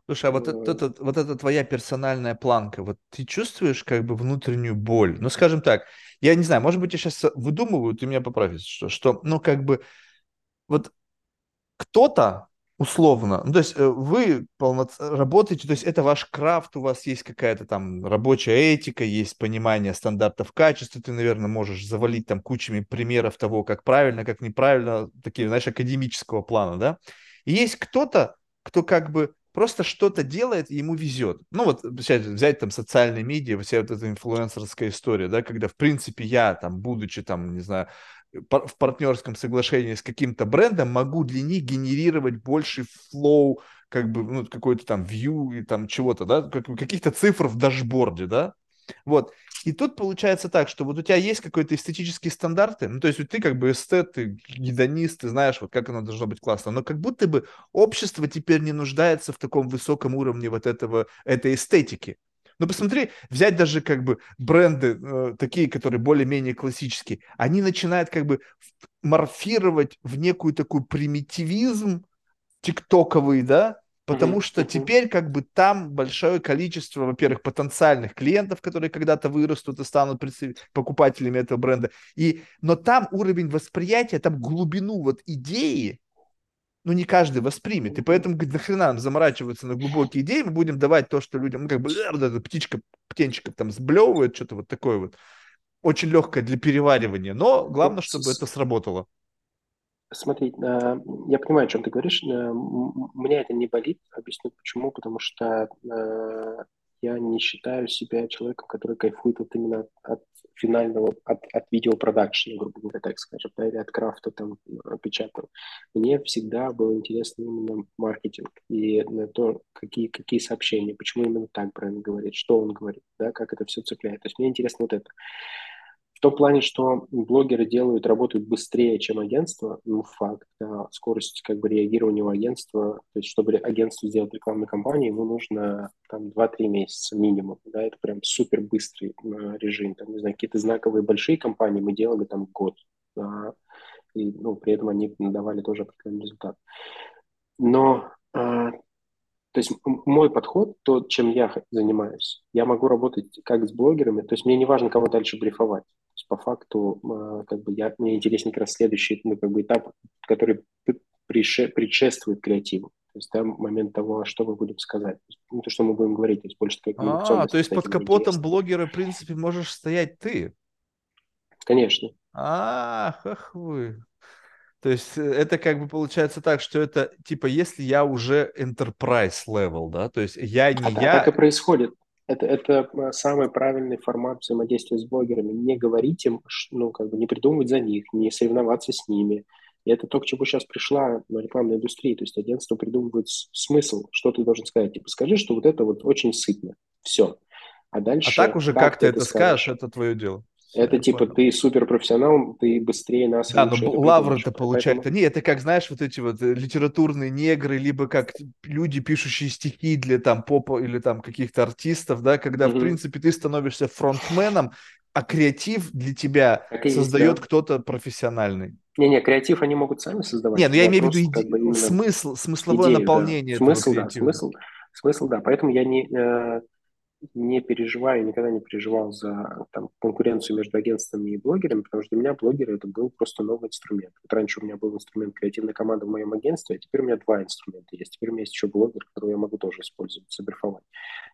Слушай, а вот, это, это, вот эта твоя персональная планка, вот ты чувствуешь как бы внутреннюю боль? Ну, скажем так, я не знаю, может быть, я сейчас выдумываю, ты меня поправишь, что, что ну, как бы, вот кто-то условно. Ну, то есть э, вы полноц... работаете, то есть это ваш крафт, у вас есть какая-то там рабочая этика, есть понимание стандартов качества, ты, наверное, можешь завалить там кучами примеров того, как правильно, как неправильно, такие, знаешь, академического плана, да. И есть кто-то, кто как бы просто что-то делает, и ему везет. Ну вот взять, взять там социальные медиа, вся вот эта инфлюенсерская история, да, когда, в принципе, я там, будучи там, не знаю, в партнерском соглашении с каким-то брендом, могу для них генерировать больше flow, как бы, ну, какой-то там view и там чего-то, да, как, каких-то цифр в дашборде, да, вот. И тут получается так, что вот у тебя есть какой-то эстетические стандарты, ну, то есть вот ты как бы эстет, ты гедонист, ты знаешь, вот как оно должно быть классно, но как будто бы общество теперь не нуждается в таком высоком уровне вот этого, этой эстетики. Ну, посмотри, взять даже как бы бренды э, такие, которые более-менее классические, они начинают как бы морфировать в некую такую примитивизм тиктоковый, да, потому что теперь как бы там большое количество, во-первых, потенциальных клиентов, которые когда-то вырастут и станут покупателями этого бренда, и, но там уровень восприятия, там глубину вот идеи, ну, не каждый воспримет. И поэтому, говорит, нахрена нам заморачиваться на глубокие идеи, мы будем давать то, что людям, ну, как бы, вот эта птичка, птенчиков там сблевывает, что-то вот такое вот. Очень легкое для переваривания, но главное, чтобы это сработало. Смотри, э, я понимаю, о чем ты говоришь. Э, меня это не болит. Объясню почему. Потому что э, я не считаю себя человеком, который кайфует вот именно от финального, от, от видеопродакшена, грубо говоря, так скажем, да, или от крафта там печатного. Мне всегда был интересен именно маркетинг и то, какие, какие сообщения, почему именно так бренд говорит, что он говорит, да, как это все цепляет. То есть мне интересно вот это. В том плане, что блогеры делают, работают быстрее, чем агентство, ну, факт, да, скорость как бы реагирования у агентства, то есть чтобы агентству сделать рекламную кампанию, ему нужно там 2-3 месяца минимум, да, это прям супер быстрый э, режим, там, не знаю, какие-то знаковые большие компании мы делали там год, да, и, ну, при этом они давали тоже определенный результат. Но э, то есть мой подход, то, чем я занимаюсь, я могу работать как с блогерами, то есть мне не важно, кого дальше брифовать по факту а, как бы я, мне интересен как раз следующий ну, как бы этап, который предшествует креативу. То есть там момент того, что мы будем сказать. Ну, то, что мы будем говорить, то есть больше такая А, то есть под капотом интересно. блогера, в принципе, можешь стоять ты? Конечно. Ах, ах вы. То есть э, это как бы получается так, что это типа если я уже enterprise level, да, то есть я не а, я. Так и происходит это, это э, самый правильный формат взаимодействия с блогерами. Не говорить им, ну, как бы не придумывать за них, не соревноваться с ними. И это то, к чему сейчас пришла рекламная индустрия. То есть агентство придумывает смысл, что ты должен сказать. Типа, скажи, что вот это вот очень сытно. Все. А дальше... А так уже как, как ты это скажешь, скажешь, это твое дело. Это я типа ты суперпрофессионал, ты быстрее нас. Да, но лавры-то получают. Поэтому... Не, это как, знаешь, вот эти вот э, литературные негры, либо как люди, пишущие стихи для там попа или там каких-то артистов, да, когда, mm-hmm. в принципе, ты становишься фронтменом, а креатив для тебя так создает да. кто-то профессиональный. Не-не, креатив они могут сами создавать. Не, ну я имею в виду как бы смысл, смысловое идею, наполнение. Да. Смысл, да, смысл, смысл, да. Поэтому я не, э, не переживаю, никогда не переживал за там, конкуренцию между агентствами и блогерами, потому что для меня блогеры это был просто новый инструмент. Вот раньше у меня был инструмент креативной команды в моем агентстве, а теперь у меня два инструмента есть. Теперь у меня есть еще блогер, который я могу тоже использовать, соберфовать.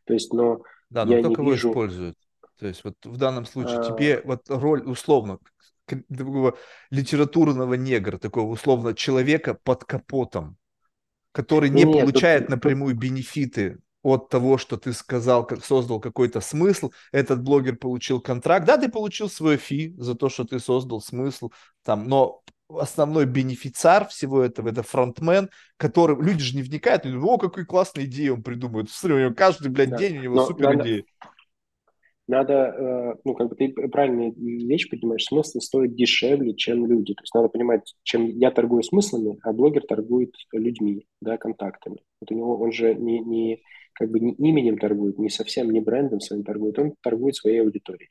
То есть, но да, но я кто кого вижу... использует? То есть вот в данном случае а... тебе вот роль условно такого литературного негра, такого условно человека под капотом, который не Нет, получает тут, напрямую бенефиты от того, что ты сказал, как создал какой-то смысл, этот блогер получил контракт, да, ты получил свой фи за то, что ты создал смысл, там, но основной бенефициар всего этого, это фронтмен, который, люди же не вникают, люди, о, какой классный идеи он придумывает, смотри, у него каждый, блядь, да. день у него Но супер идеи. Надо, э, ну, как бы ты правильную вещь понимаешь, смысл стоит дешевле, чем люди. То есть надо понимать, чем я торгую смыслами, а блогер торгует людьми, да, контактами. Вот у него, он же не, не как бы не именем торгует, не совсем не брендом своим торгует, он торгует своей аудиторией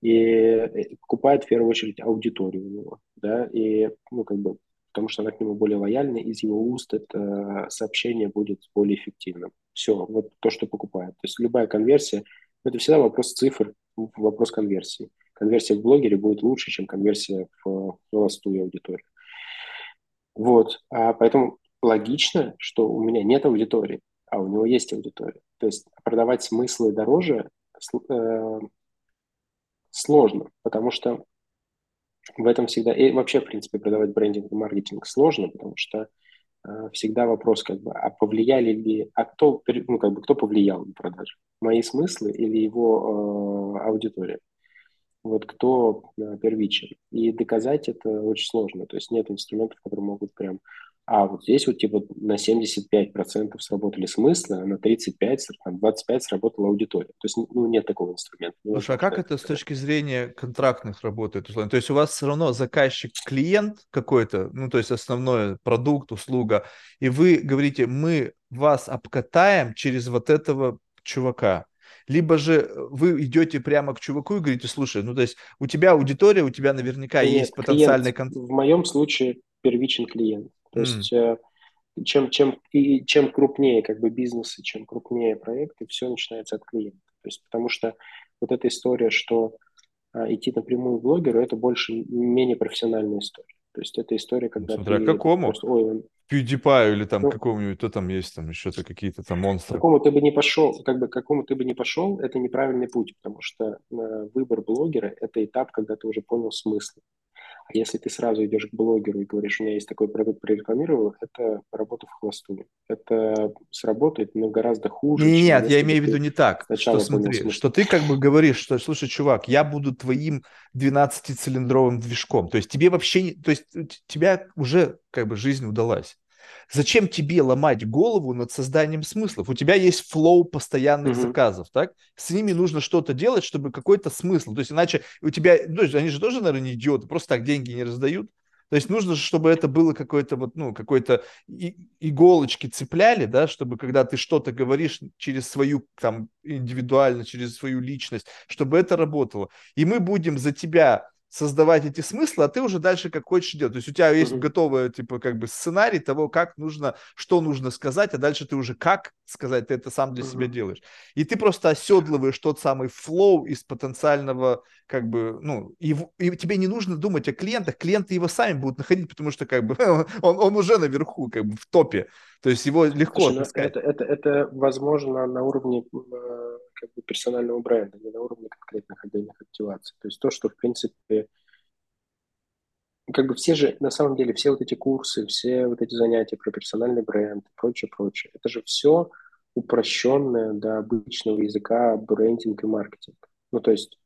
и э, покупает в первую очередь аудиторию у него, да, и, ну, как бы, потому что она к нему более лояльна, из его уст это сообщение будет более эффективным. Все, вот то, что покупает. То есть любая конверсия, это всегда вопрос цифр, вопрос конверсии. Конверсия в блогере будет лучше, чем конверсия в холостую аудиторию. Вот, а поэтому логично, что у меня нет аудитории, а у него есть аудитория. То есть продавать смыслы дороже э, сложно, потому что в этом всегда... И вообще, в принципе, продавать брендинг и маркетинг сложно, потому что всегда вопрос, как бы, а повлияли ли... А кто, ну, как бы, кто повлиял на продажи? Мои смыслы или его э, аудитория? Вот кто э, первичен. И доказать это очень сложно. То есть нет инструментов, которые могут прям а вот здесь вот типа на 75% сработали смыслы, а на 35, там, 25 сработала аудитория. То есть ну, нет такого инструмента. Слушай, а как это с точки зрения контрактных работает? То есть у вас все равно заказчик клиент какой-то, ну то есть основной продукт, услуга, и вы говорите, мы вас обкатаем через вот этого чувака. Либо же вы идете прямо к чуваку и говорите, слушай, ну то есть у тебя аудитория, у тебя наверняка Нет, есть потенциальный контакт. В моем случае первичен клиент. То mm. есть э, чем, чем, и чем крупнее как бы бизнесы, чем крупнее проекты, все начинается от клиента. То есть потому что вот эта история, что а, идти напрямую к блогеру, это больше менее профессиональная история. То есть это история, ну, когда Смотря ты... какому? Просто, Ой, он... PewDiePie или там ну, какому-нибудь, кто там есть, там еще-то какие-то там монстры. Какому ты бы не пошел, как бы какому ты бы не пошел, это неправильный путь, потому что э, выбор блогера – это этап, когда ты уже понял смысл. А если ты сразу идешь к блогеру и говоришь, у меня есть такой продукт, прорекламировал, это работа в хвосту. Это сработает, но гораздо хуже. Нет, нет я имею в виду не так. Что смотри, что ты как бы говоришь, что, слушай, чувак, я буду твоим 12-цилиндровым движком. То есть тебе вообще, не, то есть тебя уже как бы жизнь удалась. Зачем тебе ломать голову над созданием смыслов? У тебя есть флоу постоянных mm-hmm. заказов, так? С ними нужно что-то делать, чтобы какой-то смысл. То есть иначе у тебя, ну, они же тоже, наверное, не идиоты, просто так деньги не раздают. То есть нужно, чтобы это было какой-то вот, ну, какой-то иголочки цепляли, да, чтобы когда ты что-то говоришь через свою, там, индивидуально, через свою личность, чтобы это работало. И мы будем за тебя создавать эти смыслы, а ты уже дальше как хочешь делать. То есть у тебя есть mm-hmm. готовый, типа, как бы сценарий того, как нужно, что нужно сказать, а дальше ты уже как сказать, ты это сам для mm-hmm. себя делаешь. И ты просто оседлываешь тот самый флоу из потенциального, как бы, ну, и, и тебе не нужно думать о клиентах, клиенты его сами будут находить, потому что, как бы, он, он уже наверху, как бы, в топе. То есть его легко Слушай, ну, это, это, это возможно на уровне э, как бы персонального бренда, не на уровне конкретных отдельных активаций. То есть то, что, в принципе, как бы все же, на самом деле, все вот эти курсы, все вот эти занятия про персональный бренд и прочее, прочее, это же все упрощенное до обычного языка брендинг и маркетинг. Ну, то есть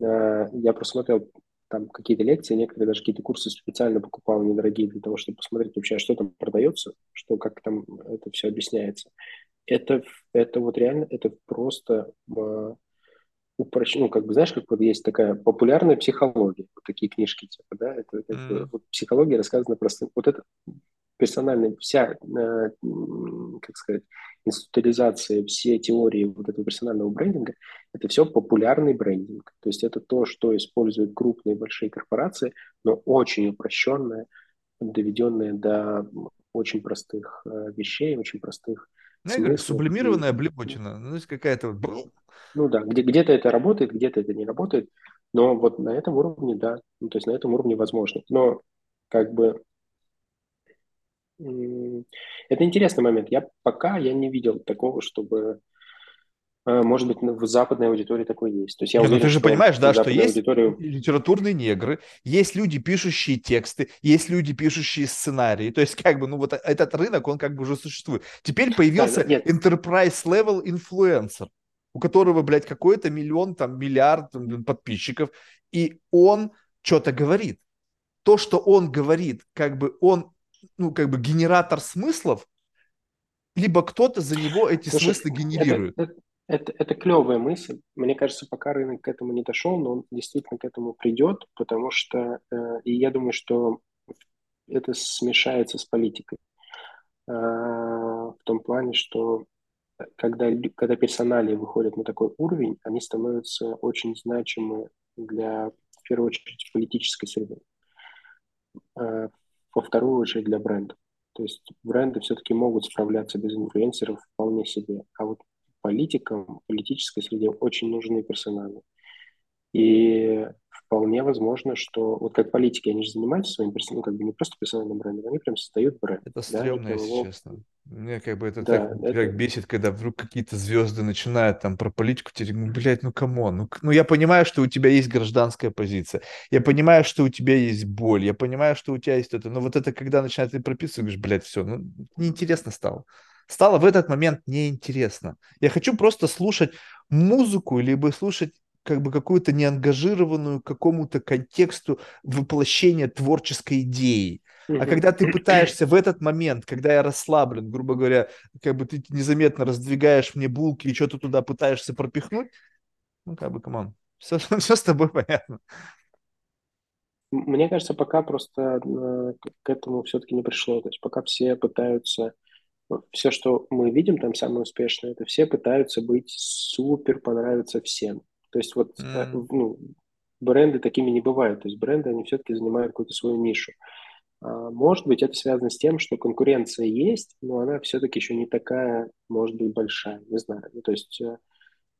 э, я просмотрел там какие-то лекции, некоторые даже какие-то курсы специально покупал недорогие для того, чтобы посмотреть вообще, что там продается, что, как там это все объясняется это, это вот реально, это просто э, упрощ... ну, как бы, знаешь, как вот есть такая популярная психология, вот такие книжки, типа, да, это как mm. вот психология рассказана просто, вот это персональная, вся, э, как сказать, институализация, все теории вот этого персонального брендинга, это все популярный брендинг. То есть это то, что используют крупные большие корпорации, но очень упрощенное, доведенное до очень простых э, вещей, очень простых ну, я говорю, сублимированная блеботина. Ну, то есть какая-то... Ну да, где- где-то это работает, где-то это не работает. Но вот на этом уровне, да, ну, то есть на этом уровне возможно. Но как бы это интересный момент. Я пока я не видел такого, чтобы может быть, в западной аудитории такой есть. То есть я Нет, ну уверен, ты же понимаешь, да, что есть аудиторию... литературные негры, есть люди, пишущие тексты, есть люди, пишущие сценарии. То есть, как бы, ну вот этот рынок, он как бы уже существует. Теперь появился да, enterprise level influencer, у которого, блядь, какой-то миллион, там, миллиард там, подписчиков, и он что-то говорит то, что он говорит, как бы он, ну, как бы генератор смыслов, либо кто-то за него эти Слушай, смыслы генерирует. Это, это, это клевая мысль. Мне кажется, пока рынок к этому не дошел, но он действительно к этому придет, потому что, э, и я думаю, что это смешается с политикой. Э, в том плане, что когда, когда персонали выходят на такой уровень, они становятся очень значимы для, в первую очередь, политической среды. Э, во вторую очередь для брендов. То есть бренды все-таки могут справляться без инфлюенсеров вполне себе. А вот политикам, политической среде очень нужны персоналии. И вполне возможно, что вот как политики, они же занимаются своим персональным, ну, как бы не просто персональным брендом, они прям создают бренд. Это стрёмно, да, если его... честно. Мне как бы это да, так это... как бесит, когда вдруг какие-то звезды начинают там про политику теперь, ну, блядь, ну, come on, ну, ну, я понимаю, что у тебя есть гражданская позиция, я понимаю, что у тебя есть боль, я понимаю, что у тебя есть это, но вот это, когда начинает ты прописывать, говоришь, блядь, все, ну, неинтересно стало. Стало в этот момент неинтересно. Я хочу просто слушать музыку, либо слушать как бы какую-то неангажированную какому-то контексту воплощения творческой идеи. А когда ты пытаешься в этот момент, когда я расслаблен, грубо говоря, как бы ты незаметно раздвигаешь мне булки и что-то туда пытаешься пропихнуть, ну, как бы, come on, все, все с тобой понятно. Мне кажется, пока просто э, к этому все-таки не пришло. То есть пока все пытаются все, что мы видим там самое успешное, это все пытаются быть супер, понравиться всем. То есть вот mm. ну, бренды такими не бывают. То есть бренды, они все-таки занимают какую-то свою нишу. А, может быть, это связано с тем, что конкуренция есть, но она все-таки еще не такая, может быть, большая. Не знаю. Ну, то есть, э,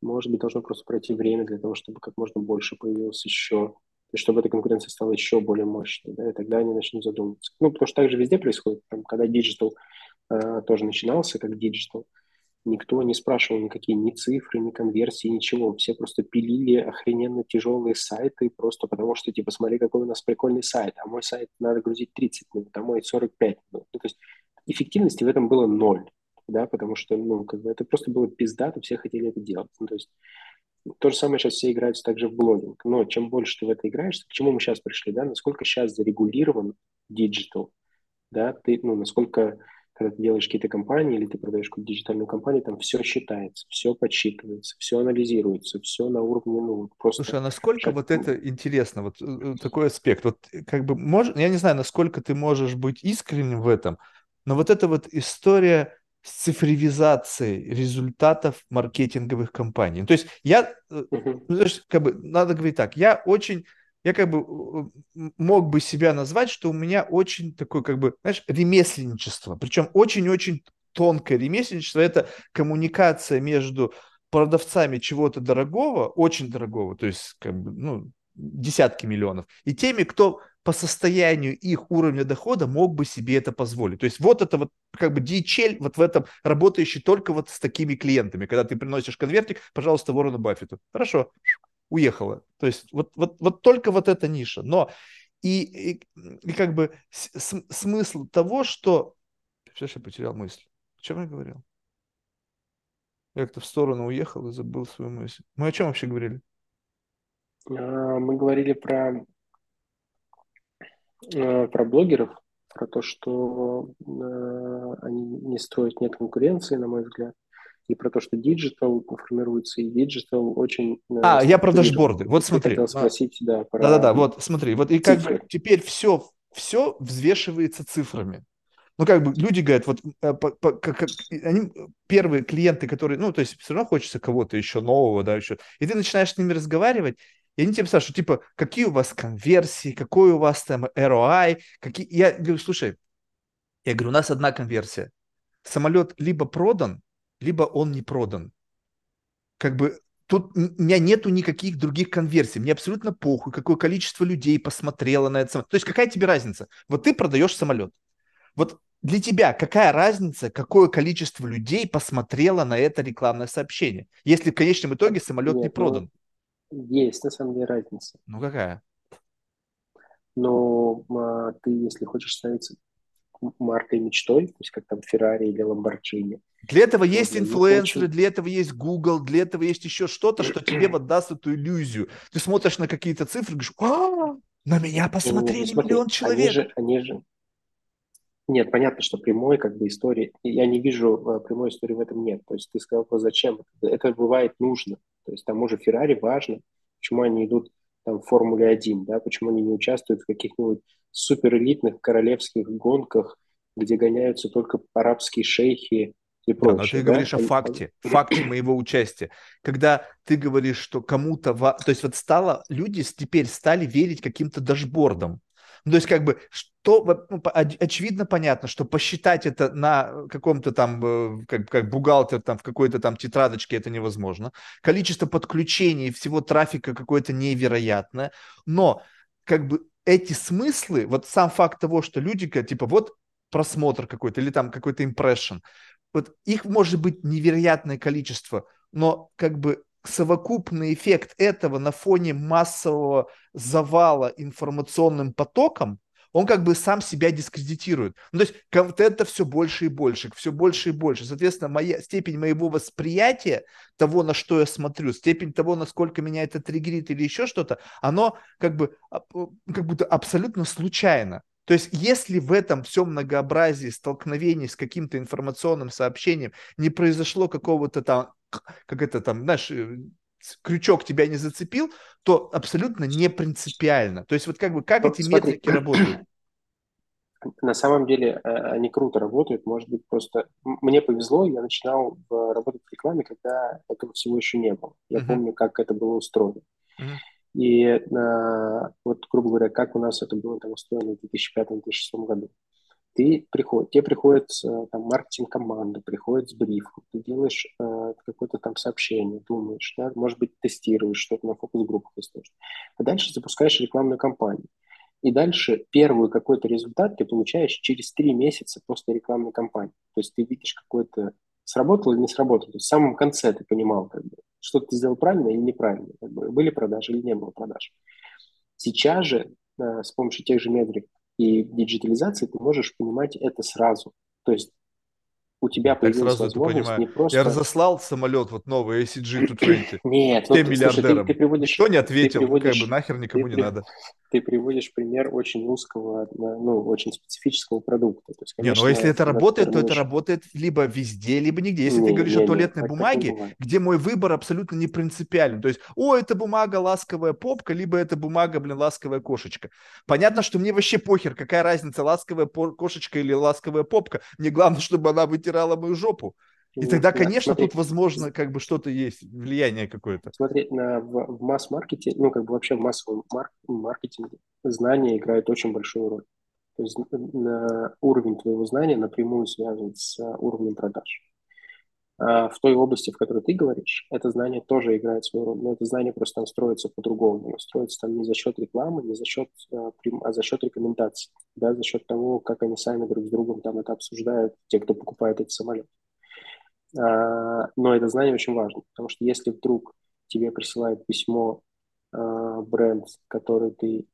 может быть, должно просто пройти время для того, чтобы как можно больше появилось еще, и чтобы эта конкуренция стала еще более мощной. Да, и тогда они начнут задумываться. Ну, потому что так же везде происходит. Там, когда digital э, тоже начинался как digital, Никто не спрашивал никакие ни цифры, ни конверсии, ничего. Все просто пилили охрененно тяжелые сайты просто потому, что, типа, смотри, какой у нас прикольный сайт, а мой сайт надо грузить 30 минут, а мой 45 минут. Ну, то есть эффективности в этом было ноль, да, потому что, ну, как бы это просто было пиздато, все хотели это делать. Ну, то есть то же самое сейчас все играются также в блогинг. Но чем больше ты в это играешь, к чему мы сейчас пришли, да, насколько сейчас зарегулирован digital, да, ты, ну, насколько когда ты делаешь какие-то компании или ты продаешь какую-то диджитальную компанию, там все считается, все подсчитывается, все анализируется, все на уровне, ну, просто... Слушай, а насколько вот это интересно, вот э, э, такой аспект, вот э, как бы, может, я не знаю, насколько ты можешь быть искренним в этом, но вот эта вот история с цифровизацией результатов маркетинговых компаний. То есть я, uh-huh. ну, как бы, надо говорить так, я очень я как бы мог бы себя назвать, что у меня очень такое, как бы, знаешь, ремесленничество. Причем очень-очень тонкое ремесленничество. Это коммуникация между продавцами чего-то дорогого, очень дорогого, то есть, как бы, ну, десятки миллионов, и теми, кто по состоянию их уровня дохода мог бы себе это позволить. То есть вот это вот как бы DHL вот в этом работающий только вот с такими клиентами. Когда ты приносишь конвертик, пожалуйста, Ворону Баффету. Хорошо, уехала. То есть вот, вот, вот только вот эта ниша. Но и, и, и как бы с, смысл того, что... Сейчас я потерял мысль. О чем я говорил? Я как-то в сторону уехал и забыл свою мысль. Мы о чем вообще говорили? А, мы говорили про, а, про блогеров, про то, что а, они не строят нет конкуренции, на мой взгляд и про то, что диджитал формируется, и диджитал очень... Э, а, я про дашборды. Вот смотри. хотел спросить, да, про... Да-да-да, вот смотри. Вот и как бы теперь все, все взвешивается цифрами. Ну, как бы люди говорят, вот э, по, по, как, они первые клиенты, которые, ну, то есть все равно хочется кого-то еще нового, да, еще. И ты начинаешь с ними разговаривать, и они тебе спрашивают, типа, какие у вас конверсии, какой у вас там ROI, какие... Я говорю, слушай, я говорю, у нас одна конверсия. Самолет либо продан, либо он не продан. Как бы тут у меня нету никаких других конверсий. Мне абсолютно похуй, какое количество людей посмотрело на это. То есть какая тебе разница? Вот ты продаешь самолет. Вот для тебя какая разница, какое количество людей посмотрело на это рекламное сообщение, если в конечном итоге самолет Нет, не продан? Ну, есть на самом деле разница. Ну какая? Но а, ты, если хочешь становиться маркой мечтой, то есть как там Феррари или Ламборджини. Для этого есть инфлюенсеры, для этого есть Google, для этого есть еще что-то, что тебе вот даст эту иллюзию. Ты смотришь на какие-то цифры, говоришь, а, На меня посмотрели не, не, миллион человек. Они же, они же... Нет, понятно, что прямой как бы истории... Я не вижу э, прямой истории в этом нет. То есть ты сказал, зачем? Это бывает нужно. То есть тому же Феррари важно, почему они идут там, в Формуле 1, да, почему они не участвуют в каких-нибудь суперэлитных королевских гонках, где гоняются только арабские шейхи и прочее. Да, но ты да? говоришь о факте, факте моего участия. Когда ты говоришь, что кому-то... То есть вот стало, люди теперь стали верить каким-то дашбордам. Ну, то есть, как бы, что, ну, очевидно, понятно, что посчитать это на каком-то там, э, как, как бухгалтер там в какой-то там тетрадочке это невозможно. Количество подключений всего трафика какое-то невероятное. Но, как бы, эти смыслы, вот сам факт того, что люди, типа, вот просмотр какой-то или там какой-то импрессион, вот их может быть невероятное количество, но как бы совокупный эффект этого на фоне массового завала информационным потоком, он как бы сам себя дискредитирует. Ну, то есть контента все больше и больше, все больше и больше. Соответственно, моя, степень моего восприятия того, на что я смотрю, степень того, насколько меня это триггерит или еще что-то, оно как бы как будто абсолютно случайно. То есть, если в этом всем многообразии столкновений с каким-то информационным сообщением не произошло какого-то там, как это там, знаешь, э, крючок тебя не зацепил, то абсолютно не принципиально. То есть, вот как бы, как вот, эти смотри, метрики работают? На самом деле э, они круто работают. Может быть, просто мне повезло, я начинал работать в рекламе, когда этого всего еще не было. Я uh-huh. помню, как это было устроено. Uh-huh. И э, вот, грубо говоря, как у нас это было там устроено в 2005-2006 году. Ты приход, тебе приходит э, там маркетинг команда, приходит с брифом, ты делаешь э, какое-то там сообщение, думаешь, да, может быть, тестируешь что-то на фокус-группах если А дальше запускаешь рекламную кампанию. И дальше первый какой-то результат ты получаешь через три месяца после рекламной кампании. То есть ты видишь какой-то сработало или не сработало. То есть в самом конце ты понимал, как бы, что ты сделал правильно или неправильно. Как бы, были продажи или не было продаж. Сейчас же э, с помощью тех же метрик и диджитализации ты можешь понимать это сразу. То есть у тебя появилась сразу возможность не просто... Я разослал самолет вот новый ACG-220 Нет, ну, миллиардерам. Ты, ты приводишь, Кто не ответил, приводишь, как бы нахер никому ты, не надо. Ты приводишь пример очень узкого, ну, очень специфического продукта. То есть, конечно, не, но если это работает, то это работает либо везде, либо нигде. Если не, ты говоришь не, о туалетной не, бумаге, где мой выбор абсолютно не принципиален. То есть, о, это бумага ласковая попка, либо это бумага, блин, ласковая кошечка. Понятно, что мне вообще похер, какая разница, ласковая кошечка или ласковая попка. Мне главное, чтобы она вытирала мою жопу. И тогда, конечно, смотри, тут возможно как бы что-то есть, влияние какое-то. Смотри, на, в, в масс-маркете, ну, как бы вообще в массовом мар- маркетинге знания играют очень большую роль. То есть на уровень твоего знания напрямую связан с уровнем продаж. А в той области, в которой ты говоришь, это знание тоже играет свою роль, но это знание просто там строится по-другому. Оно строится там не за счет рекламы, не за счет, а, а за счет рекомендаций, да, за счет того, как они сами друг с другом там это обсуждают, те, кто покупает эти самолеты. А, но это знание очень важно, потому что если вдруг тебе присылает письмо а, бренд, который ты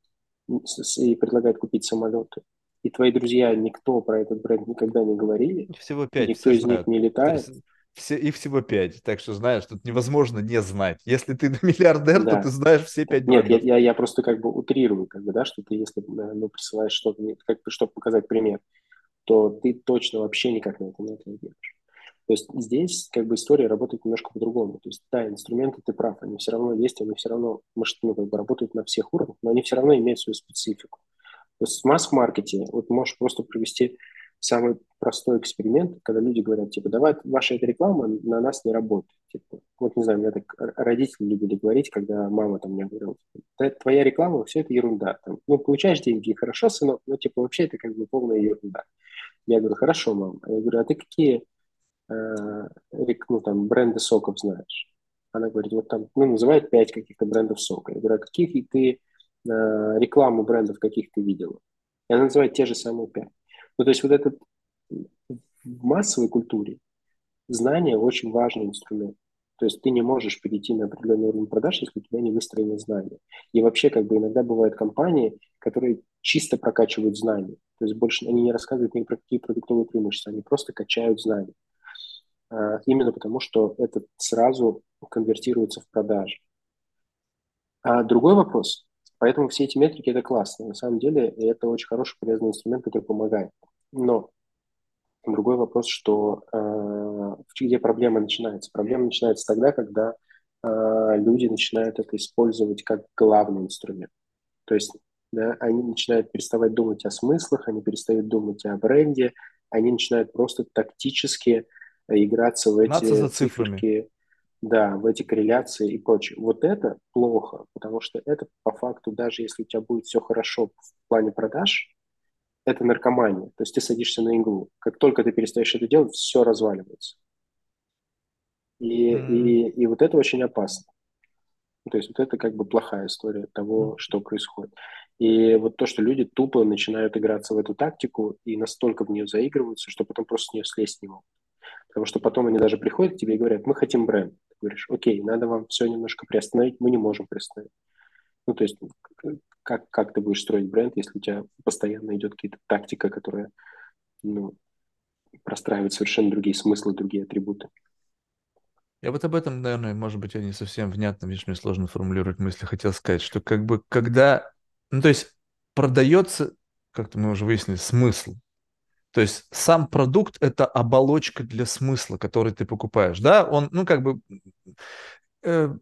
и предлагает купить самолеты, и твои друзья, никто про этот бренд никогда не говорили, всего пять, никто из знают. них не летает. Все, их всего пять, так что знаешь, тут невозможно не знать. Если ты миллиардер, да. то ты знаешь все пять Нет, я, я, я просто как бы утрирую, как бы, да, что ты, если ну, присылаешь что-то, как бы, чтобы показать пример, то ты точно вообще никак на это не отреагируешь. То есть здесь как бы история работает немножко по-другому. То есть да, инструменты, ты прав, они все равно есть, они все равно, ну, как бы работают на всех уровнях, но они все равно имеют свою специфику. То есть в масс-маркете вот можешь просто провести самый простой эксперимент, когда люди говорят, типа, давай, ваша эта реклама на нас не работает. Типа, вот не знаю, меня так родители любили говорить, когда мама там мне говорила, типа, твоя реклама, все это ерунда. Там, ну, получаешь деньги, хорошо, сынок, но, типа, вообще это как бы полная ерунда. Я говорю, хорошо, мама. Я говорю, а ты какие ну, там, бренды соков знаешь? Она говорит, вот там, ну, называет пять каких-то брендов сока. Я говорю, а каких и ты э, рекламу брендов каких ты видела? И она называет те же самые пять. Ну, то есть вот этот в массовой культуре знание очень важный инструмент. То есть ты не можешь перейти на определенный уровень продаж, если у тебя не выстроены знания. И вообще, как бы иногда бывают компании, которые чисто прокачивают знания. То есть больше они не рассказывают ни про какие продуктовые преимущества, они просто качают знания. А, именно потому, что это сразу конвертируется в продажи. А другой вопрос, Поэтому все эти метрики – это классно. На самом деле это очень хороший, полезный инструмент, который помогает. Но другой вопрос, что э, где проблема начинается? Проблема начинается тогда, когда э, люди начинают это использовать как главный инструмент. То есть да, они начинают переставать думать о смыслах, они перестают думать о бренде, они начинают просто тактически играться в эти за цифрами. да, в эти корреляции и прочее. Вот это плохо, потому что это по факту, даже если у тебя будет все хорошо в плане продаж, это наркомания. То есть ты садишься на иглу. Как только ты перестаешь это делать, все разваливается. И, mm-hmm. и, и вот это очень опасно. То есть вот это как бы плохая история того, mm-hmm. что происходит. И вот то, что люди тупо начинают играться в эту тактику и настолько в нее заигрываются, что потом просто с нее слезть не могут. Потому что потом они даже приходят к тебе и говорят, мы хотим бренд. Ты говоришь, окей, надо вам все немножко приостановить, мы не можем приостановить. Ну, то есть как, как ты будешь строить бренд, если у тебя постоянно идет какая-то тактика, которая ну, простраивает совершенно другие смыслы, другие атрибуты. Я вот об этом, наверное, может быть, я не совсем внятно, видишь, мне сложно формулировать мысли. Хотел сказать, что как бы когда, ну то есть продается, как-то мы уже выяснили, смысл. То есть сам продукт – это оболочка для смысла, который ты покупаешь. Да, он, ну, как бы, э,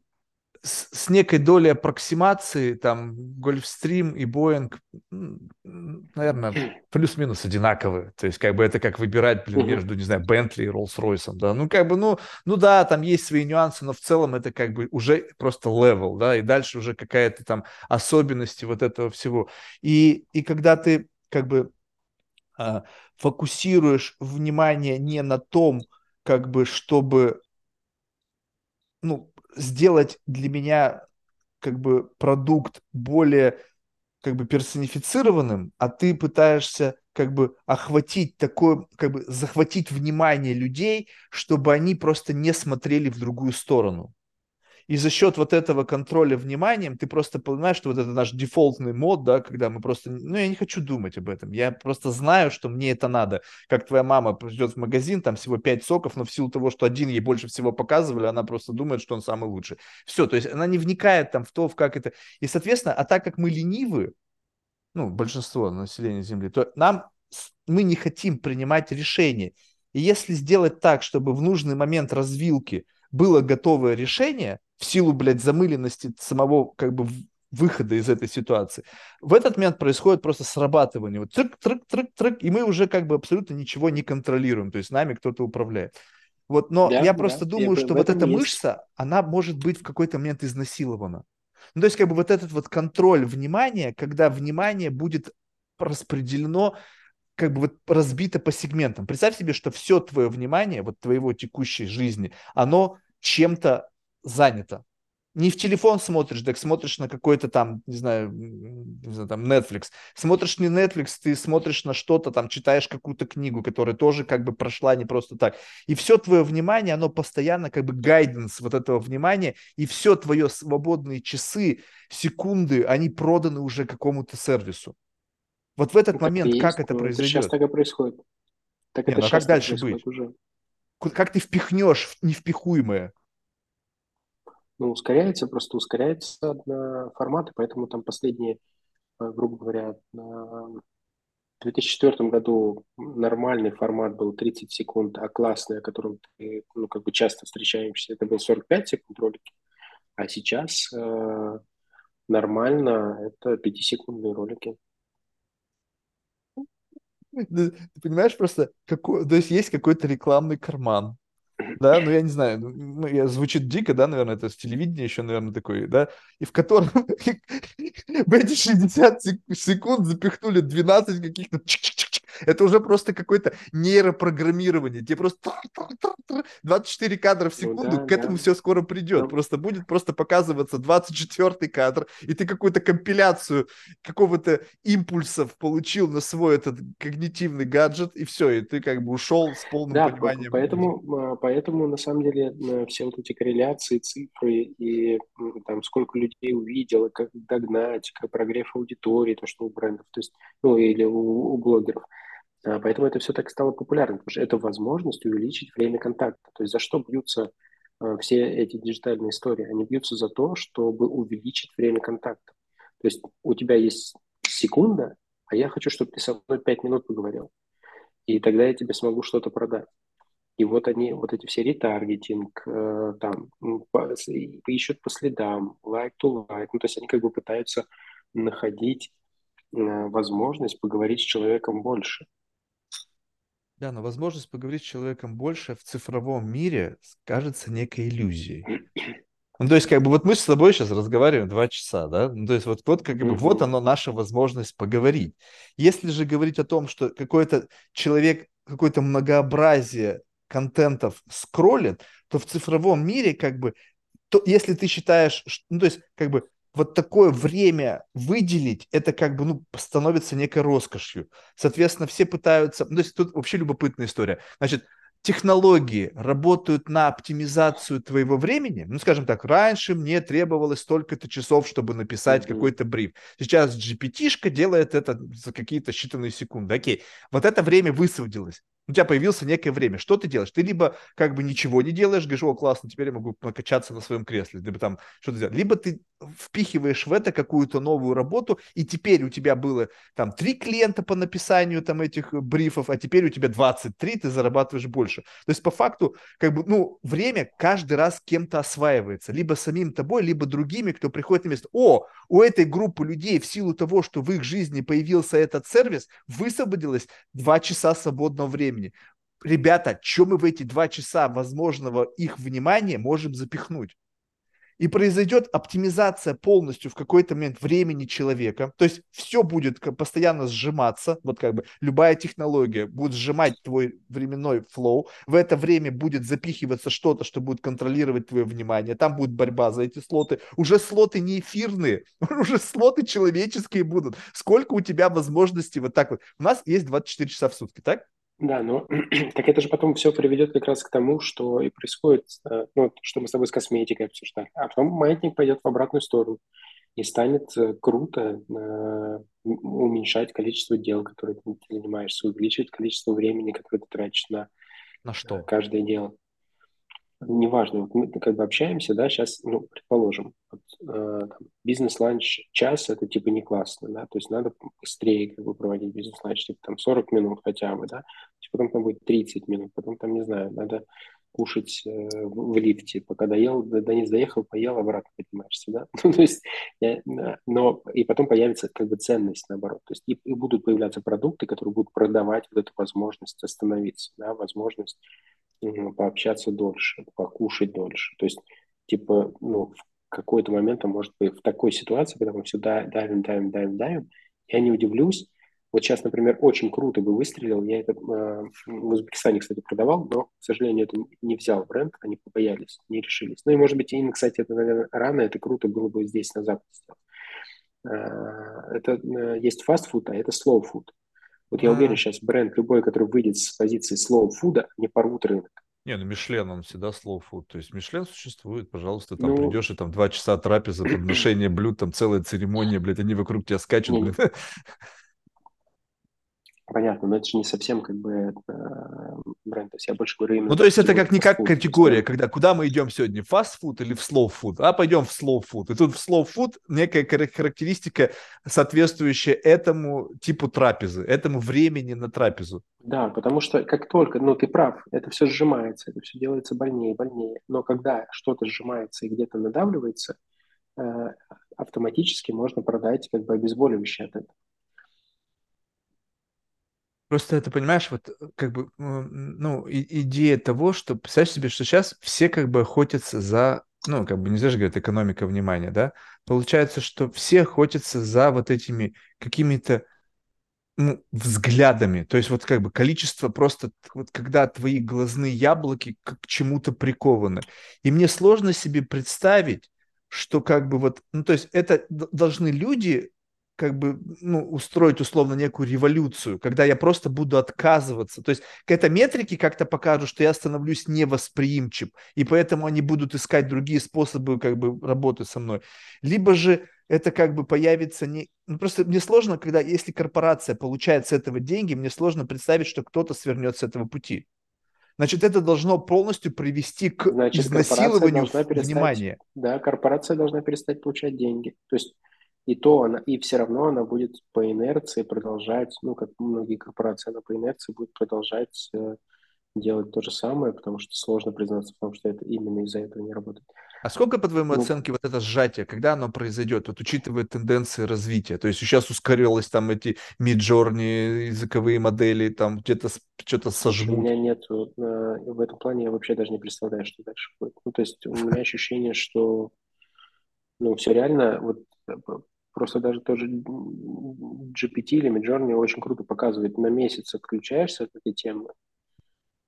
с, с некой долей аппроксимации, там, Гольфстрим и Боинг, наверное, плюс-минус одинаковые. То есть, как бы, это как выбирать, блин, между, не знаю, Бентли и Роллс-Ройсом, да. Ну, как бы, ну, ну да, там есть свои нюансы, но в целом это как бы уже просто level, да, и дальше уже какая-то там особенности вот этого всего. И, и когда ты, как бы, а, фокусируешь внимание не на том, как бы, чтобы, ну, сделать для меня как бы продукт более как бы персонифицированным, а ты пытаешься как бы охватить такое, как бы захватить внимание людей, чтобы они просто не смотрели в другую сторону. И за счет вот этого контроля вниманием ты просто понимаешь, что вот это наш дефолтный мод, да, когда мы просто, ну, я не хочу думать об этом, я просто знаю, что мне это надо. Как твоя мама придет в магазин, там всего пять соков, но в силу того, что один ей больше всего показывали, она просто думает, что он самый лучший. Все, то есть она не вникает там в то, в как это. И, соответственно, а так как мы ленивы, ну, большинство населения Земли, то нам мы не хотим принимать решения. И если сделать так, чтобы в нужный момент развилки было готовое решение, в силу, блядь, замыленности самого как бы выхода из этой ситуации. В этот момент происходит просто срабатывание. Вот трык, трык, трык, трык, и мы уже как бы абсолютно ничего не контролируем. То есть нами кто-то управляет. Вот, но да, я просто да, думаю, что вот эта есть. мышца, она может быть в какой-то момент изнасилована. Ну, то есть, как бы вот этот вот контроль внимания, когда внимание будет распределено, как бы вот разбито по сегментам. Представь себе, что все твое внимание, вот твоего текущей жизни, оно чем-то занято. Не в телефон смотришь, так смотришь на какой-то там, не знаю, не знаю, там Netflix. Смотришь не Netflix, ты смотришь на что-то, там читаешь какую-то книгу, которая тоже как бы прошла не просто так. И все твое внимание, оно постоянно как бы гайденс вот этого внимания, и все твое свободные часы, секунды, они проданы уже какому-то сервису. Вот в этот ну, момент как есть, это ну, произойдет? Сейчас так и происходит. Так не, это ну, а как дальше быть? Уже. Как ты впихнешь невпихуемое? ну, ускоряется, просто ускоряется форматы, поэтому там последние, э, грубо говоря, в 2004 году нормальный формат был 30 секунд, а классный, о котором ты, ну, как бы часто встречаемся, это был 45 секунд ролики. А сейчас э, нормально это 5-секундные ролики. Ты понимаешь, просто, какой, то есть есть какой-то рекламный карман, да, ну я не знаю, ну, ну я, звучит дико, да, наверное, это с телевидения еще, наверное, такой, да, и в котором в эти 60 секунд запихнули 12 каких-то это уже просто какое-то нейропрограммирование. Тебе просто 24 кадра в ну секунду, ну, да, к этому да. все скоро придет. Да. Просто будет просто показываться 24 кадр, и ты какую-то компиляцию какого-то импульсов получил на свой этот когнитивный гаджет, и все, и ты как бы ушел с полным да, пониманием. Поэтому, а, поэтому на самом деле э, все вот эти корреляции, цифры и там сколько людей увидел, как догнать, как прогрев аудитории, то, что у брендов, то есть, ну, или у, у блогеров – поэтому это все так стало популярным, потому что это возможность увеличить время контакта. То есть за что бьются а, все эти диджитальные истории? Они бьются за то, чтобы увеличить время контакта. То есть у тебя есть секунда, а я хочу, чтобы ты со мной пять минут поговорил. И тогда я тебе смогу что-то продать. И вот они, вот эти все ретаргетинг, э, там, по, ищут по следам, лайк to лайк. Ну, то есть они как бы пытаются находить э, возможность поговорить с человеком больше. Да, но возможность поговорить с человеком больше в цифровом мире кажется некой иллюзией. Ну, то есть, как бы, вот мы с тобой сейчас разговариваем два часа, да? Ну, то есть, вот, вот как бы, mm-hmm. вот оно, наша возможность поговорить. Если же говорить о том, что какой-то человек, какое-то многообразие контентов скроллит, то в цифровом мире, как бы, то, если ты считаешь, ну, то есть, как бы, вот такое время выделить, это как бы, ну, становится некой роскошью. Соответственно, все пытаются, ну, то есть тут вообще любопытная история. Значит, технологии работают на оптимизацию твоего времени, ну, скажем так, раньше мне требовалось столько-то часов, чтобы написать mm-hmm. какой-то бриф. Сейчас GPT-шка делает это за какие-то считанные секунды. Окей, вот это время высвободилось у тебя появилось некое время. Что ты делаешь? Ты либо как бы ничего не делаешь, говоришь, о, классно, теперь я могу накачаться на своем кресле, либо там что-то делать. Либо ты впихиваешь в это какую-то новую работу, и теперь у тебя было там три клиента по написанию там этих брифов, а теперь у тебя 23, ты зарабатываешь больше. То есть по факту как бы, ну, время каждый раз кем-то осваивается. Либо самим тобой, либо другими, кто приходит на место. О, у этой группы людей в силу того, что в их жизни появился этот сервис, высвободилось два часа свободного времени времени. Ребята, что мы в эти два часа возможного их внимания можем запихнуть? И произойдет оптимизация полностью в какой-то момент времени человека. То есть все будет постоянно сжиматься. Вот как бы любая технология будет сжимать твой временной флоу. В это время будет запихиваться что-то, что будет контролировать твое внимание. Там будет борьба за эти слоты. Уже слоты не эфирные, уже слоты человеческие будут. Сколько у тебя возможностей вот так вот. У нас есть 24 часа в сутки, так? Да, но так это же потом все приведет как раз к тому, что и происходит, э, ну, что мы с тобой с косметикой обсуждали. А потом маятник пойдет в обратную сторону и станет э, круто э, уменьшать количество дел, которые ты занимаешься, увеличивать количество времени, которое ты тратишь на, на что? каждое дело неважно, вот мы как бы общаемся, да, сейчас, ну, предположим, вот, э, бизнес-ланч час, это типа не классно, да, то есть надо быстрее как бы проводить бизнес-ланч, типа там 40 минут хотя бы, да, потом там будет 30 минут, потом там, не знаю, надо кушать э, в, лифте, пока доел, до, не доехал, поел, обратно поднимаешься, да, ну, то есть, я, но, и потом появится как бы ценность, наоборот, то есть и, и будут появляться продукты, которые будут продавать вот эту возможность остановиться, да, возможность пообщаться дольше, покушать дольше. То есть, типа, ну, в какой-то момент, а может быть, в такой ситуации, когда мы все давим, давим, давим, давим, я не удивлюсь. Вот сейчас, например, очень круто бы выстрелил. Я это э, в Узбекистане, кстати, продавал, но, к сожалению, это не взял бренд, они побоялись, не решились. Ну и, может быть, им, кстати, это, наверное, рано, это круто было бы здесь, на Западе сделать. Э, это э, есть фастфуд, а это food. Вот я уверен, сейчас бренд любой, который выйдет с позиции food, не порвут рынок. Не, ну Мишлен, он всегда food. То есть Мишлен существует, пожалуйста, там ну, придешь, и там два часа трапеза, подношение блюд, там целая церемония, блядь, они вокруг тебя скачут, блядь. Понятно, но это же не совсем как бы это, бренд. То есть я больше говорю именно... Ну, то есть это как не как категория, когда куда мы идем сегодня, фастфуд или в food? А пойдем в food. И тут в food некая характеристика, соответствующая этому типу трапезы, этому времени на трапезу. Да, потому что как только, ну ты прав, это все сжимается, это все делается больнее больнее. Но когда что-то сжимается и где-то надавливается, э, автоматически можно продать как бы обезболивающее от этого. Просто это, понимаешь, вот э, как бы, ну, идея того, что, представляешь себе, что сейчас все как бы охотятся за, ну, как бы нельзя же говорить экономика внимания, да? Получается, что все охотятся за вот этими какими-то ну, взглядами. То есть вот как бы количество просто, вот когда твои глазные яблоки к чему-то прикованы. И мне сложно себе представить, что как бы вот, ну то есть это должны люди как бы ну, устроить условно некую революцию, когда я просто буду отказываться. То есть к этой метрике как-то покажу, что я становлюсь невосприимчив, и поэтому они будут искать другие способы как бы работы со мной. Либо же это как бы появится не... Ну, просто мне сложно, когда, если корпорация получает с этого деньги, мне сложно представить, что кто-то свернет с этого пути. Значит, это должно полностью привести к Значит, изнасилованию внимания. Да, корпорация должна перестать получать деньги. То есть И то она, и все равно она будет по инерции продолжать, ну, как многие корпорации, она по инерции будет продолжать э, делать то же самое, потому что сложно признаться в том, что это именно из-за этого не работает. А сколько, по твоему ну, оценке, вот это сжатие, когда оно произойдет, вот учитывая тенденции развития? То есть сейчас ускорилось там эти миджорни, языковые модели, там где-то что-то сожмут. У меня нет, э, в этом плане я вообще даже не представляю, что дальше будет. Ну, то есть у меня ощущение, что ну, все реально, вот э, просто даже тоже GPT или Midjourney очень круто показывает, на месяц отключаешься от этой темы,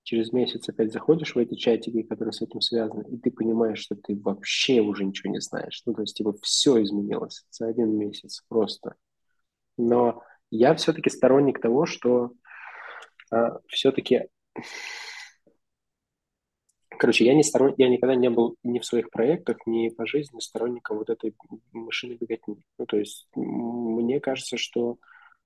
через месяц опять заходишь в эти чатики, которые с этим связаны, и ты понимаешь, что ты вообще уже ничего не знаешь. Ну, то есть, типа, все изменилось за один месяц просто. Но я все-таки сторонник того, что а, все-таки... Короче, я, не сторон... я никогда не был ни в своих проектах, ни по жизни сторонником вот этой машины беготни. Ну, то есть, мне кажется, что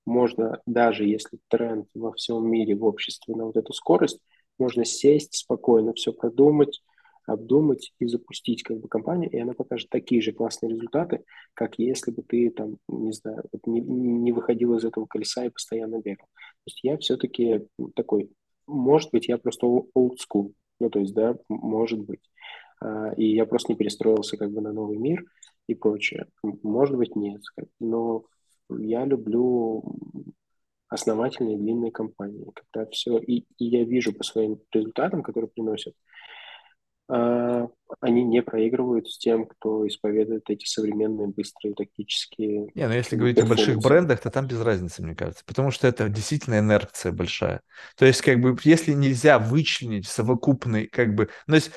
можно, даже если тренд во всем мире, в обществе на вот эту скорость, можно сесть спокойно, все продумать, обдумать и запустить как бы компанию, и она покажет такие же классные результаты, как если бы ты там, не знаю, вот не, не выходил из этого колеса и постоянно бегал. То есть я все-таки такой, может быть, я просто old school, ну то есть, да, может быть. А, и я просто не перестроился как бы на новый мир и прочее. Может быть, нет. Но я люблю основательные длинные кампании, когда все, и, и я вижу по своим результатам, которые приносят, они не проигрывают с тем, кто исповедует эти современные, быстрые, тактические... Не, ну если говорить о больших брендах, то там без разницы, мне кажется, потому что это действительно инерция большая. То есть, как бы, если нельзя вычленить совокупный, как бы, ну, то есть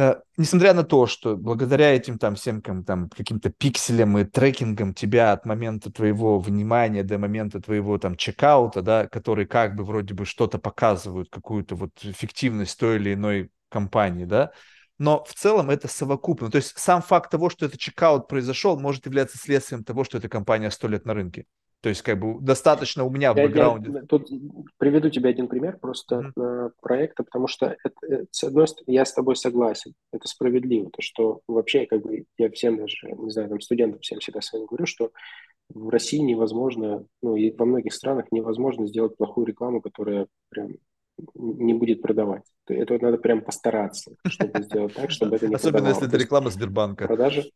Э, несмотря на то, что благодаря этим там всем там каким-то пикселям и трекингам тебя от момента твоего внимания до момента твоего там чекаута, да, которые как бы вроде бы что-то показывают, какую-то вот эффективность той или иной компании, да, но в целом это совокупно. То есть сам факт того, что этот чекаут произошел, может являться следствием того, что эта компания сто лет на рынке. То есть, как бы, достаточно у меня в я, бэкграунде. Я, тут приведу тебе один пример просто mm-hmm. проекта, потому что, это, э, с одной стороны, я с тобой согласен, это справедливо, то, что вообще, как бы, я всем даже, не знаю, там, студентам всем всегда своим говорю, что в России невозможно, ну, и во многих странах невозможно сделать плохую рекламу, которая прям не будет продавать. Это надо прям постараться, чтобы сделать так, чтобы это не Особенно если это реклама Сбербанка. Продажи,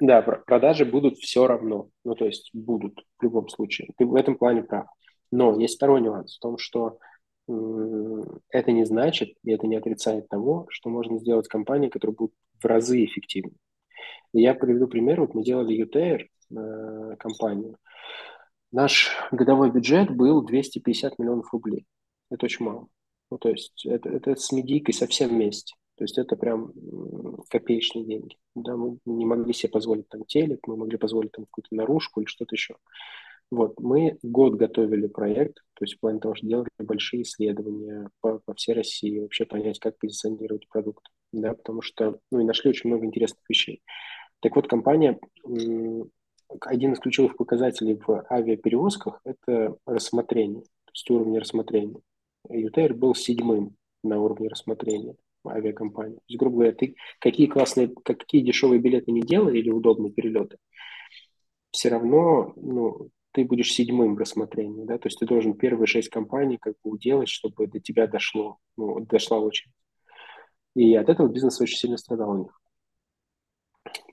да, продажи будут все равно. Ну, то есть будут в любом случае. Ты в этом плане прав. Но есть второй нюанс в том, что это не значит, и это не отрицает того, что можно сделать компании, которые будут в разы эффективнее. я приведу пример. Вот мы делали UTR э, компанию. Наш годовой бюджет был 250 миллионов рублей. Это очень мало. Ну, то есть это, это с медийкой совсем вместе. То есть это прям копеечные деньги. Да, мы не могли себе позволить там телек, мы могли позволить там какую-то наружку или что-то еще. Вот, мы год готовили проект, то есть в плане того, что делали большие исследования по, по всей России, вообще понять, как позиционировать продукт, да, потому что, ну, и нашли очень много интересных вещей. Так вот, компания, один из ключевых показателей в авиаперевозках – это рассмотрение, то есть уровень рассмотрения. ЮТР был седьмым на уровне рассмотрения авиакомпании. То есть, грубо говоря, ты какие классные, какие дешевые билеты не делай или удобные перелеты, все равно ну, ты будешь седьмым в рассмотрении, да, то есть ты должен первые шесть компаний как бы уделать, чтобы до тебя дошло, ну, дошла очередь. И от этого бизнес очень сильно страдал у них.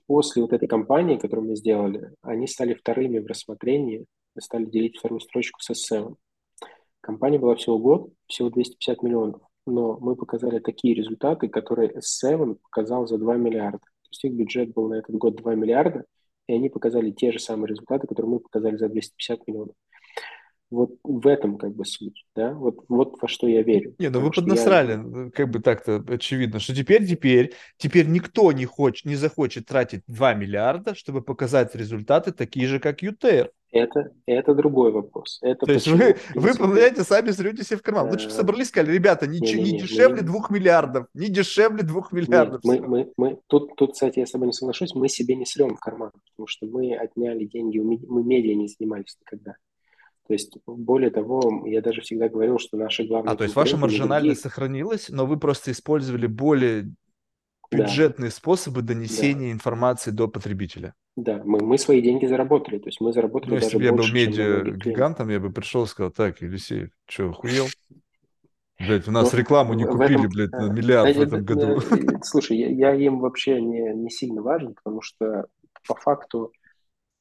После вот этой компании, которую мы сделали, они стали вторыми в рассмотрении, стали делить вторую строчку с S7. Компания была всего год, всего 250 миллионов, но мы показали такие результаты, которые S7 показал за 2 миллиарда. То есть их бюджет был на этот год 2 миллиарда, и они показали те же самые результаты, которые мы показали за 250 миллионов. Вот в этом как бы суть, да, вот, вот во что я верю. Не, ну вы поднасрали, я... Ну, как бы так-то очевидно, что теперь, теперь, теперь никто не хочет, не захочет тратить 2 миллиарда, чтобы показать результаты такие же, как ЮТР. Это, это другой вопрос. Это То есть вы, вы понимаете, сами срете себе в карман. Лучше бы собрались, сказали, ребята, не, не, не, не дешевле двух миллиардов, не дешевле двух миллиардов. Нет, мы, мы, мы, тут, тут, кстати, я с тобой не соглашусь, мы себе не срем в карман, потому что мы отняли деньги, мы медиа не занимались никогда. То есть, более того, я даже всегда говорил, что наши главные... А, то есть ваша маржинальность другие... сохранилась, но вы просто использовали более бюджетные да. способы донесения да. информации до потребителя. Да, мы, мы свои деньги заработали, то есть мы заработали ну, даже если бы я был медиа-гигантом, я бы пришел и сказал, так, Елисей, что, охуел? Блять, у нас ну, рекламу не купили, этом, блядь, на миллиард в этом году. Слушай, я, я им вообще не, не сильно важен, потому что по факту э,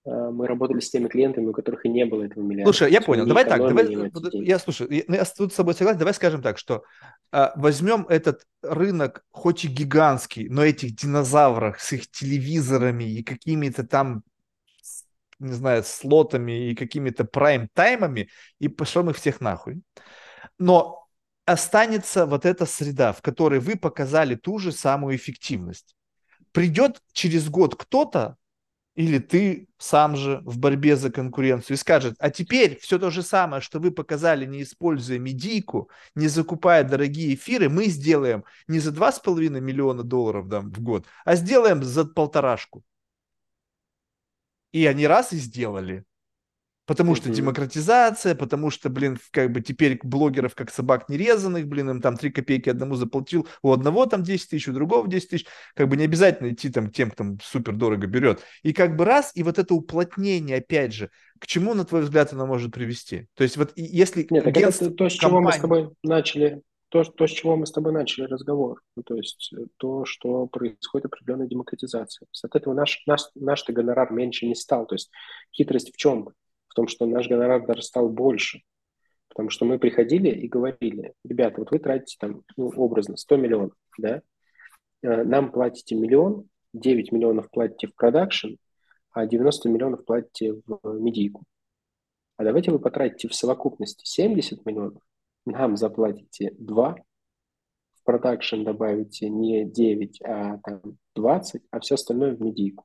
мы работали с теми клиентами, у которых и не было этого миллиарда. Слушай, я понял. Давай так, давай, я слушай, я, я тут с тобой согласен. Давай скажем так, что а, возьмем этот рынок, хоть и гигантский, но этих динозавров с их телевизорами и какими-то там не знаю, слотами и какими-то прайм-таймами и пошлем их всех нахуй. Но останется вот эта среда, в которой вы показали ту же самую эффективность. Придет через год кто-то, или ты сам же в борьбе за конкуренцию и скажет, а теперь все то же самое, что вы показали, не используя медийку, не закупая дорогие эфиры, мы сделаем не за 2,5 миллиона долларов да, в год, а сделаем за полторашку. И они раз и сделали. Потому что демократизация, потому что, блин, как бы теперь блогеров как собак нерезанных, блин, им там 3 копейки одному заплатил, у одного там 10 тысяч, у другого 10 тысяч, как бы не обязательно идти там тем, кто супер дорого берет. И как бы раз, и вот это уплотнение, опять же, к чему, на твой взгляд, оно может привести? То есть вот если... Нет, так это то, с чего компания... мы с тобой начали, то, то, с чего мы с тобой начали разговор, ну, то есть э, то, что происходит определенная демократизация. От этого наш, наш, наш-то гонорар меньше не стал. То есть хитрость в чем? В том, что наш гонорар даже стал больше. Потому что мы приходили и говорили, ребята, вот вы тратите там, ну, образно, 100 миллионов, да, э, нам платите миллион, 9 миллионов платите в продакшн, а 90 миллионов платите в медийку. А давайте вы потратите в совокупности 70 миллионов, нам заплатите 2, в продакшн добавите не 9, а там 20, а все остальное в медийку.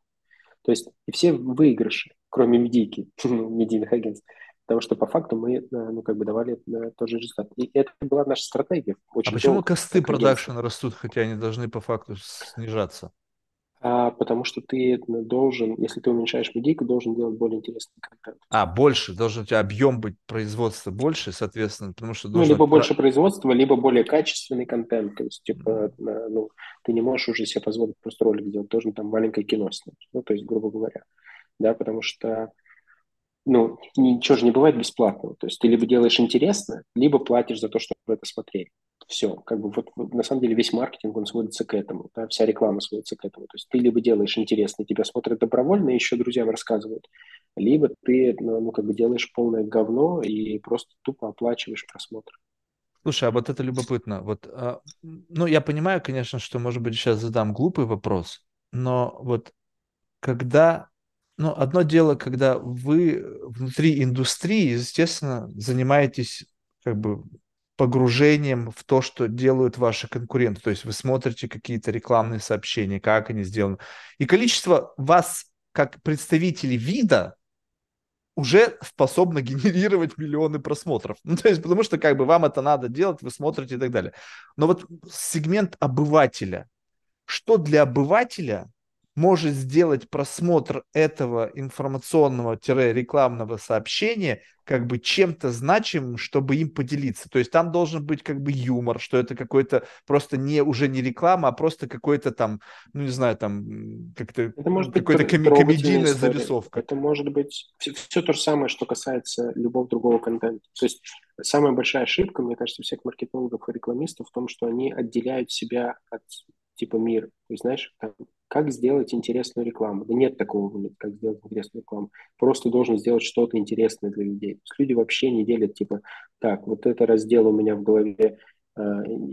То есть и все выигрыши кроме медийки, медийных агентств. Потому что по факту мы, э, ну, как бы давали э, тот же результат. И это была наша стратегия. Очень а почему косты продакшн растут, хотя они должны по факту снижаться? А, потому что ты должен, если ты уменьшаешь медийку, должен делать более интересный контент. А, больше, должен у тебя объем быть производства больше, соответственно, потому что... Ну, либо больше производства, либо более качественный контент. То есть, типа, ну, ты не можешь уже себе позволить просто ролик сделать, должен там маленькое кино снять. Ну, то есть, грубо говоря да, потому что ну, ничего же не бывает бесплатного. То есть ты либо делаешь интересно, либо платишь за то, чтобы это смотреть. Все, как бы вот, на самом деле весь маркетинг, он сводится к этому, да, вся реклама сводится к этому. То есть ты либо делаешь интересно, тебя смотрят добровольно, еще друзьям рассказывают, либо ты, ну, ну, как бы делаешь полное говно и просто тупо оплачиваешь просмотр. Слушай, а вот это любопытно. Вот, а, ну, я понимаю, конечно, что, может быть, сейчас задам глупый вопрос, но вот когда ну, одно дело, когда вы внутри индустрии, естественно, занимаетесь как бы погружением в то, что делают ваши конкуренты. То есть вы смотрите какие-то рекламные сообщения, как они сделаны. И количество вас, как представителей вида, уже способно генерировать миллионы просмотров. Ну, то есть, потому что как бы вам это надо делать, вы смотрите и так далее. Но вот сегмент обывателя. Что для обывателя может сделать просмотр этого информационного-рекламного сообщения как бы чем-то значимым, чтобы им поделиться. То есть там должен быть как бы юмор, что это какой-то просто не уже не реклама, а просто какой-то там, ну не знаю, там как-то какой-то коми- комедийная история. зарисовка. Это может быть все, все то же самое, что касается любого другого контента. То есть самая большая ошибка, мне кажется, всех маркетологов и рекламистов в том, что они отделяют себя от типа мира. То есть, знаешь, там, как сделать интересную рекламу? Да нет такого, как сделать интересную рекламу. Просто должен сделать что-то интересное для людей. То есть люди вообще не делят, типа, так, вот это раздел у меня в голове э,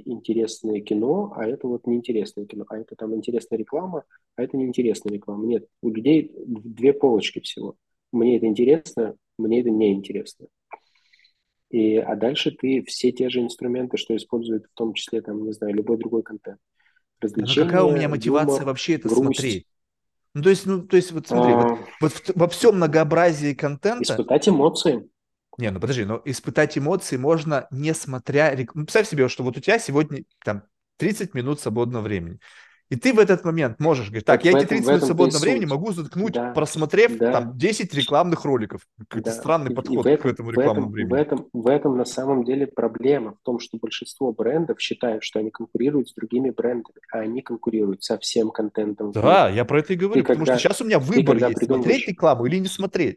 интересное кино, а это вот неинтересное кино, а это там интересная реклама, а это неинтересная реклама. Нет, у людей две полочки всего. Мне это интересно, мне это неинтересно. И, а дальше ты все те же инструменты, что используют в том числе, там, не знаю, любой другой контент развлечения. Ну, какая у меня мотивация юмор, вообще это грусть. смотреть? Ну, то есть, ну, то есть, вот смотри, а... вот, вот в, во всем многообразии контента... Испытать эмоции. Не, ну подожди, но испытать эмоции можно не смотря... Ну, представь себе, что вот у тебя сегодня там 30 минут свободного времени. И ты в этот момент можешь говорить, так, Вот я в эти этом- 30 в минут и свободного времени суть. могу заткнуть, Да, просмотрев да. там 10 рекламных роликов. Какой-то Да. странный И- и подход в этом, к этому в рекламному этом, времени. В этом, в этом на самом деле проблема, в том, что большинство брендов считают, что они конкурируют с другими брендами, а они конкурируют со всем контентом. в Да, я про это и говорю, потому когда- что сейчас у меня выбор есть, смотреть рекламу или не смотреть.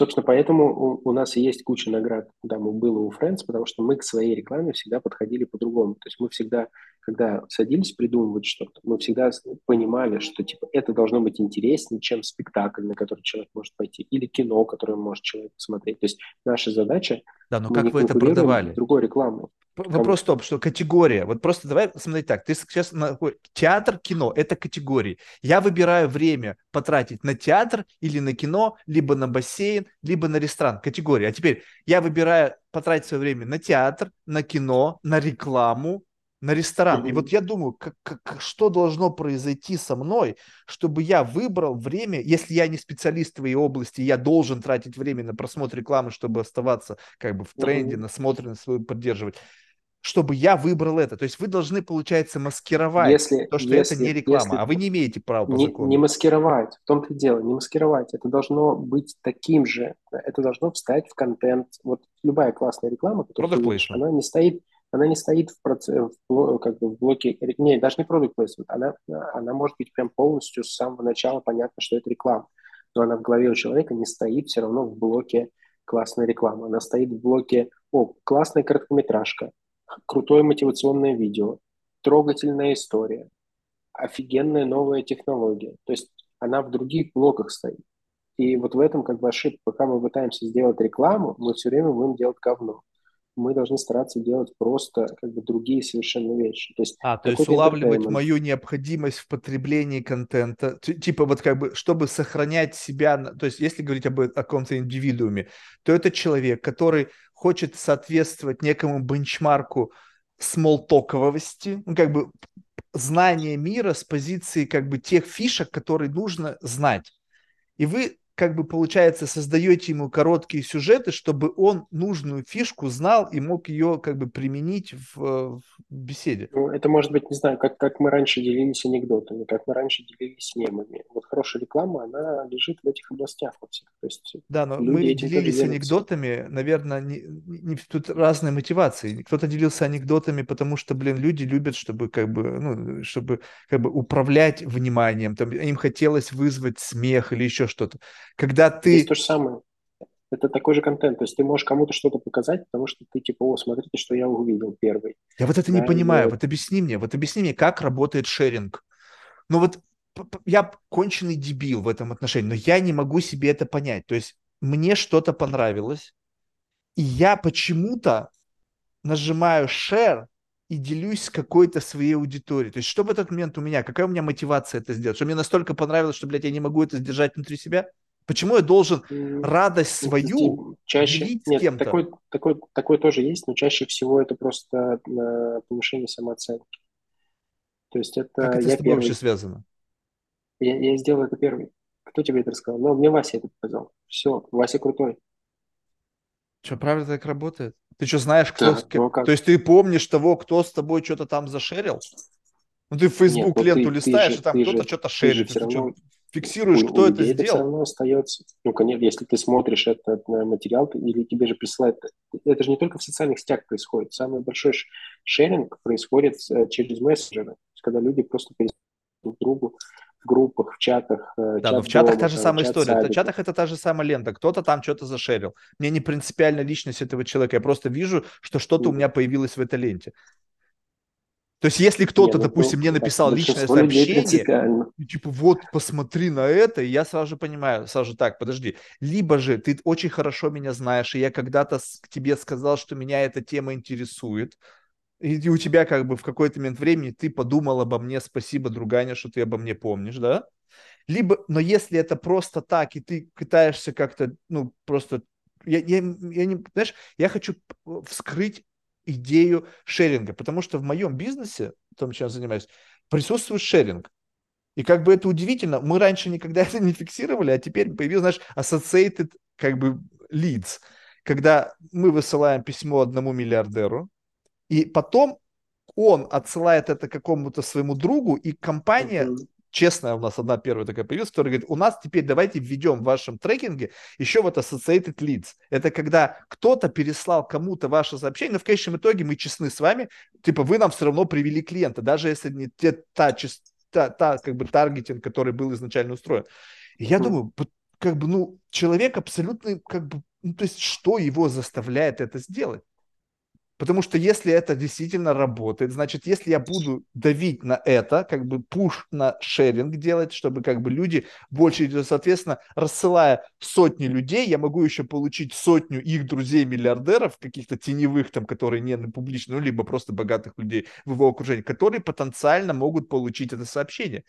Собственно, поэтому у, у нас и есть куча наград, когда мы было у Friends, потому что мы к своей рекламе всегда подходили по-другому. То есть мы всегда, когда садились придумывать что-то, мы всегда понимали, что типа это должно быть интереснее, чем спектакль, на который человек может пойти, или кино, которое может человек посмотреть. То есть наша задача Да, но мы как вы это продавали? другой рекламой. П- Вопрос в том, что категория. Вот просто давай смотреть так. Ты сейчас на театр, кино – это категории. Я выбираю время потратить на театр или на кино, либо на бассейн, либо на ресторан. Категория. А теперь я выбираю потратить свое время на театр, на кино, на рекламу, на ресторан. И вот я думаю, как, как- что должно произойти со мной, чтобы я выбрал время, если я не специалист в твоей области, я должен тратить время на просмотр рекламы, чтобы оставаться как бы в тренде, Мгм. насмотренность свою поддерживать, чтобы я выбрал это. То есть вы должны, получается, маскировать Если, то, что если, это не реклама, если а вы не имеете права по не, закону. не маскировать, в том-то и дело, не маскировать. Это должно быть таким же, это должно встать в контент. Вот любая классная реклама, placement. она не стоит, она не стоит в, проце- в, как бы в блоке, не, даже не product placement, она, она может быть прям полностью с самого начала понятно, что это реклама, но она в голове у человека не стоит все равно в блоке классная реклама, она стоит в блоке, о, классная короткометражка, крутое мотивационное видео, трогательная история, офигенная новая технология. То есть она в других блоках стоит. И вот в этом как бы ошибка. Пока мы пытаемся сделать рекламу, мы все время будем делать говно. Мы должны стараться делать просто как бы другие совершенно вещи. То есть А, то есть улавливать мою необходимость в потреблении контента, типа вот как бы, чтобы сохранять себя, то есть если говорить об о каком-то индивидууме, то это человек, который хочет соответствовать некому бенчмарку смолтоковости, ну как бы знания мира с позиции как бы тех фишек, которые нужно знать. И вы как бы, получается, создаете ему короткие сюжеты, чтобы он нужную фишку знал и мог ее как бы применить в, э, в беседе. Ну, это может быть, не знаю, как, как мы раньше делились анекдотами, как мы раньше делились мемами. Вот хорошая реклама, она лежит в этих областях во всех. То есть Да, но мы делились анекдотами, наверное, не, не- тут разные мотивации. Кто-то делился анекдотами, потому что, блин, люди любят, чтобы как бы, ну, чтобы как бы управлять вниманием, там, им хотелось вызвать смех или еще что-то. Когда Здесь ты... то же самое. Это такой же контент. То есть ты можешь кому-то что-то показать, потому что ты типа, о, смотрите, что я увидел первый. Я вот это не Да, понимаю. или- Вот объясни мне, вот объясни мне, как работает шеринг. Ну вот я конченый дебил в этом отношении, но я не могу себе это понять. То есть мне что-то понравилось, и я почему-то нажимаю share и делюсь с какой-то своей аудиторией. То есть что в этот момент у меня? Какая у меня мотивация это сделать? Что мне настолько понравилось, что, блядь, я не могу это сдержать внутри себя? Почему я должен радость ну, свою чаще делить с нет, кем-то? такой, такой, такой тоже есть, но чаще всего это просто э, повышение самооценки. То есть это Как это я с тобой первый, вообще связано? я, я сделал это первый. Кто тебе это рассказал? Ну, мне Вася это показал. Все, Вася крутой. Что, правда так работает? Ты что, знаешь, кто... Да, с кем- ну а как? То есть ты помнишь того, кто с тобой что-то там зашерил? Ну ты в Facebook ну ленту ты- листаешь, ты и там же- кто-то же- что-то ты же шерит. Ты чё, равно- фиксируешь, у, кто у это людей это все сделал? равно остается. Ну, конечно, если ты смотришь этот материал, ты- или тебе же присылают... Это же не только в социальных сетях происходит. Самый большой шеринг происходит э, через мессенджеры. Когда люди просто переслали друг другу в группах, в чатах. э, Да, чат но в чатах дома, та же там, самая чат история. В садика. чатах это та же самая лента. Кто-то там что-то зашерил. Мне не принципиально личность этого человека. Я просто вижу, что что-то у Мгм. меня появилось в этой ленте. То есть если кто-то, Не, ну, допустим, ну, мне написал личное сообщение, типа, вот, посмотри на это, и я сразу же понимаю, сразу же так, подожди. Либо же ты очень хорошо меня знаешь, и я когда-то к тебе сказал, что меня эта тема интересует, и у тебя как бы в какой-то момент времени ты подумал обо мне, спасибо, друганя, что ты обо мне помнишь, да? Либо, но если это просто так, и ты пытаешься как-то, ну, просто, я, я, я не, знаешь, я хочу вскрыть идею шеринга, потому что в моем бизнесе, том, чем я занимаюсь, присутствует шеринг. И как бы это удивительно, мы раньше никогда это не фиксировали, а теперь появился, знаешь, associated как бы leads, когда мы высылаем письмо одному миллиардеру, и потом он отсылает это какому-то своему другу, и компания. Честная, у нас одна первая такая появилась, которая говорит, у нас теперь давайте введем в вашем трекинге еще вот associated leads. Это когда кто-то переслал кому-то ваше сообщение, но в конечном итоге мы честны с вами, типа вы нам все равно привели клиента, даже если не те, та, та, та как бы таргетинг, который был изначально устроен. И я думаю, как бы, ну, человек абсолютно, как бы, ну, то есть что его заставляет это сделать? Потому что если это действительно работает, значит, если я буду давить на это, как бы пуш на шеринг делать, чтобы как бы люди больше, соответственно, рассылая сотни людей, я могу еще получить сотню их друзей-миллиардеров, каких-то теневых там, которые не публичные, ну, либо просто богатых людей в его окружении, которые потенциально могут получить это сообщение.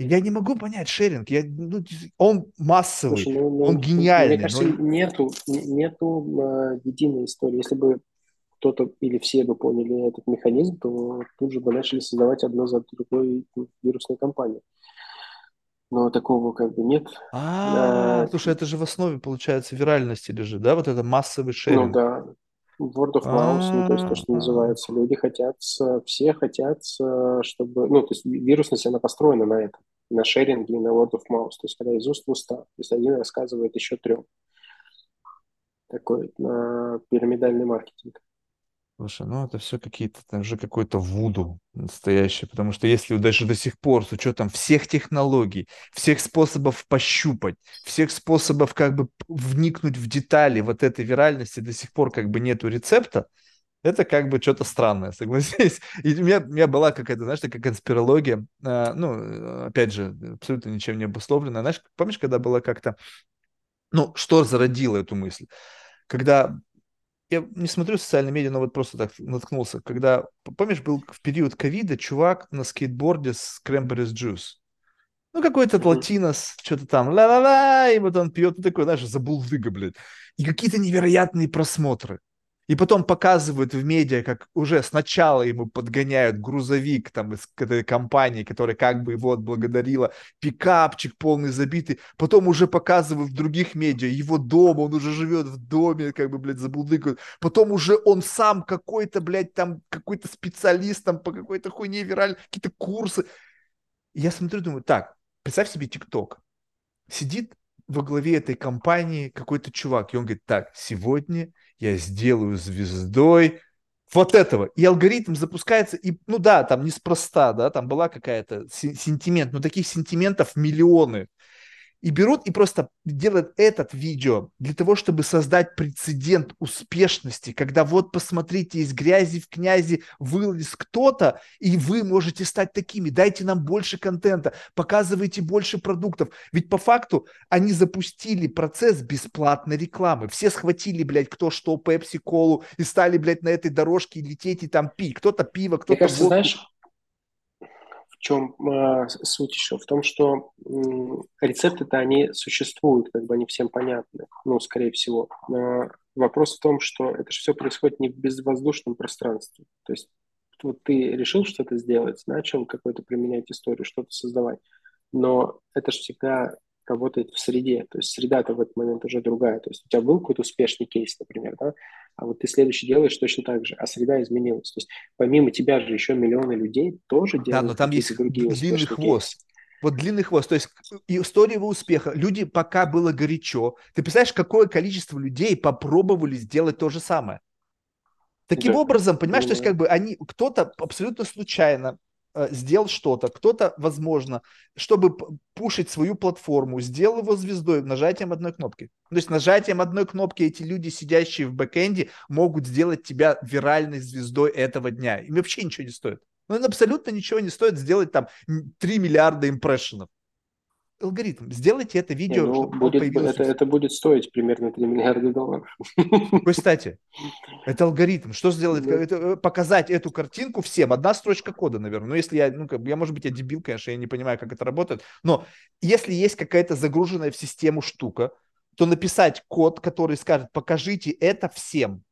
Я не могу понять шеринг. Я, ну, он массовый, Слушай, ну, ну, он гениальный. Мне кажется, но- нету, нету э, единой истории. Если бы кто-то или все бы поняли этот механизм, то тут же бы начали создавать одно за другой вирусные компании. Но такого как бы нет. А, слушай, это же в основе, получается, виральности лежит, да? Вот это массовый Ну шеринг. да, word of mouth, ну, то есть то, что называется. Люди хотят, все хотят, чтобы... Ну, то есть вирусность, она построена на этом, на шеринге и на word of mouth. То есть когда из уст в уста. То есть один рассказывает еще трем. Такой пирамидальный маркетинг. Слушай, ну это все какие-то, там же какой-то вуду настоящий, потому что если даже до сих пор с учетом всех технологий, всех способов пощупать, всех способов как бы вникнуть в детали вот этой виральности, до сих пор как бы нету рецепта, это как бы что-то странное, согласись. И у меня, у меня была какая-то, знаешь, такая конспирология, а, ну, э, опять же, абсолютно ничем не обусловленная. Знаешь, помнишь, когда было как-то, ну, что зародило эту мысль? Когда я не смотрю социальные медиа, но вот просто так наткнулся, когда, помнишь, был в период ковида чувак на скейтборде с Cranberries Juice. Ну, какой-то латинос, что-то там, ла-ла-ла, и вот он пьет, ну, такой, знаешь, забулдыга, блядь. И какие-то невероятные просмотры. И потом показывают в медиа, как уже сначала ему подгоняют грузовик там из этой компании, которая как бы его отблагодарила, пикапчик полный забитый, потом уже показывают в других медиа его дом, он уже живет в доме, как бы, блядь, забулдыкают, потом уже он сам какой-то, блядь, там, какой-то специалист там по какой-то хуйне вирально, какие-то курсы. Я смотрю, думаю, так, представь себе ТикТок. Сидит во главе этой компании какой-то чувак, и он говорит, так, сегодня я сделаю звездой вот этого. И алгоритм запускается, и, ну да, там неспроста, да, там была какая-то се- сентимент, но таких сентиментов миллионы. И берут и просто делают этот видео для того, чтобы создать прецедент успешности, когда вот посмотрите, из грязи в князи вылез кто-то, и вы можете стать такими, дайте нам больше контента, показывайте больше продуктов. Ведь по факту они запустили процесс бесплатной рекламы. Все схватили, блядь, кто что, Пепси, Колу, и стали, блядь, на этой дорожке лететь и там пить. Кто-то пиво, Мне кто-то кажется, водку. знаешь, в чем э, суть еще? В том, что м, рецепты-то они существуют, как бы они всем понятны, ну, скорее всего. Э, вопрос в том, что это же все происходит не в безвоздушном пространстве. То есть вот ты решил что-то сделать, начал какой-то применять историю, что-то создавать, но это же всегда работает в среде, то есть среда-то в этот момент уже другая. То есть у тебя был какой-то успешный кейс, например, да, а вот ты следующий делаешь точно так же, а среда изменилась. То есть помимо тебя же еще миллионы людей тоже Да, делают но там есть другие длинный хвост. кейсы. Вот длинный хвост, то есть история его успеха. Люди пока было горячо. Ты представляешь, какое количество людей попробовали сделать то же самое? Таким Да, образом, понимаешь, то есть понимаю. как бы они, кто-то абсолютно случайно сделал что-то, кто-то, возможно, чтобы пушить свою платформу, сделал его звездой нажатием одной кнопки. То есть нажатием одной кнопки эти люди, сидящие в бэкэнде, могут сделать тебя виральной звездой этого дня. Им вообще ничего не стоит. Ну, абсолютно ничего не стоит сделать там м, 3 миллиарда импрессионов. Алгоритм. Сделайте это Не, видео, ну, чтобы будет, появилось. у это, это будет стоить примерно 3 миллиарда долларов. Кстати, это алгоритм. Что сделать? Ну. Это, э, показать эту картинку всем. Одна строчка кода, наверное. Ну, если я, ну, как я, может быть, я дебил, конечно, я не понимаю, как это работает. Но если есть какая-то загруженная в систему штука, то написать код, который скажет, покажите это всем.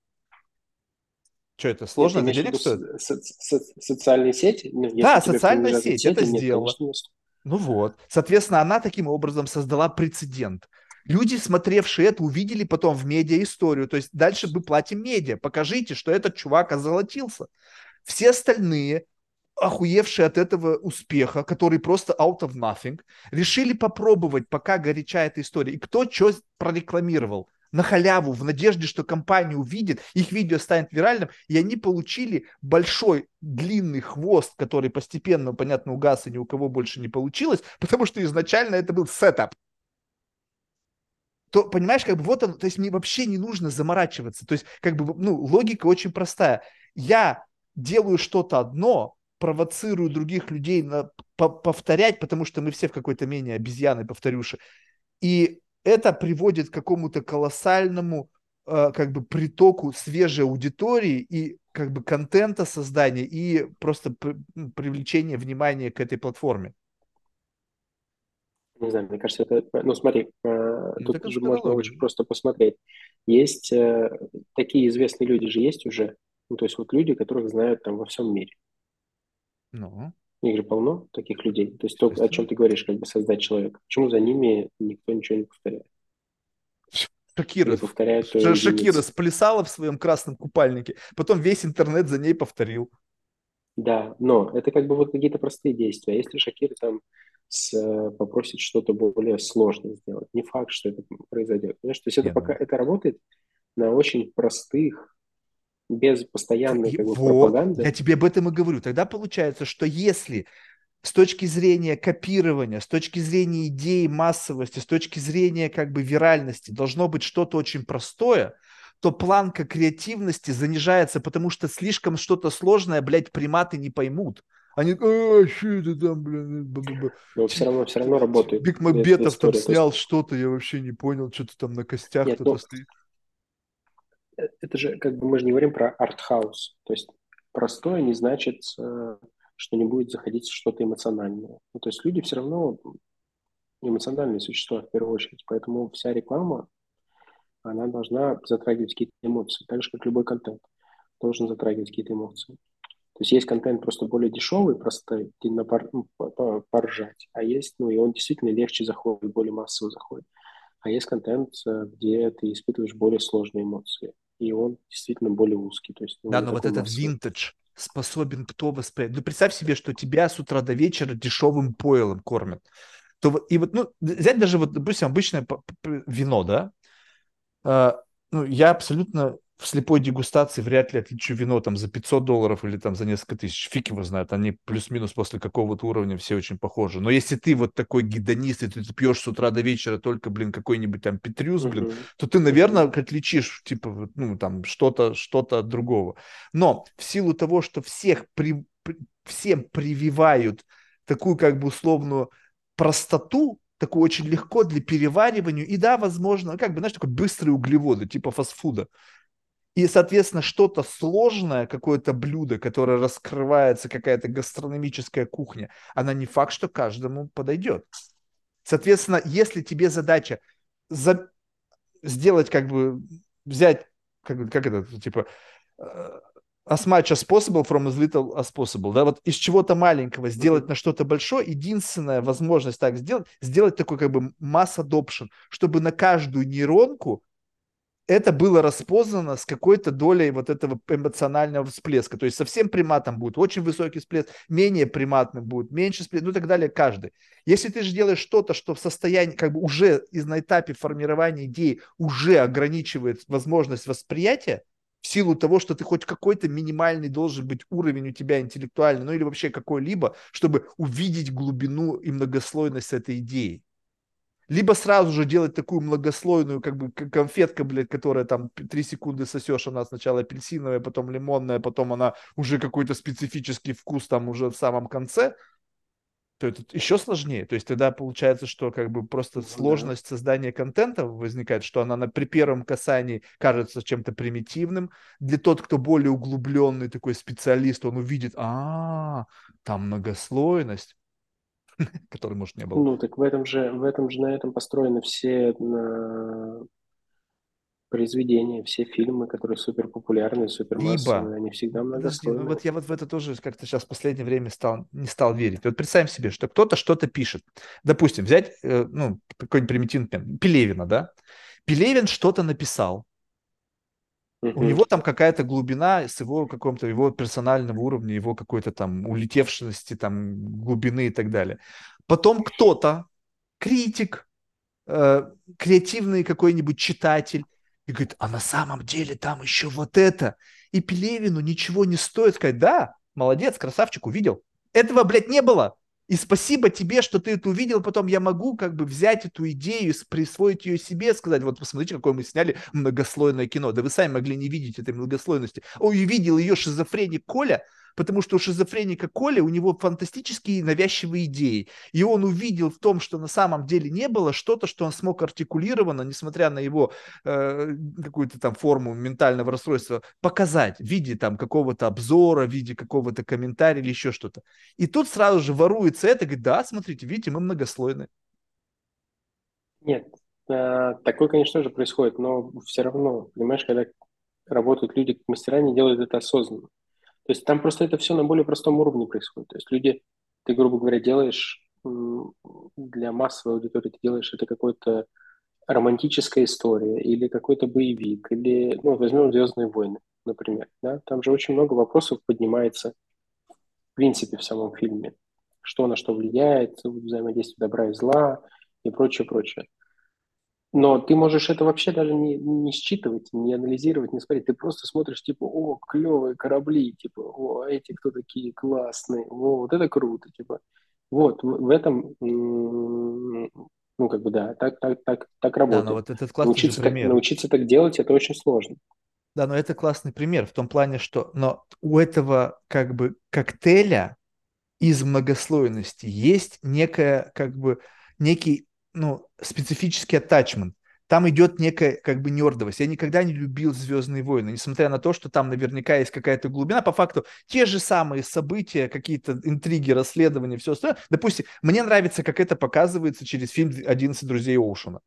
Что это, сложно? Нет, Это ты денег стоит? со- со- со- социальные сети? Если Да, социальная сеть сети, это нет, сделала. конечно, не. Ну вот. Соответственно, она таким образом создала прецедент. Люди, смотревшие это, увидели потом в медиа историю. То есть дальше мы платим медиа. Покажите, что этот чувак озолотился. Все остальные охуевшие от этого успеха, который просто out of nothing, решили попробовать, пока горяча эта история. И кто что прорекламировал? На халяву, в надежде, что компания увидит, их видео станет виральным, и они получили большой длинный хвост, который постепенно, понятно, угас, и ни у кого больше не получилось, потому что изначально это был сетап. То, понимаешь, как бы вот он, то есть мне вообще не нужно заморачиваться. То есть, как бы, ну, логика очень простая. Я делаю что-то одно, провоцирую других людей на повторять, потому что мы все в какой-то мере обезьяны, повторюши. И это приводит к какому-то колоссальному э, как бы притоку свежей аудитории и как бы контента создания и просто ну, привлечения внимания к этой платформе. Не знаю, мне кажется, это... Ну, смотри, э, ну, тут же можно очень просто посмотреть. Есть э, такие известные люди же есть уже, ну, то есть вот люди, которых знают там во всем мире. Ну? Их же полно, таких людей. То есть то, о чем ты говоришь, как бы создать человека. Почему за ними никто ничего не повторяет? Шакира, повторяет Шакира сплясала в своем красном купальнике, потом весь интернет за ней повторил. Да, но это как бы вот какие-то простые действия. А если Шакир там с, попросит что-то более сложное сделать, не факт, что это произойдет. Понимаешь? То есть это Нет, пока это работает на очень простых без постоянной как бы, вот, пропаганды. Я тебе об этом и говорю. Тогда получается, что если с точки зрения копирования, с точки зрения идеи массовости, с точки зрения как бы виральности должно быть что-то очень простое, то планка креативности занижается, потому что слишком что-то сложное, блядь, приматы не поймут. Они, а, что это там, блин? Но все равно, все равно работает. Биг Мабетов там снял что-то, я вообще не понял, что-то там на костях кто-то ну, стоит это же как бы мы же не говорим про артхаус. То есть простое не значит, э, что не будет заходить что-то эмоциональное. Ну, то есть люди все равно эмоциональные существа в первую очередь. Поэтому вся реклама, она должна затрагивать какие-то эмоции. Так же, как любой контент должен затрагивать какие-то эмоции. То есть есть контент просто более дешевый, просто на пор, ну, поржать, а есть, ну, и он действительно легче заходит, более массово заходит. А есть контент, э, где ты испытываешь более сложные эмоции и он действительно более узкий. То есть, ну, да, но вот этот винтедж способен кто воспринять. Ну, представь себе, что тебя с утра до вечера дешевым пойлом кормят. То, и вот, ну, взять даже вот, допустим, обычное вино, да, а, ну, я абсолютно в слепой дегустации вряд ли отличу вино там за 500 долларов или там за несколько тысяч. Фиг его знает, они плюс-минус после какого-то уровня все очень похожи. Но если ты вот такой гедонист, и ты, ты пьешь с утра до вечера только, блин, какой-нибудь там Петрюс, блин, uh-huh. то ты, наверное, отличишь, типа, ну, там, что-то, что-то от другого. Но в силу того, что всех при, при, всем прививают такую, как бы, условную простоту, такую очень легко для переваривания, и да, возможно, как бы, знаешь, такой быстрые углеводы, типа фастфуда. И, соответственно, что-то сложное, какое-то блюдо, которое раскрывается, какая-то гастрономическая кухня, она не факт, что каждому подойдет. Соответственно, если тебе задача за... сделать, как бы, взять, как, как это, типа, э, as much as possible from as little as possible, да, вот из чего-то маленького сделать на что-то большое, единственная возможность так сделать, сделать такой как бы масс adoption, чтобы на каждую нейронку это было распознано с какой-то долей вот этого эмоционального всплеска. То есть совсем приматом будет очень высокий всплеск, менее приматным будет меньше всплеск, ну и так далее, каждый. Если ты же делаешь что-то, что в состоянии, как бы уже из, на этапе формирования идеи уже ограничивает возможность восприятия, в силу того, что ты хоть какой-то минимальный должен быть уровень у тебя интеллектуальный, ну или вообще какой-либо, чтобы увидеть глубину и многослойность этой идеи либо сразу же делать такую многослойную, как бы конфетка, блядь, которая там 3 секунды сосешь, она сначала апельсиновая, потом лимонная, потом она уже какой-то специфический вкус там уже в самом конце, то это еще сложнее. То есть тогда получается, что как бы просто ну, сложность да. создания контента возникает, что она на, при первом касании кажется чем-то примитивным. Для тот, кто более углубленный такой специалист, он увидит, а, там многослойность. который, может, не был. Ну, так в этом же, в этом же на этом построены все на... произведения, все фильмы, которые супер популярные, супер массовые, они всегда многослойные. ну вот я вот в это тоже как-то сейчас в последнее время стал, не стал верить. Вот представим себе, что кто-то что-то пишет. Допустим, взять, э, ну, какой-нибудь примитивный Пелевина, да? Пелевин что-то написал, У него там какая-то глубина с его каком-то его персонального уровня, его какой-то там улетевшести, там глубины и так далее. Потом кто-то, критик, э, креативный какой-нибудь читатель, и говорит, а на самом деле там еще вот это. И Пелевину ничего не стоит сказать, да, молодец, красавчик, увидел. Этого, блядь, не было. И спасибо тебе, что ты это увидел, потом я могу как бы взять эту идею, присвоить ее себе, сказать, вот посмотрите, какое мы сняли многослойное кино. Да вы сами могли не видеть этой многослойности. Ой, увидел ее шизофреник Коля, потому что у шизофреника Коля, у него фантастические навязчивые идеи. И он увидел в том, что на самом деле не было, что-то, что он смог артикулированно, несмотря на его э, какую-то там форму ментального расстройства, показать в виде там какого-то обзора, в виде какого-то комментария или еще что-то. И тут сразу же воруется это, говорит, да, смотрите, видите, мы многослойны. Нет, э, такое, конечно же, происходит, но все равно, понимаешь, когда работают люди как мастера, они делают это осознанно. То есть там просто это все на более простом уровне происходит. То есть люди, ты, грубо говоря, делаешь для массовой аудитории, ты делаешь это какой-то романтическая история или какой-то боевик, или, ну, возьмем «Звездные войны», например, да, там же очень много вопросов поднимается в принципе в самом фильме, что на что влияет, взаимодействие добра и зла и прочее, прочее. Но ты можешь это вообще даже не, не считывать, не анализировать, не смотреть. Ты просто смотришь, типа, о, клевые корабли, типа, о, эти кто такие классные, о, вот это круто, типа. Вот, в, этом, ну, как бы, да, так, так, так, так работает. Да, но вот этот классный научиться, пример. Так, научиться так делать, это очень сложно. Да, но это классный пример в том плане, что но у этого как бы коктейля из многослойности есть некая как бы некий ну, специфический attachment. Там идет некая как бы нердовость. Я никогда не любил «Звездные войны», несмотря на то, что там наверняка есть какая-то глубина. По факту те же самые события, какие-то интриги, расследования, все остальное. Допустим, мне нравится, как это показывается через фильм «11 друзей Оушена».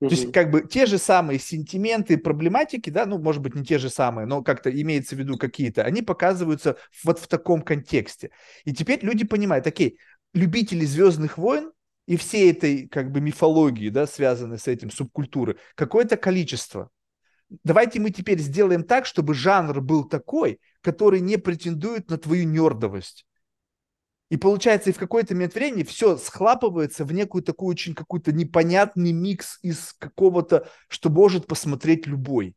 То есть, как бы те же самые сентименты, проблематики, да, ну, может быть, не те же самые, но как-то имеется в виду какие-то, они показываются вот в таком контексте. И теперь люди понимают, окей, любители Звездных войн и всей этой как бы мифологии, да, связанной с этим, субкультуры, какое-то количество. Давайте мы теперь сделаем так, чтобы жанр был такой, который не претендует на твою нердовость. И получается, и в какой-то момент времени все схлапывается в некую такую очень какой-то непонятный микс из какого-то, что может посмотреть любой.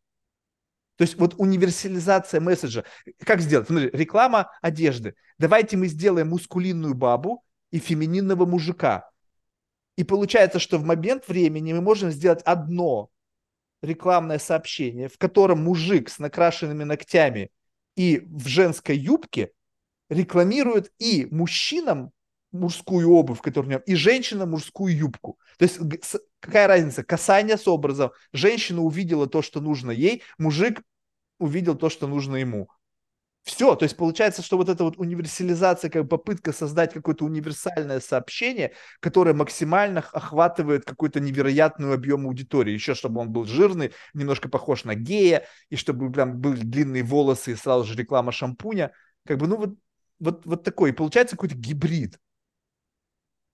То есть вот универсализация месседжа. Как сделать? Смотри, реклама одежды. Давайте мы сделаем мускулинную бабу и фемининного мужика. И получается, что в момент времени мы можем сделать одно рекламное сообщение, в котором мужик с накрашенными ногтями и в женской юбке рекламирует и мужчинам мужскую обувь, которую у него, и женщинам мужскую юбку. То есть какая разница? Касание с образом. Женщина увидела то, что нужно ей, мужик увидел то, что нужно ему. Все, то есть получается, что вот эта вот универсализация, как попытка создать какое-то универсальное сообщение, которое максимально охватывает какой-то невероятный объем аудитории. Еще чтобы он был жирный, немножко похож на гея, и чтобы прям были длинные волосы и сразу же реклама шампуня. Как бы, ну вот, вот, вот такой. И получается какой-то гибрид.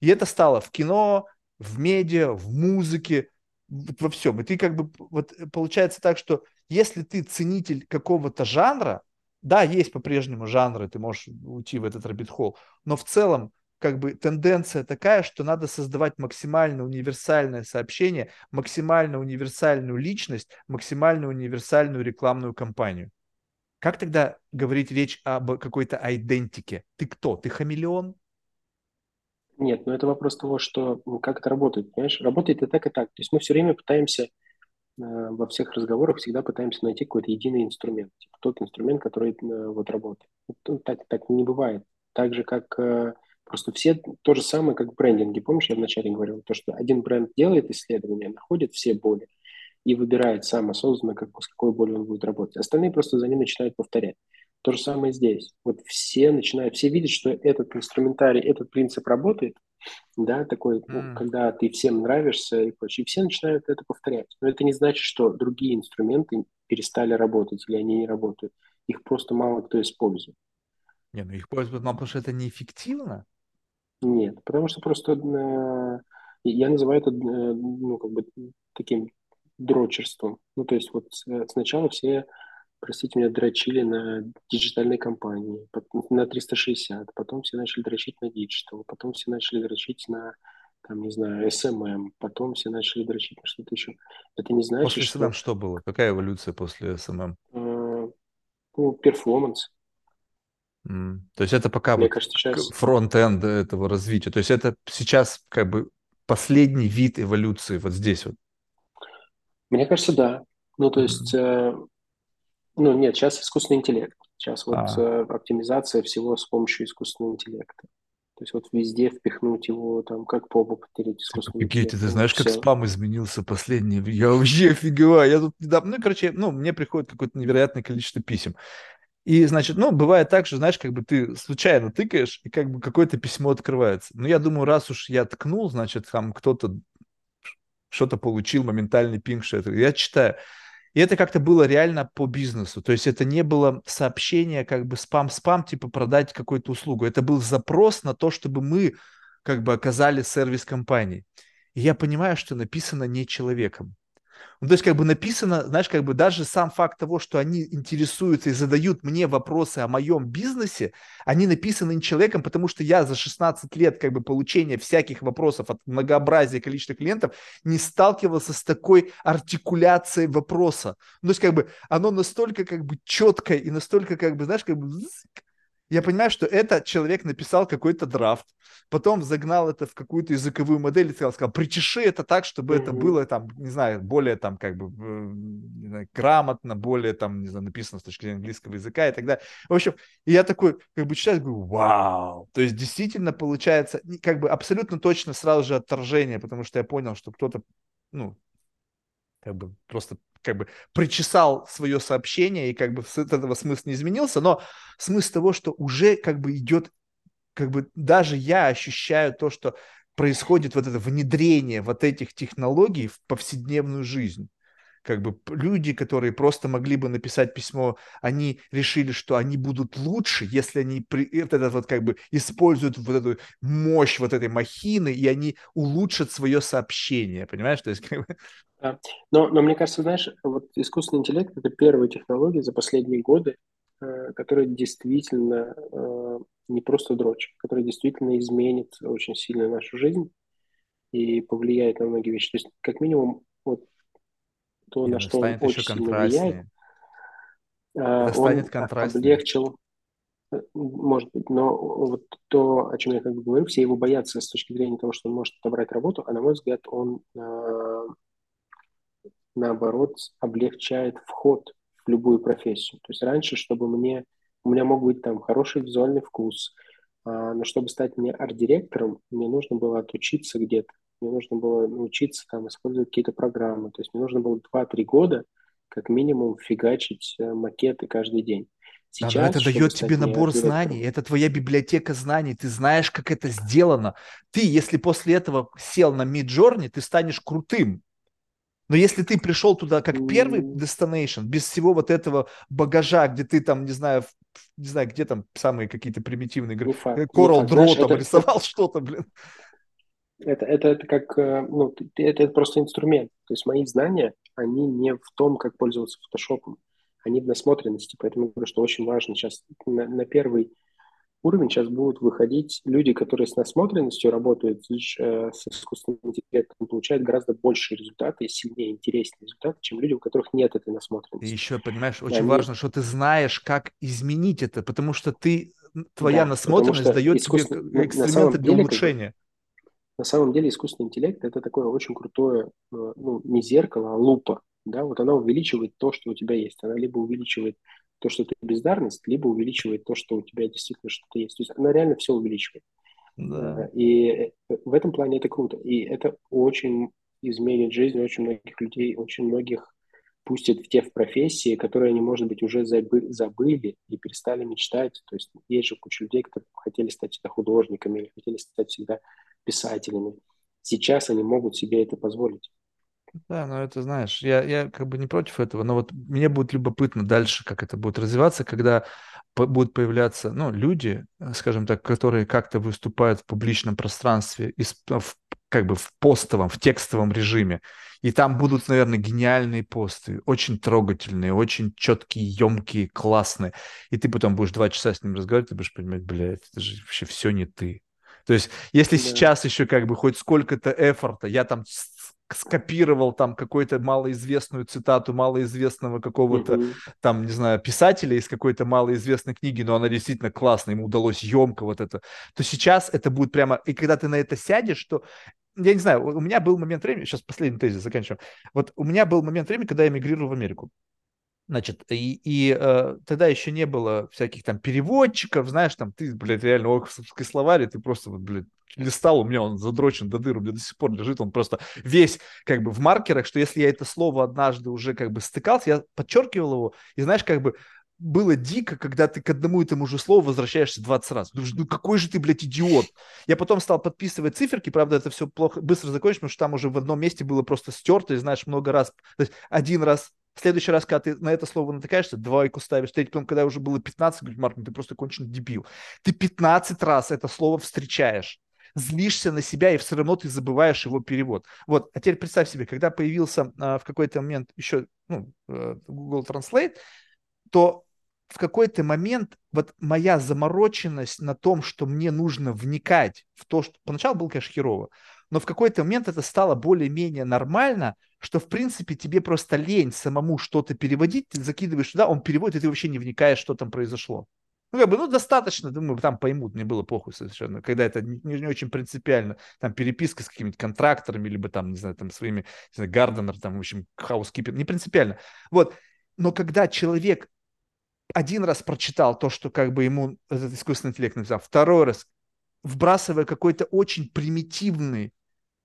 И это стало в кино, в медиа, в музыке, во всем. И ты как бы, вот получается так, что если ты ценитель какого-то жанра, да, есть по-прежнему жанры, ты можешь уйти в этот rabbit hole, но в целом как бы тенденция такая, что надо создавать максимально универсальное сообщение, максимально универсальную личность, максимально универсальную рекламную кампанию. Как тогда говорить речь об какой-то идентике? Ты кто? Ты хамелеон? Нет, но это вопрос того, что ну, как это работает, понимаешь? Работает и так, и так. То есть мы все время пытаемся во всех разговорах всегда пытаемся найти какой-то единый инструмент, типа тот инструмент, который э, вот работает. Так, так не бывает. Так же, как э, просто все то же самое, как в брендинге. Помнишь, я вначале говорил, то, что один бренд делает исследование, находит все боли и выбирает сам осознанно, как, с какой болью он будет работать. Остальные просто за ним начинают повторять. То же самое здесь. Вот все начинают, все видят, что этот инструментарий, этот принцип работает, да, такой, mm. когда ты всем нравишься и прочее, и все начинают это повторять. Но это не значит, что другие инструменты перестали работать или они не работают. Их просто мало кто использует. Не, ну их пользуют, но потому что это неэффективно? Нет, потому что просто э, я называю это э, ну, как бы таким дрочерством. Ну, то есть вот э, сначала все, простите меня, дрочили на диджитальной компании, на 360, потом все начали дрочить на диджитал, потом все начали дрочить на там, не знаю, SMM, потом все начали дрочить на что-то еще. Это не значит, после SMM что... что было? Какая эволюция после SMM? Э, ну, performance. Mm. То есть это пока Мне вот кажется, сейчас... фронт-энд этого развития. То есть это сейчас как бы последний вид эволюции вот здесь вот. Мне кажется, да. Ну, то есть, э, ну, нет, сейчас искусственный интеллект. Сейчас вот а. э, оптимизация всего с помощью искусственного интеллекта. То есть вот везде впихнуть его, там, как попу потереть искусственный Какие ты, ты знаешь, как спам изменился последний? Я вообще офигеваю. Я тут недавно, ну, короче, ну, мне приходит какое-то невероятное количество писем. И, значит, ну, бывает так, что, знаешь, как бы ты случайно тыкаешь, и как бы какое-то письмо открывается. Ну, я думаю, раз уж я ткнул, значит, там кто-то что-то получил, моментальный пинг, что это. Я читаю. И это как-то было реально по бизнесу. То есть это не было сообщение как бы спам-спам, типа продать какую-то услугу. Это был запрос на то, чтобы мы как бы оказали сервис компании. И я понимаю, что написано не человеком. Ну, то есть как бы написано, знаешь, как бы даже сам факт того, что они интересуются и задают мне вопросы о моем бизнесе, они написаны не человеком, потому что я за 16 лет как бы получения всяких вопросов от многообразия количества клиентов не сталкивался с такой артикуляцией вопроса. Ну, то есть как бы оно настолько как бы четкое и настолько как бы, знаешь, как бы я понимаю, что это человек написал какой-то драфт, потом загнал это в какую-то языковую модель и сказал, сказал причеши это так, чтобы mm-hmm. это было там, не знаю, более там как бы не знаю, грамотно, более там, не знаю, написано с точки зрения английского языка и так далее. В общем, я такой как бы читаю, говорю, вау, то есть действительно получается как бы абсолютно точно сразу же отторжение, потому что я понял, что кто-то, ну, как бы просто как бы причесал свое сообщение, и как бы с этого смысл не изменился, но смысл того, что уже как бы идет, как бы даже я ощущаю то, что происходит вот это внедрение вот этих технологий в повседневную жизнь как бы люди, которые просто могли бы написать письмо, они решили, что они будут лучше, если они при, этот вот как бы используют вот эту мощь вот этой махины, и они улучшат свое сообщение, понимаешь? То есть как бы... да. но, но мне кажется, знаешь, вот искусственный интеллект – это первая технология за последние годы, э, которая действительно э, не просто дрочь, которая действительно изменит очень сильно нашу жизнь и повлияет на многие вещи. То есть, как минимум, вот то, на что он очень сильно влияет. Это станет контрастнее. облегчил, э, может быть, но вот то, о чем я как бы говорю, все его боятся с точки зрения того, что он может отобрать работу, а на мой взгляд, он э, наоборот облегчает вход в любую профессию. То есть раньше, чтобы мне, у меня мог быть там хороший визуальный вкус, э, но чтобы стать мне арт-директором, мне нужно было отучиться где-то мне нужно было научиться там использовать какие-то программы. То есть мне нужно было 2-3 года как минимум фигачить э, макеты каждый день. Сейчас, да, это дает тебе набор знаний, это твоя библиотека знаний, ты знаешь, как это сделано. Ты, если после этого сел на Midjourney, ты станешь крутым. Но если ты пришел туда как первый destination, без всего вот этого багажа, где ты там, не знаю, не знаю, где там самые какие-то примитивные игры, ну, Coral Draw там это... рисовал что-то, блин. Это, это, это как, э, ну, это, это просто инструмент. То есть мои знания, они не в том, как пользоваться фотошопом, они в насмотренности. Поэтому я говорю, что очень важно сейчас на, на первый уровень сейчас будут выходить люди, которые с насмотренностью работают э, с искусственным интеллектом, получают гораздо большие результаты и сильнее, интереснее результаты, чем люди, у которых нет этой насмотренности. И еще, понимаешь, очень они... важно, что ты знаешь, как изменить это, потому что ты, твоя да, насмотренность дает искусствен... тебе инструменты для улучшения. На самом деле искусственный интеллект – это такое очень крутое, э, ну, не зеркало, а лупа. Да? Вот она увеличивает то, что у тебя есть. Она либо увеличивает то, что ты бездарность, либо увеличивает то, что у тебя действительно что-то есть. То есть она реально все увеличивает. Да. Э, и э, в этом плане это круто. И это очень изменит жизнь очень многих людей, очень многих пустит в те в профессии, которые они, может быть, уже забы- забыли и перестали мечтать. То есть есть же куча людей, которые хотели стать всегда художниками или хотели стать всегда писателями. Сейчас они могут себе это позволить. Да, но это знаешь, я, я как бы не против этого, но вот мне будет любопытно дальше, как это будет развиваться, когда по- будут появляться, ну, люди, скажем так, которые как-то выступают в публичном пространстве, из, в как бы в постовом, в текстовом режиме. И там будут, наверное, гениальные посты, очень трогательные, очень четкие, емкие, классные. И ты потом будешь два часа с ним разговаривать, ты будешь понимать, блядь, это же вообще все не ты. То есть, если да. сейчас еще как бы хоть сколько-то эфорта, я там скопировал там какую-то малоизвестную цитату малоизвестного какого-то mm-hmm. там, не знаю, писателя из какой-то малоизвестной книги, но она действительно классная, ему удалось емко вот это, то сейчас это будет прямо, и когда ты на это сядешь, то я не знаю, у меня был момент времени, сейчас последний тезис заканчиваем, вот у меня был момент времени, когда я эмигрировал в Америку. Значит, и, и э, тогда еще не было всяких там переводчиков, знаешь, там ты, блядь, реально оксфордский словарь, ты просто, вот, блядь, листал, у меня он задрочен до дыр, у меня до сих пор лежит, он просто весь как бы в маркерах, что если я это слово однажды уже как бы стыкался, я подчеркивал его, и знаешь, как бы было дико, когда ты к одному и тому же слову возвращаешься 20 раз. Думаешь, ну какой же ты, блядь, идиот. Я потом стал подписывать циферки, правда, это все плохо, быстро закончилось, потому что там уже в одном месте было просто стерто, и знаешь, много раз. То есть один раз в следующий раз, когда ты на это слово натыкаешься, двойку ставишь. Третий, потом, когда уже было 15, говоришь, Марк, ну ты просто конченый дебил. Ты 15 раз это слово встречаешь злишься на себя, и все равно ты забываешь его перевод. Вот, а теперь представь себе, когда появился а, в какой-то момент еще ну, э, Google Translate, то в какой-то момент вот моя замороченность на том, что мне нужно вникать в то, что поначалу было, конечно, херово, но в какой-то момент это стало более-менее нормально, что, в принципе, тебе просто лень самому что-то переводить, ты закидываешь туда, он переводит, и ты вообще не вникаешь, что там произошло. Ну, как бы, ну, достаточно, думаю, там поймут, мне было похуй совершенно, когда это не, не очень принципиально, там, переписка с какими-то контракторами, либо там, не знаю, там, своими, не знаю, Гарденер, там, в общем, хаускипер, не принципиально. Вот, но когда человек один раз прочитал то, что как бы ему этот искусственный интеллект написал, второй раз, вбрасывая какой-то очень примитивный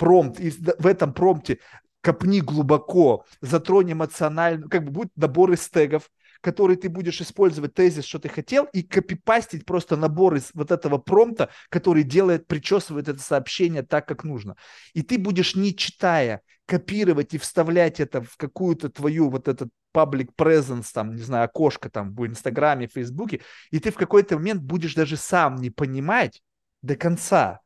промпт, и в этом промпте копни глубоко, затронь эмоционально, как бы будет набор из тегов, который ты будешь использовать тезис, что ты хотел, и копипастить просто набор из вот этого промпта, который делает, причесывает это сообщение так, как нужно. И ты будешь, не читая, копировать и вставлять это в какую-то твою вот этот public presence, там, не знаю, окошко там в Инстаграме, Фейсбуке, и ты в какой-то момент будешь даже сам не понимать до конца,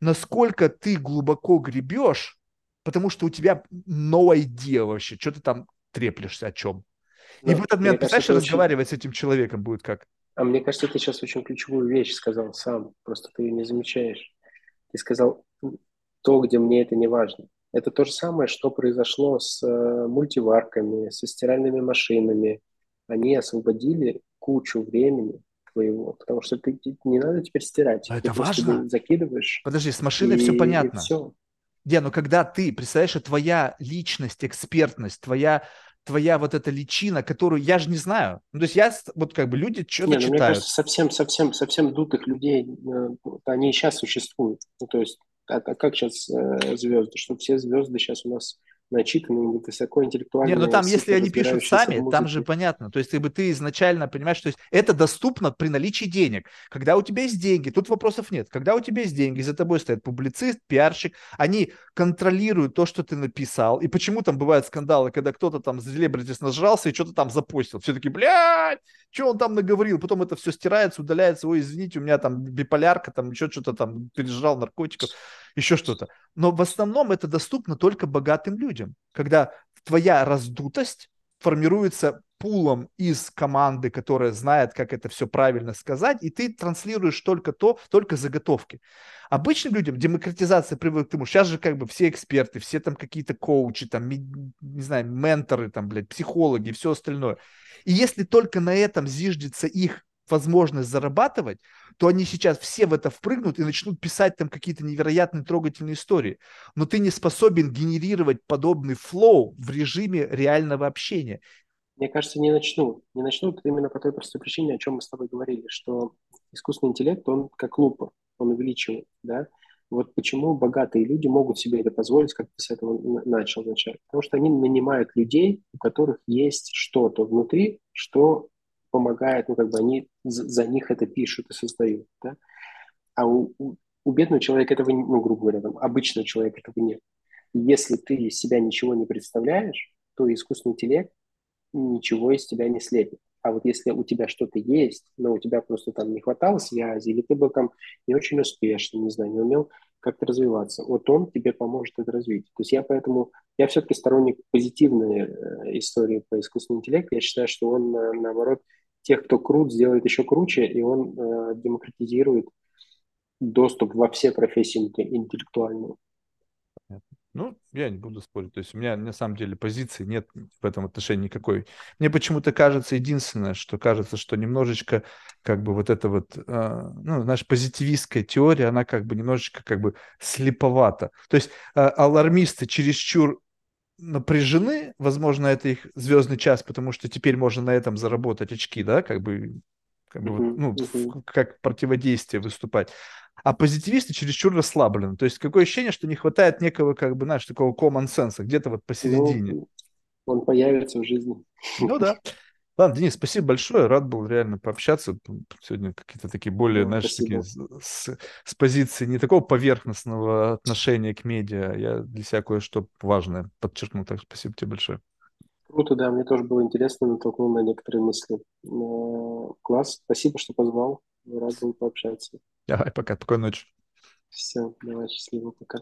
насколько ты глубоко гребешь, потому что у тебя no idea вообще, что ты там треплешься о чем. И в этот момент, представляешь, разговаривать очень... с этим человеком будет как? А мне кажется, ты сейчас очень ключевую вещь сказал сам, просто ты ее не замечаешь. Ты сказал то, где мне это не важно. Это то же самое, что произошло с э, мультиварками, со стиральными машинами. Они освободили кучу времени твоего, потому что ты не надо теперь стирать. А это важно. Закидываешь. Подожди, с машиной и, все понятно. И все. Ге, но когда ты, представляешь, твоя личность, экспертность, твоя твоя вот эта личина, которую я же не знаю. Ну, то есть я, вот как бы люди что-то не, ну, читают. Мне кажется, совсем, совсем, совсем дутых людей, э, они и сейчас существуют. Ну, то есть, а, а как сейчас э, звезды? Что все звезды сейчас у нас начитанные, высокоинтеллектуальные. Не, ну там, если они пишут сами, там же понятно. То есть, как бы ты изначально понимаешь, то есть это доступно при наличии денег. Когда у тебя есть деньги, тут вопросов нет. Когда у тебя есть деньги, за тобой стоит публицист, пиарщик, они контролируют то, что ты написал. И почему там бывают скандалы, когда кто-то там с селебритис нажрался и что-то там запустил. Все таки блядь, что он там наговорил? Потом это все стирается, удаляется. Ой, извините, у меня там биполярка, там еще что-то там пережрал наркотиков, еще что-то. Но в основном это доступно только богатым людям, когда твоя раздутость формируется пулом из команды, которая знает, как это все правильно сказать, и ты транслируешь только то, только заготовки. Обычным людям демократизация приводит к тому, сейчас же как бы все эксперты, все там какие-то коучи, там, не знаю, менторы, там, блядь, психологи все остальное. И если только на этом зиждется их возможность зарабатывать, то они сейчас все в это впрыгнут и начнут писать там какие-то невероятные трогательные истории. Но ты не способен генерировать подобный флоу в режиме реального общения. Мне кажется, не начнут. Не начнут именно по той простой причине, о чем мы с тобой говорили, что искусственный интеллект, он как лупа, он увеличивает, да. Вот почему богатые люди могут себе это позволить, как ты с этого начал вначале. Потому что они нанимают людей, у которых есть что-то внутри, что помогает, ну, как бы они за, них это пишут и создают, да. А у, у, у бедного человека этого, ну, грубо говоря, там, обычного человека этого нет. И если ты из себя ничего не представляешь, то искусственный интеллект ничего из тебя не слепит. А вот если у тебя что-то есть, но у тебя просто там не хватало связи, или ты был там не очень успешным, не знаю, не умел как-то развиваться. Вот он тебе поможет это развить. То есть я поэтому, я все-таки сторонник позитивной э, истории по искусственному интеллекту. Я считаю, что он, э, наоборот, тех, кто крут, сделает еще круче, и он э, демократизирует доступ во все профессии интеллектуальные. Ну, я не буду спорить. То есть у меня на самом деле позиции нет в этом отношении никакой. Мне почему-то кажется единственное, что кажется, что немножечко как бы вот эта вот, э, ну, наша позитивистская теория, она как бы немножечко как бы слеповата. То есть э, алармисты чересчур напряжены, возможно, это их звездный час, потому что теперь можно на этом заработать очки, да, как бы, как бы uh-huh, ну, uh-huh. как противодействие выступать а позитивисты чересчур расслаблены. То есть какое ощущение, что не хватает некого, как бы, знаешь, такого common sense, где-то вот посередине. Ну, он появится в жизни. Ну да. Ладно, Денис, спасибо большое. Рад был реально пообщаться. Сегодня какие-то такие более, ну, знаешь, такие с, с позиции не такого поверхностного отношения к медиа. Я для себя кое-что важное подчеркнул. Так спасибо тебе большое. Круто, да, мне тоже было интересно, натолкнул на некоторые мысли. Э, класс, спасибо, что позвал. Рад был пообщаться. Давай, пока, спокойной ночи. Все, давай, счастливо, пока.